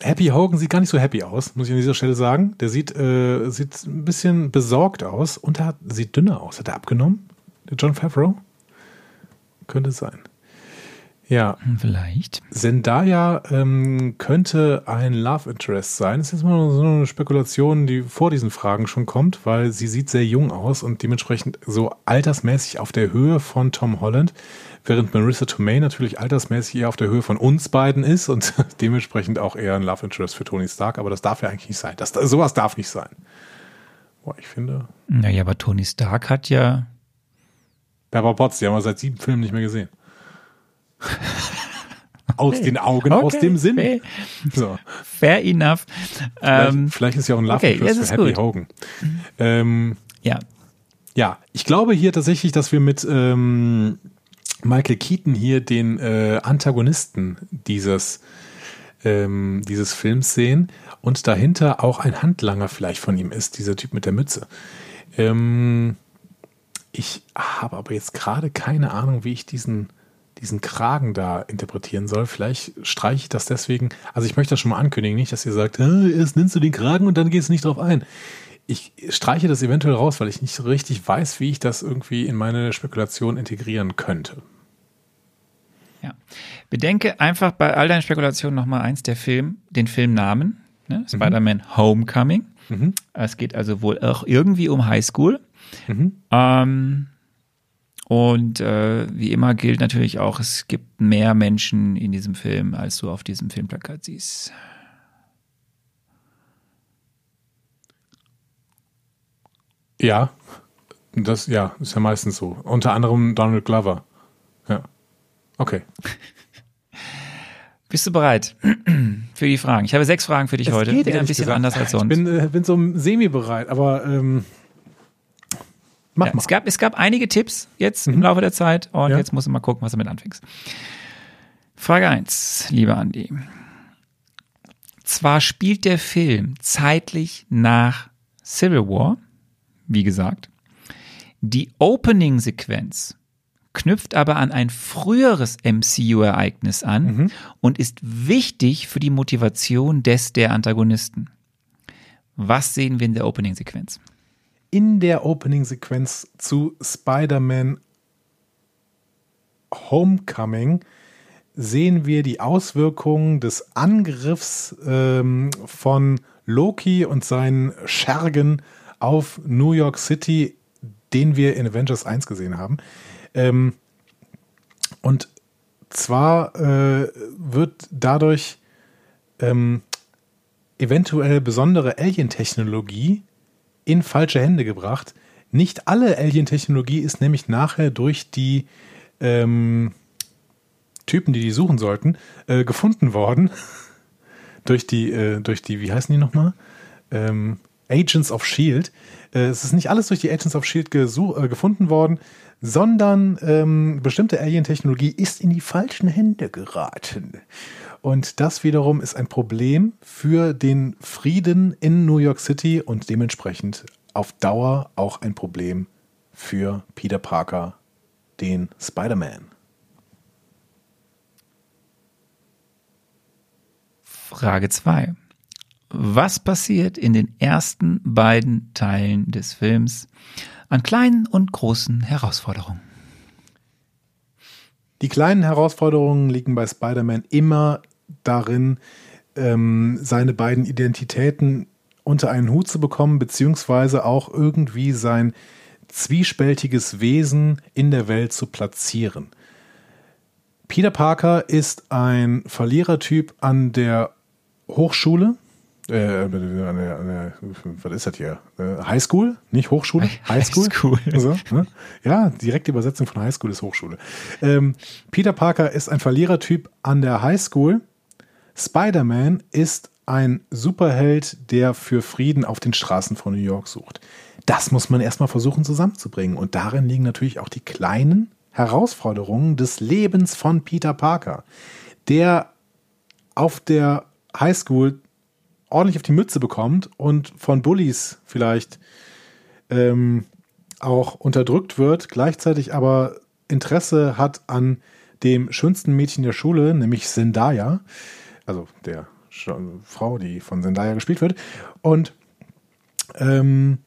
S2: Happy Hogan sieht gar nicht so happy aus, muss ich an dieser Stelle sagen. Der sieht, äh, sieht ein bisschen besorgt aus und er hat, sieht dünner aus. Hat er abgenommen? Der John Favreau? Könnte sein. Ja,
S1: Vielleicht.
S2: Zendaya ähm, könnte ein Love Interest sein. Das ist jetzt mal so eine Spekulation, die vor diesen Fragen schon kommt, weil sie sieht sehr jung aus und dementsprechend so altersmäßig auf der Höhe von Tom Holland, während Marissa Tomei natürlich altersmäßig eher auf der Höhe von uns beiden ist und <laughs> dementsprechend auch eher ein Love Interest für Tony Stark. Aber das darf ja eigentlich nicht sein. Das, sowas darf nicht sein. Boah, ich finde,
S1: Naja, aber Tony Stark hat ja.
S2: Pepper Potts, die haben wir seit sieben Filmen nicht mehr gesehen. <laughs> Aus den Augen, aus
S1: Okay,
S2: dem Sinn.
S1: okay.
S2: So.
S1: Fair enough.
S2: Vielleicht,
S1: Ähm,
S2: vielleicht ist ja auch ein Love
S1: okay,
S2: Interest für Happy
S1: gut.
S2: Hogan. Ähm,
S1: ja.
S2: ja, ich glaube hier tatsächlich, dass wir mit ähm, Michael Keaton hier den äh, Antagonisten dieses, ähm, dieses Films sehen und dahinter auch ein Handlanger vielleicht von ihm ist, dieser Typ mit der Mütze. Ähm, ich habe aber jetzt gerade keine Ahnung, wie ich diesen, diesen Kragen da interpretieren soll. Vielleicht streiche ich das deswegen. Also ich möchte das schon mal ankündigen, nicht, dass ihr sagt, "Äh, erst nimmst du den Kragen und dann gehst du nicht drauf ein. Ich streiche das eventuell raus, weil ich nicht so richtig weiß, wie ich das irgendwie in meine Spekulation integrieren könnte.
S1: Ja. Bedenke einfach bei all deinen Spekulationen nochmal eins, der Film, den Filmnamen, ne? Spider-Man Homecoming. Es geht also wohl auch irgendwie um Highschool. Ähm, und äh, wie immer gilt natürlich auch, es gibt mehr Menschen in diesem Film, als du auf diesem Filmplakat siehst.
S2: Ja, das ja, ist ja meistens so. Unter anderem Donald Glover. Ja. Okay.
S1: Bist du bereit <clears throat> für die Fragen? Ich habe sechs Fragen für dich heute. Wieder ein bisschen
S2: gesagt.
S1: anders als sonst.
S2: Ich bin, äh, bin so semi-bereit, aber ähm, mach
S1: Ja,
S2: mal.
S1: es, gab, es gab einige Tipps jetzt im Laufe der Zeit und
S2: Ja.
S1: jetzt musst du mal gucken, was du mit anfängst. Frage 1, lieber Andi. Zwar spielt der Film zeitlich nach Civil War, wie gesagt, die Opening-Sequenz knüpft aber an ein früheres MCU-Ereignis an und ist wichtig für die Motivation des der Antagonisten. Was sehen wir in der Opening-Sequenz?
S2: In der Opening-Sequenz zu Spider-Man Homecoming sehen wir die Auswirkungen des Angriffs ähm, von Loki und seinen Schergen auf New York City, den wir in Avengers 1 gesehen haben. Ähm, und zwar äh, wird dadurch ähm, eventuell besondere Alien-Technologie in falsche Hände gebracht. Nicht alle Alien-Technologie ist nämlich nachher durch die ähm, Typen, die die suchen sollten, äh, gefunden worden. <laughs> durch die, äh, durch die, wie heißen die nochmal? Ähm, Agents of Shield. Äh, es ist nicht alles durch die Agents of Shield äh, gefunden worden, sondern ähm, bestimmte Alien-Technologie ist in die falschen Hände geraten. Und das wiederum ist ein Problem für den Frieden in New York City und dementsprechend auf Dauer auch ein Problem für Peter Parker, den Spider-Man.
S1: Frage 2. Was passiert in den ersten beiden Teilen des Films an kleinen und großen Herausforderungen?
S2: Die kleinen Herausforderungen liegen bei Spider-Man immer darin, ähm, seine beiden Identitäten unter einen Hut zu bekommen, beziehungsweise auch irgendwie sein zwiespältiges Wesen in der Welt zu platzieren. Peter Parker ist ein Verlierertyp an der Hochschule. Äh, an der, an der, was ist das hier? Äh, Highschool? Nicht Hochschule? Highschool?
S1: Highschool. <laughs>
S2: So, ne? Ja, direkte Übersetzung von Highschool ist Hochschule. Ähm, Peter Parker ist ein Verlierertyp an der Highschool. Spider-Man ist ein Superheld, der für Frieden auf den Straßen von New York sucht. Das muss man erstmal versuchen zusammenzubringen. Und darin liegen natürlich auch die kleinen Herausforderungen des Lebens von Peter Parker, der auf der Highschool ordentlich auf die Mütze bekommt und von Bullies vielleicht ähm, auch unterdrückt wird, gleichzeitig aber Interesse hat an dem schönsten Mädchen der Schule, nämlich Zendaya, also der Sch Frau, die von Zendaya gespielt wird. Und ähm,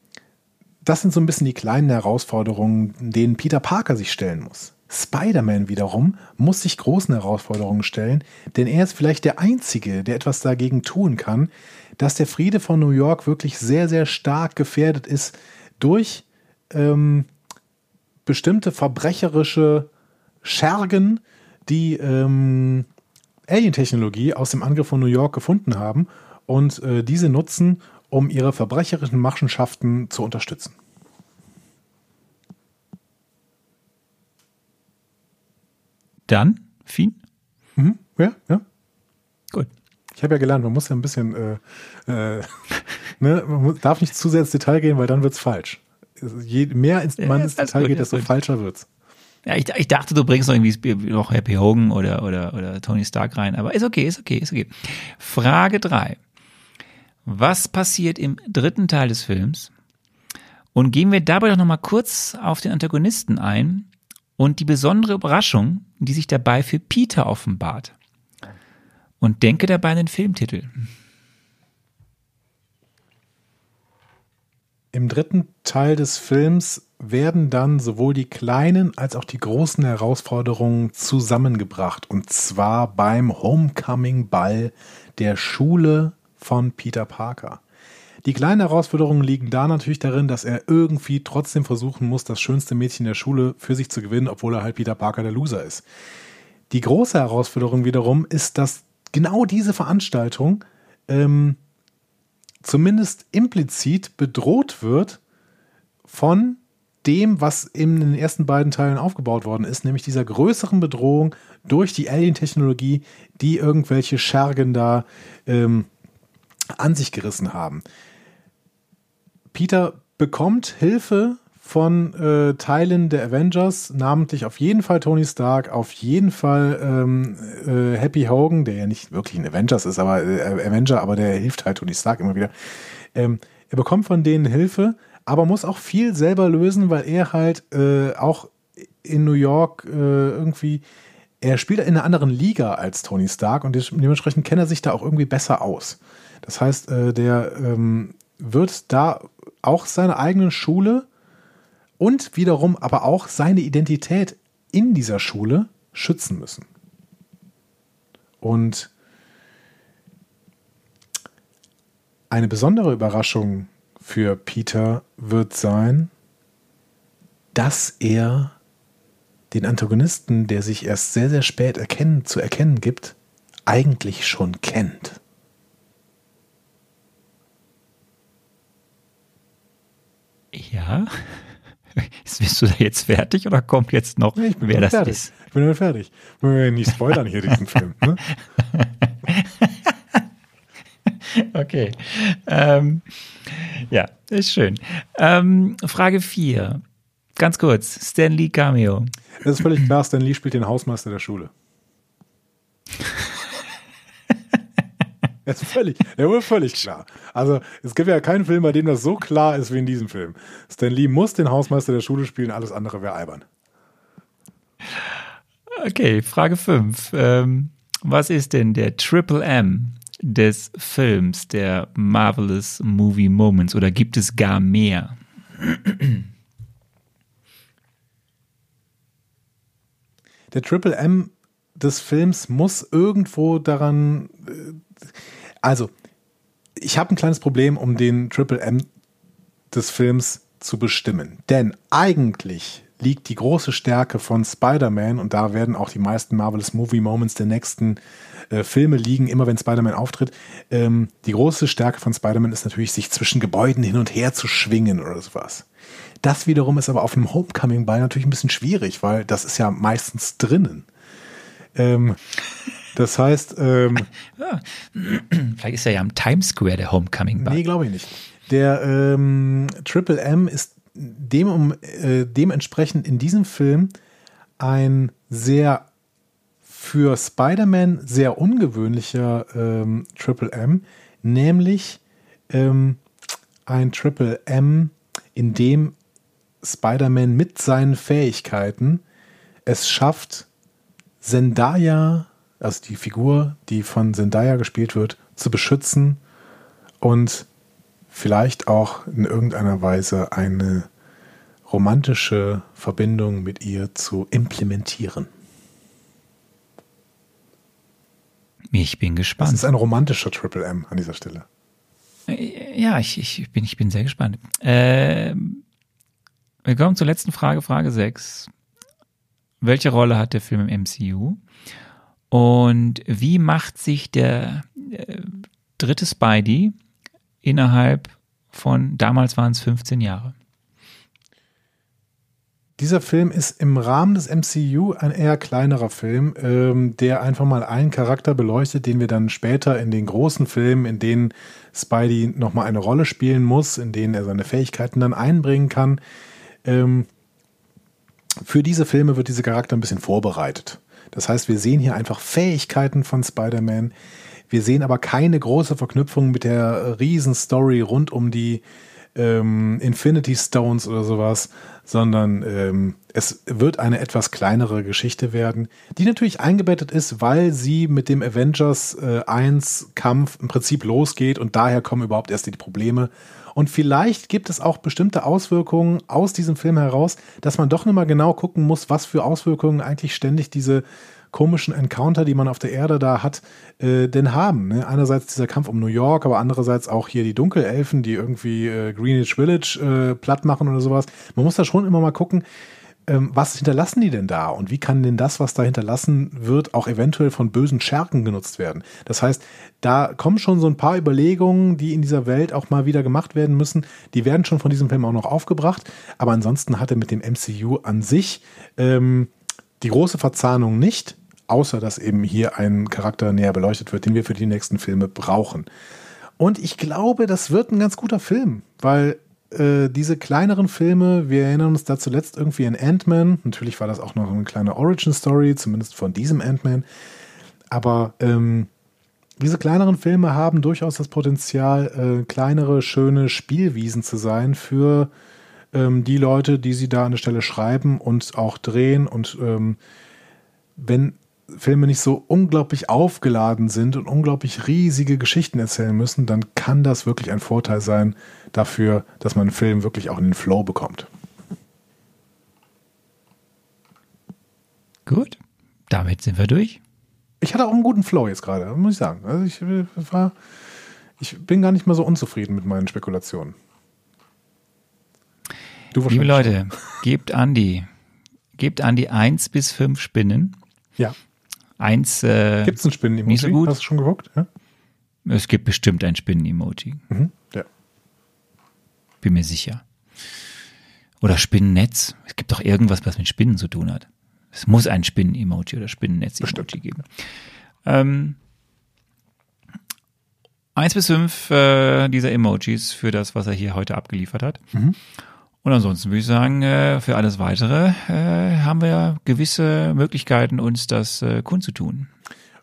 S2: das sind so ein bisschen die kleinen Herausforderungen, denen Peter Parker sich stellen muss. Spider-Man wiederum muss sich großen Herausforderungen stellen, denn er ist vielleicht der Einzige, der etwas dagegen tun kann, dass der Friede von New York wirklich sehr, sehr stark gefährdet ist durch ähm, bestimmte verbrecherische Schergen, die ähm, Alien-Technologie aus dem Angriff von New York gefunden haben und äh, diese nutzen, um ihre verbrecherischen Machenschaften zu unterstützen.
S1: Dann, Fien?
S2: Mhm. Ja, ja.
S1: Gut.
S2: Ich habe ja gelernt, man muss ja ein bisschen, äh, äh, <laughs> ne, man muss, darf nicht zu sehr ins Detail gehen, weil dann wird's falsch. Also Je mehr ins,
S1: Ja,
S2: man ins Detail
S1: gut,
S2: geht, desto falscher wird's.
S1: Ja, ich, ich dachte, du bringst noch irgendwie noch Happy Hogan oder, oder, oder Tony Stark rein, aber ist okay, ist okay, ist okay. Frage drei: Was passiert im dritten Teil des Films? Und gehen wir dabei doch nochmal kurz auf den Antagonisten ein und die besondere Überraschung, die sich dabei für Peter offenbart. Und denke dabei an den Filmtitel.
S2: Im dritten Teil des Films werden dann sowohl die kleinen als auch die großen Herausforderungen zusammengebracht. Und zwar beim Homecoming-Ball der Schule von Peter Parker. Die kleinen Herausforderungen liegen da natürlich darin, dass er irgendwie trotzdem versuchen muss, das schönste Mädchen der Schule für sich zu gewinnen, obwohl er halt Peter Parker der Loser ist. Die große Herausforderung wiederum ist, dass genau diese Veranstaltung ähm, zumindest implizit bedroht wird von dem, was in den ersten beiden Teilen aufgebaut worden ist, nämlich dieser größeren Bedrohung durch die Alien-Technologie, die irgendwelche Schergen da ähm, an sich gerissen haben. Peter bekommt Hilfe von äh, Teilen der Avengers, namentlich auf jeden Fall Tony Stark, auf jeden Fall ähm, äh, Happy Hogan, der ja nicht wirklich ein Avengers ist, aber äh, Avenger, aber der hilft halt Tony Stark immer wieder. Ähm, er bekommt von denen Hilfe, aber muss auch viel selber lösen, weil er halt äh, auch in New York äh, irgendwie, er spielt in einer anderen Liga als Tony Stark und dementsprechend kennt er sich da auch irgendwie besser aus. Das heißt, äh, der ähm, wird da auch seine eigene Schule und wiederum aber auch seine Identität in dieser Schule schützen müssen. Und eine besondere Überraschung für Peter wird sein, dass er den Antagonisten, der sich erst sehr, sehr spät erkennen, zu erkennen gibt, eigentlich schon kennt.
S1: Ja. Bist du da jetzt fertig oder kommt jetzt noch,
S2: Ich bin
S1: wer das
S2: fertig.
S1: ist?
S2: Ich bin damit fertig. Wollen wir nicht spoilern hier diesen Film. Ne? <laughs>
S1: Okay. Ähm, ja, ist schön. Ähm, Frage 4. Ganz kurz. Stan Lee Cameo.
S2: Es ist völlig klar, Stan Lee spielt den Hausmeister der Schule. <laughs> Es ist völlig, ja, wohl völlig klar. Also, es gibt ja keinen Film, bei dem das so klar ist wie in diesem Film. Stan Lee muss den Hausmeister der Schule spielen, alles andere wäre albern.
S1: Okay, Frage 5. Ähm, was ist denn der Triple M des Films, der Marvelous Movie Moments? Oder gibt es gar mehr?
S2: Der Triple M des Films muss irgendwo daran. äh, Also, ich habe ein kleines Problem, um den Triple M des Films zu bestimmen. Denn eigentlich liegt die große Stärke von Spider-Man, und da werden auch die meisten Marvelous Movie Moments der nächsten äh, Filme liegen, immer wenn Spider-Man auftritt. Ähm, die große Stärke von Spider-Man ist natürlich, sich zwischen Gebäuden hin und her zu schwingen oder sowas. Das wiederum ist aber auf einem Homecoming-Ball natürlich ein bisschen schwierig, weil das ist ja meistens drinnen. Ähm, Das heißt, ähm, <clears throat>
S1: Vielleicht ist er ja am Times Square der Homecoming Bug.
S2: nee, glaube ich nicht. Der ähm, Triple M ist dem, um, äh, dementsprechend in diesem Film ein sehr für Spider-Man sehr ungewöhnlicher ähm, Triple M, nämlich ähm, ein Triple M, in dem Spider-Man mit seinen Fähigkeiten es schafft, Zendaya, also die Figur, die von Zendaya gespielt wird, zu beschützen und vielleicht auch in irgendeiner Weise eine romantische Verbindung mit ihr zu implementieren.
S1: Ich bin
S2: Das
S1: gespannt.
S2: ist ein romantischer Triple M an dieser Stelle.
S1: Ja, ich, ich, bin, ich bin sehr gespannt. Ähm, wir kommen zur letzten Frage, Frage 6. Welche Rolle hat der Film im MCU? Und wie macht sich der äh, dritte Spidey innerhalb von, damals waren es 15 Jahre?
S2: Dieser Film ist im Rahmen des MCU ein eher kleinerer Film, ähm, der einfach mal einen Charakter beleuchtet, den wir dann später in den großen Filmen, in denen Spidey nochmal eine Rolle spielen muss, in denen er seine Fähigkeiten dann einbringen kann. Ähm, für diese Filme wird dieser Charakter ein bisschen vorbereitet. Das heißt, wir sehen hier einfach Fähigkeiten von Spider-Man. Wir sehen aber keine große Verknüpfung mit der Riesenstory rund um die ähm, Infinity Stones oder sowas, sondern ähm, es wird eine etwas kleinere Geschichte werden, die natürlich eingebettet ist, weil sie mit dem Avengers äh, 1 Kampf im Prinzip losgeht und daher kommen überhaupt erst die Probleme. Und vielleicht gibt es auch bestimmte Auswirkungen aus diesem Film heraus, dass man doch nochmal genau gucken muss, was für Auswirkungen eigentlich ständig diese komischen Encounter, die man auf der Erde da hat, äh, denn haben. Ne? Einerseits dieser Kampf um New York, aber andererseits auch hier die Dunkelelfen, die irgendwie äh, Greenwich Village äh, platt machen oder sowas. Man muss da schon immer mal gucken, was hinterlassen die denn da und wie kann denn das, was da hinterlassen wird, auch eventuell von bösen Schergen genutzt werden. Das heißt, da kommen schon so ein paar Überlegungen, die in dieser Welt auch mal wieder gemacht werden müssen. Die werden schon von diesem Film auch noch aufgebracht, aber ansonsten hat er mit dem MCU an sich ähm, die große Verzahnung nicht, außer dass eben hier ein Charakter näher beleuchtet wird, den wir für die nächsten Filme brauchen. Und ich glaube, das wird ein ganz guter Film, weil äh, diese kleineren Filme, wir erinnern uns da zuletzt irgendwie an Ant-Man, natürlich war das auch noch eine kleine Origin-Story, zumindest von diesem Ant-Man, aber ähm, diese kleineren Filme haben durchaus das Potenzial, äh, kleinere, schöne Spielwiesen zu sein für ähm, die Leute, die sie da an der Stelle schreiben und auch drehen. Und ähm, wenn Filme nicht so unglaublich aufgeladen sind und unglaublich riesige Geschichten erzählen müssen, dann kann das wirklich ein Vorteil sein dafür, dass man einen Film wirklich auch in den Flow bekommt.
S1: Gut, damit sind wir durch.
S2: Ich hatte auch einen guten Flow jetzt gerade, muss ich sagen. Also ich äh, war, ich bin gar nicht mal so unzufrieden mit meinen Spekulationen. Du
S1: Liebe Leute, gebt Andi, gebt Andi eins bis fünf Spinnen.
S2: schon. Ja.
S1: Eins, äh,
S2: Gibt es einen Spinnen-Emoji?
S1: So gut.
S2: Hast du schon geguckt? Ja.
S1: es gibt bestimmt ein Spinnen-Emoji.
S2: Mhm. ja.
S1: Bin mir sicher. Oder Spinnennetz. Es gibt doch irgendwas, was mit Spinnen zu tun hat. Es muss ein Spinnen-Emoji oder Spinnennetz-Emoji geben. Ähm, eins bis fünf äh, dieser Emojis für das, was er hier heute abgeliefert hat. Und ansonsten würde ich sagen, äh, für alles weitere äh, haben wir gewisse Möglichkeiten, uns das äh, kundzutun.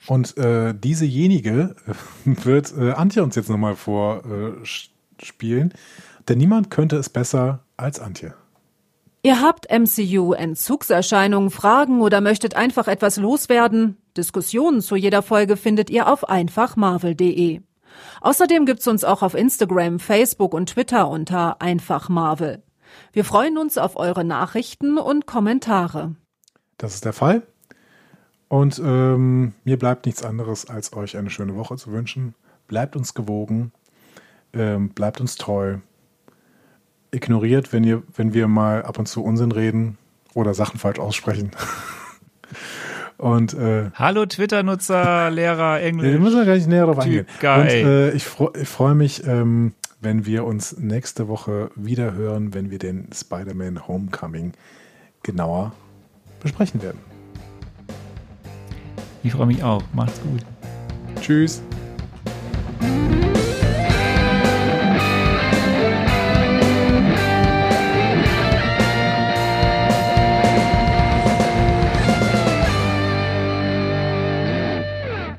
S2: Und äh, diesejenige <laughs> wird äh, Antje uns jetzt nochmal vorspielen. Denn niemand könnte es besser als Antje.
S3: Ihr habt MCU-Entzugserscheinungen, Fragen oder möchtet einfach etwas loswerden? Diskussionen zu jeder Folge findet ihr auf einfachmarvel.de. Außerdem gibt's uns auch auf Instagram, Facebook und Twitter unter einfachmarvel. Wir freuen uns auf eure Nachrichten und Kommentare.
S2: Das ist der Fall. Und ähm, mir bleibt nichts anderes, als euch eine schöne Woche zu wünschen. Bleibt uns gewogen, ähm, bleibt uns treu. Ignoriert, wenn, ihr, wenn wir mal ab und zu Unsinn reden oder Sachen falsch aussprechen. <laughs> und äh,
S1: Hallo Twitter-Nutzer, Lehrer, Englisch.
S2: wir müssen ja gar nicht näher darauf eingehen.
S1: geil.
S2: Und äh, ich, fro ich freue mich, ähm, wenn wir uns nächste Woche wieder hören, wenn wir den Spider-Man Homecoming genauer besprechen werden.
S1: Ich freue mich auch. Macht's gut.
S2: Tschüss.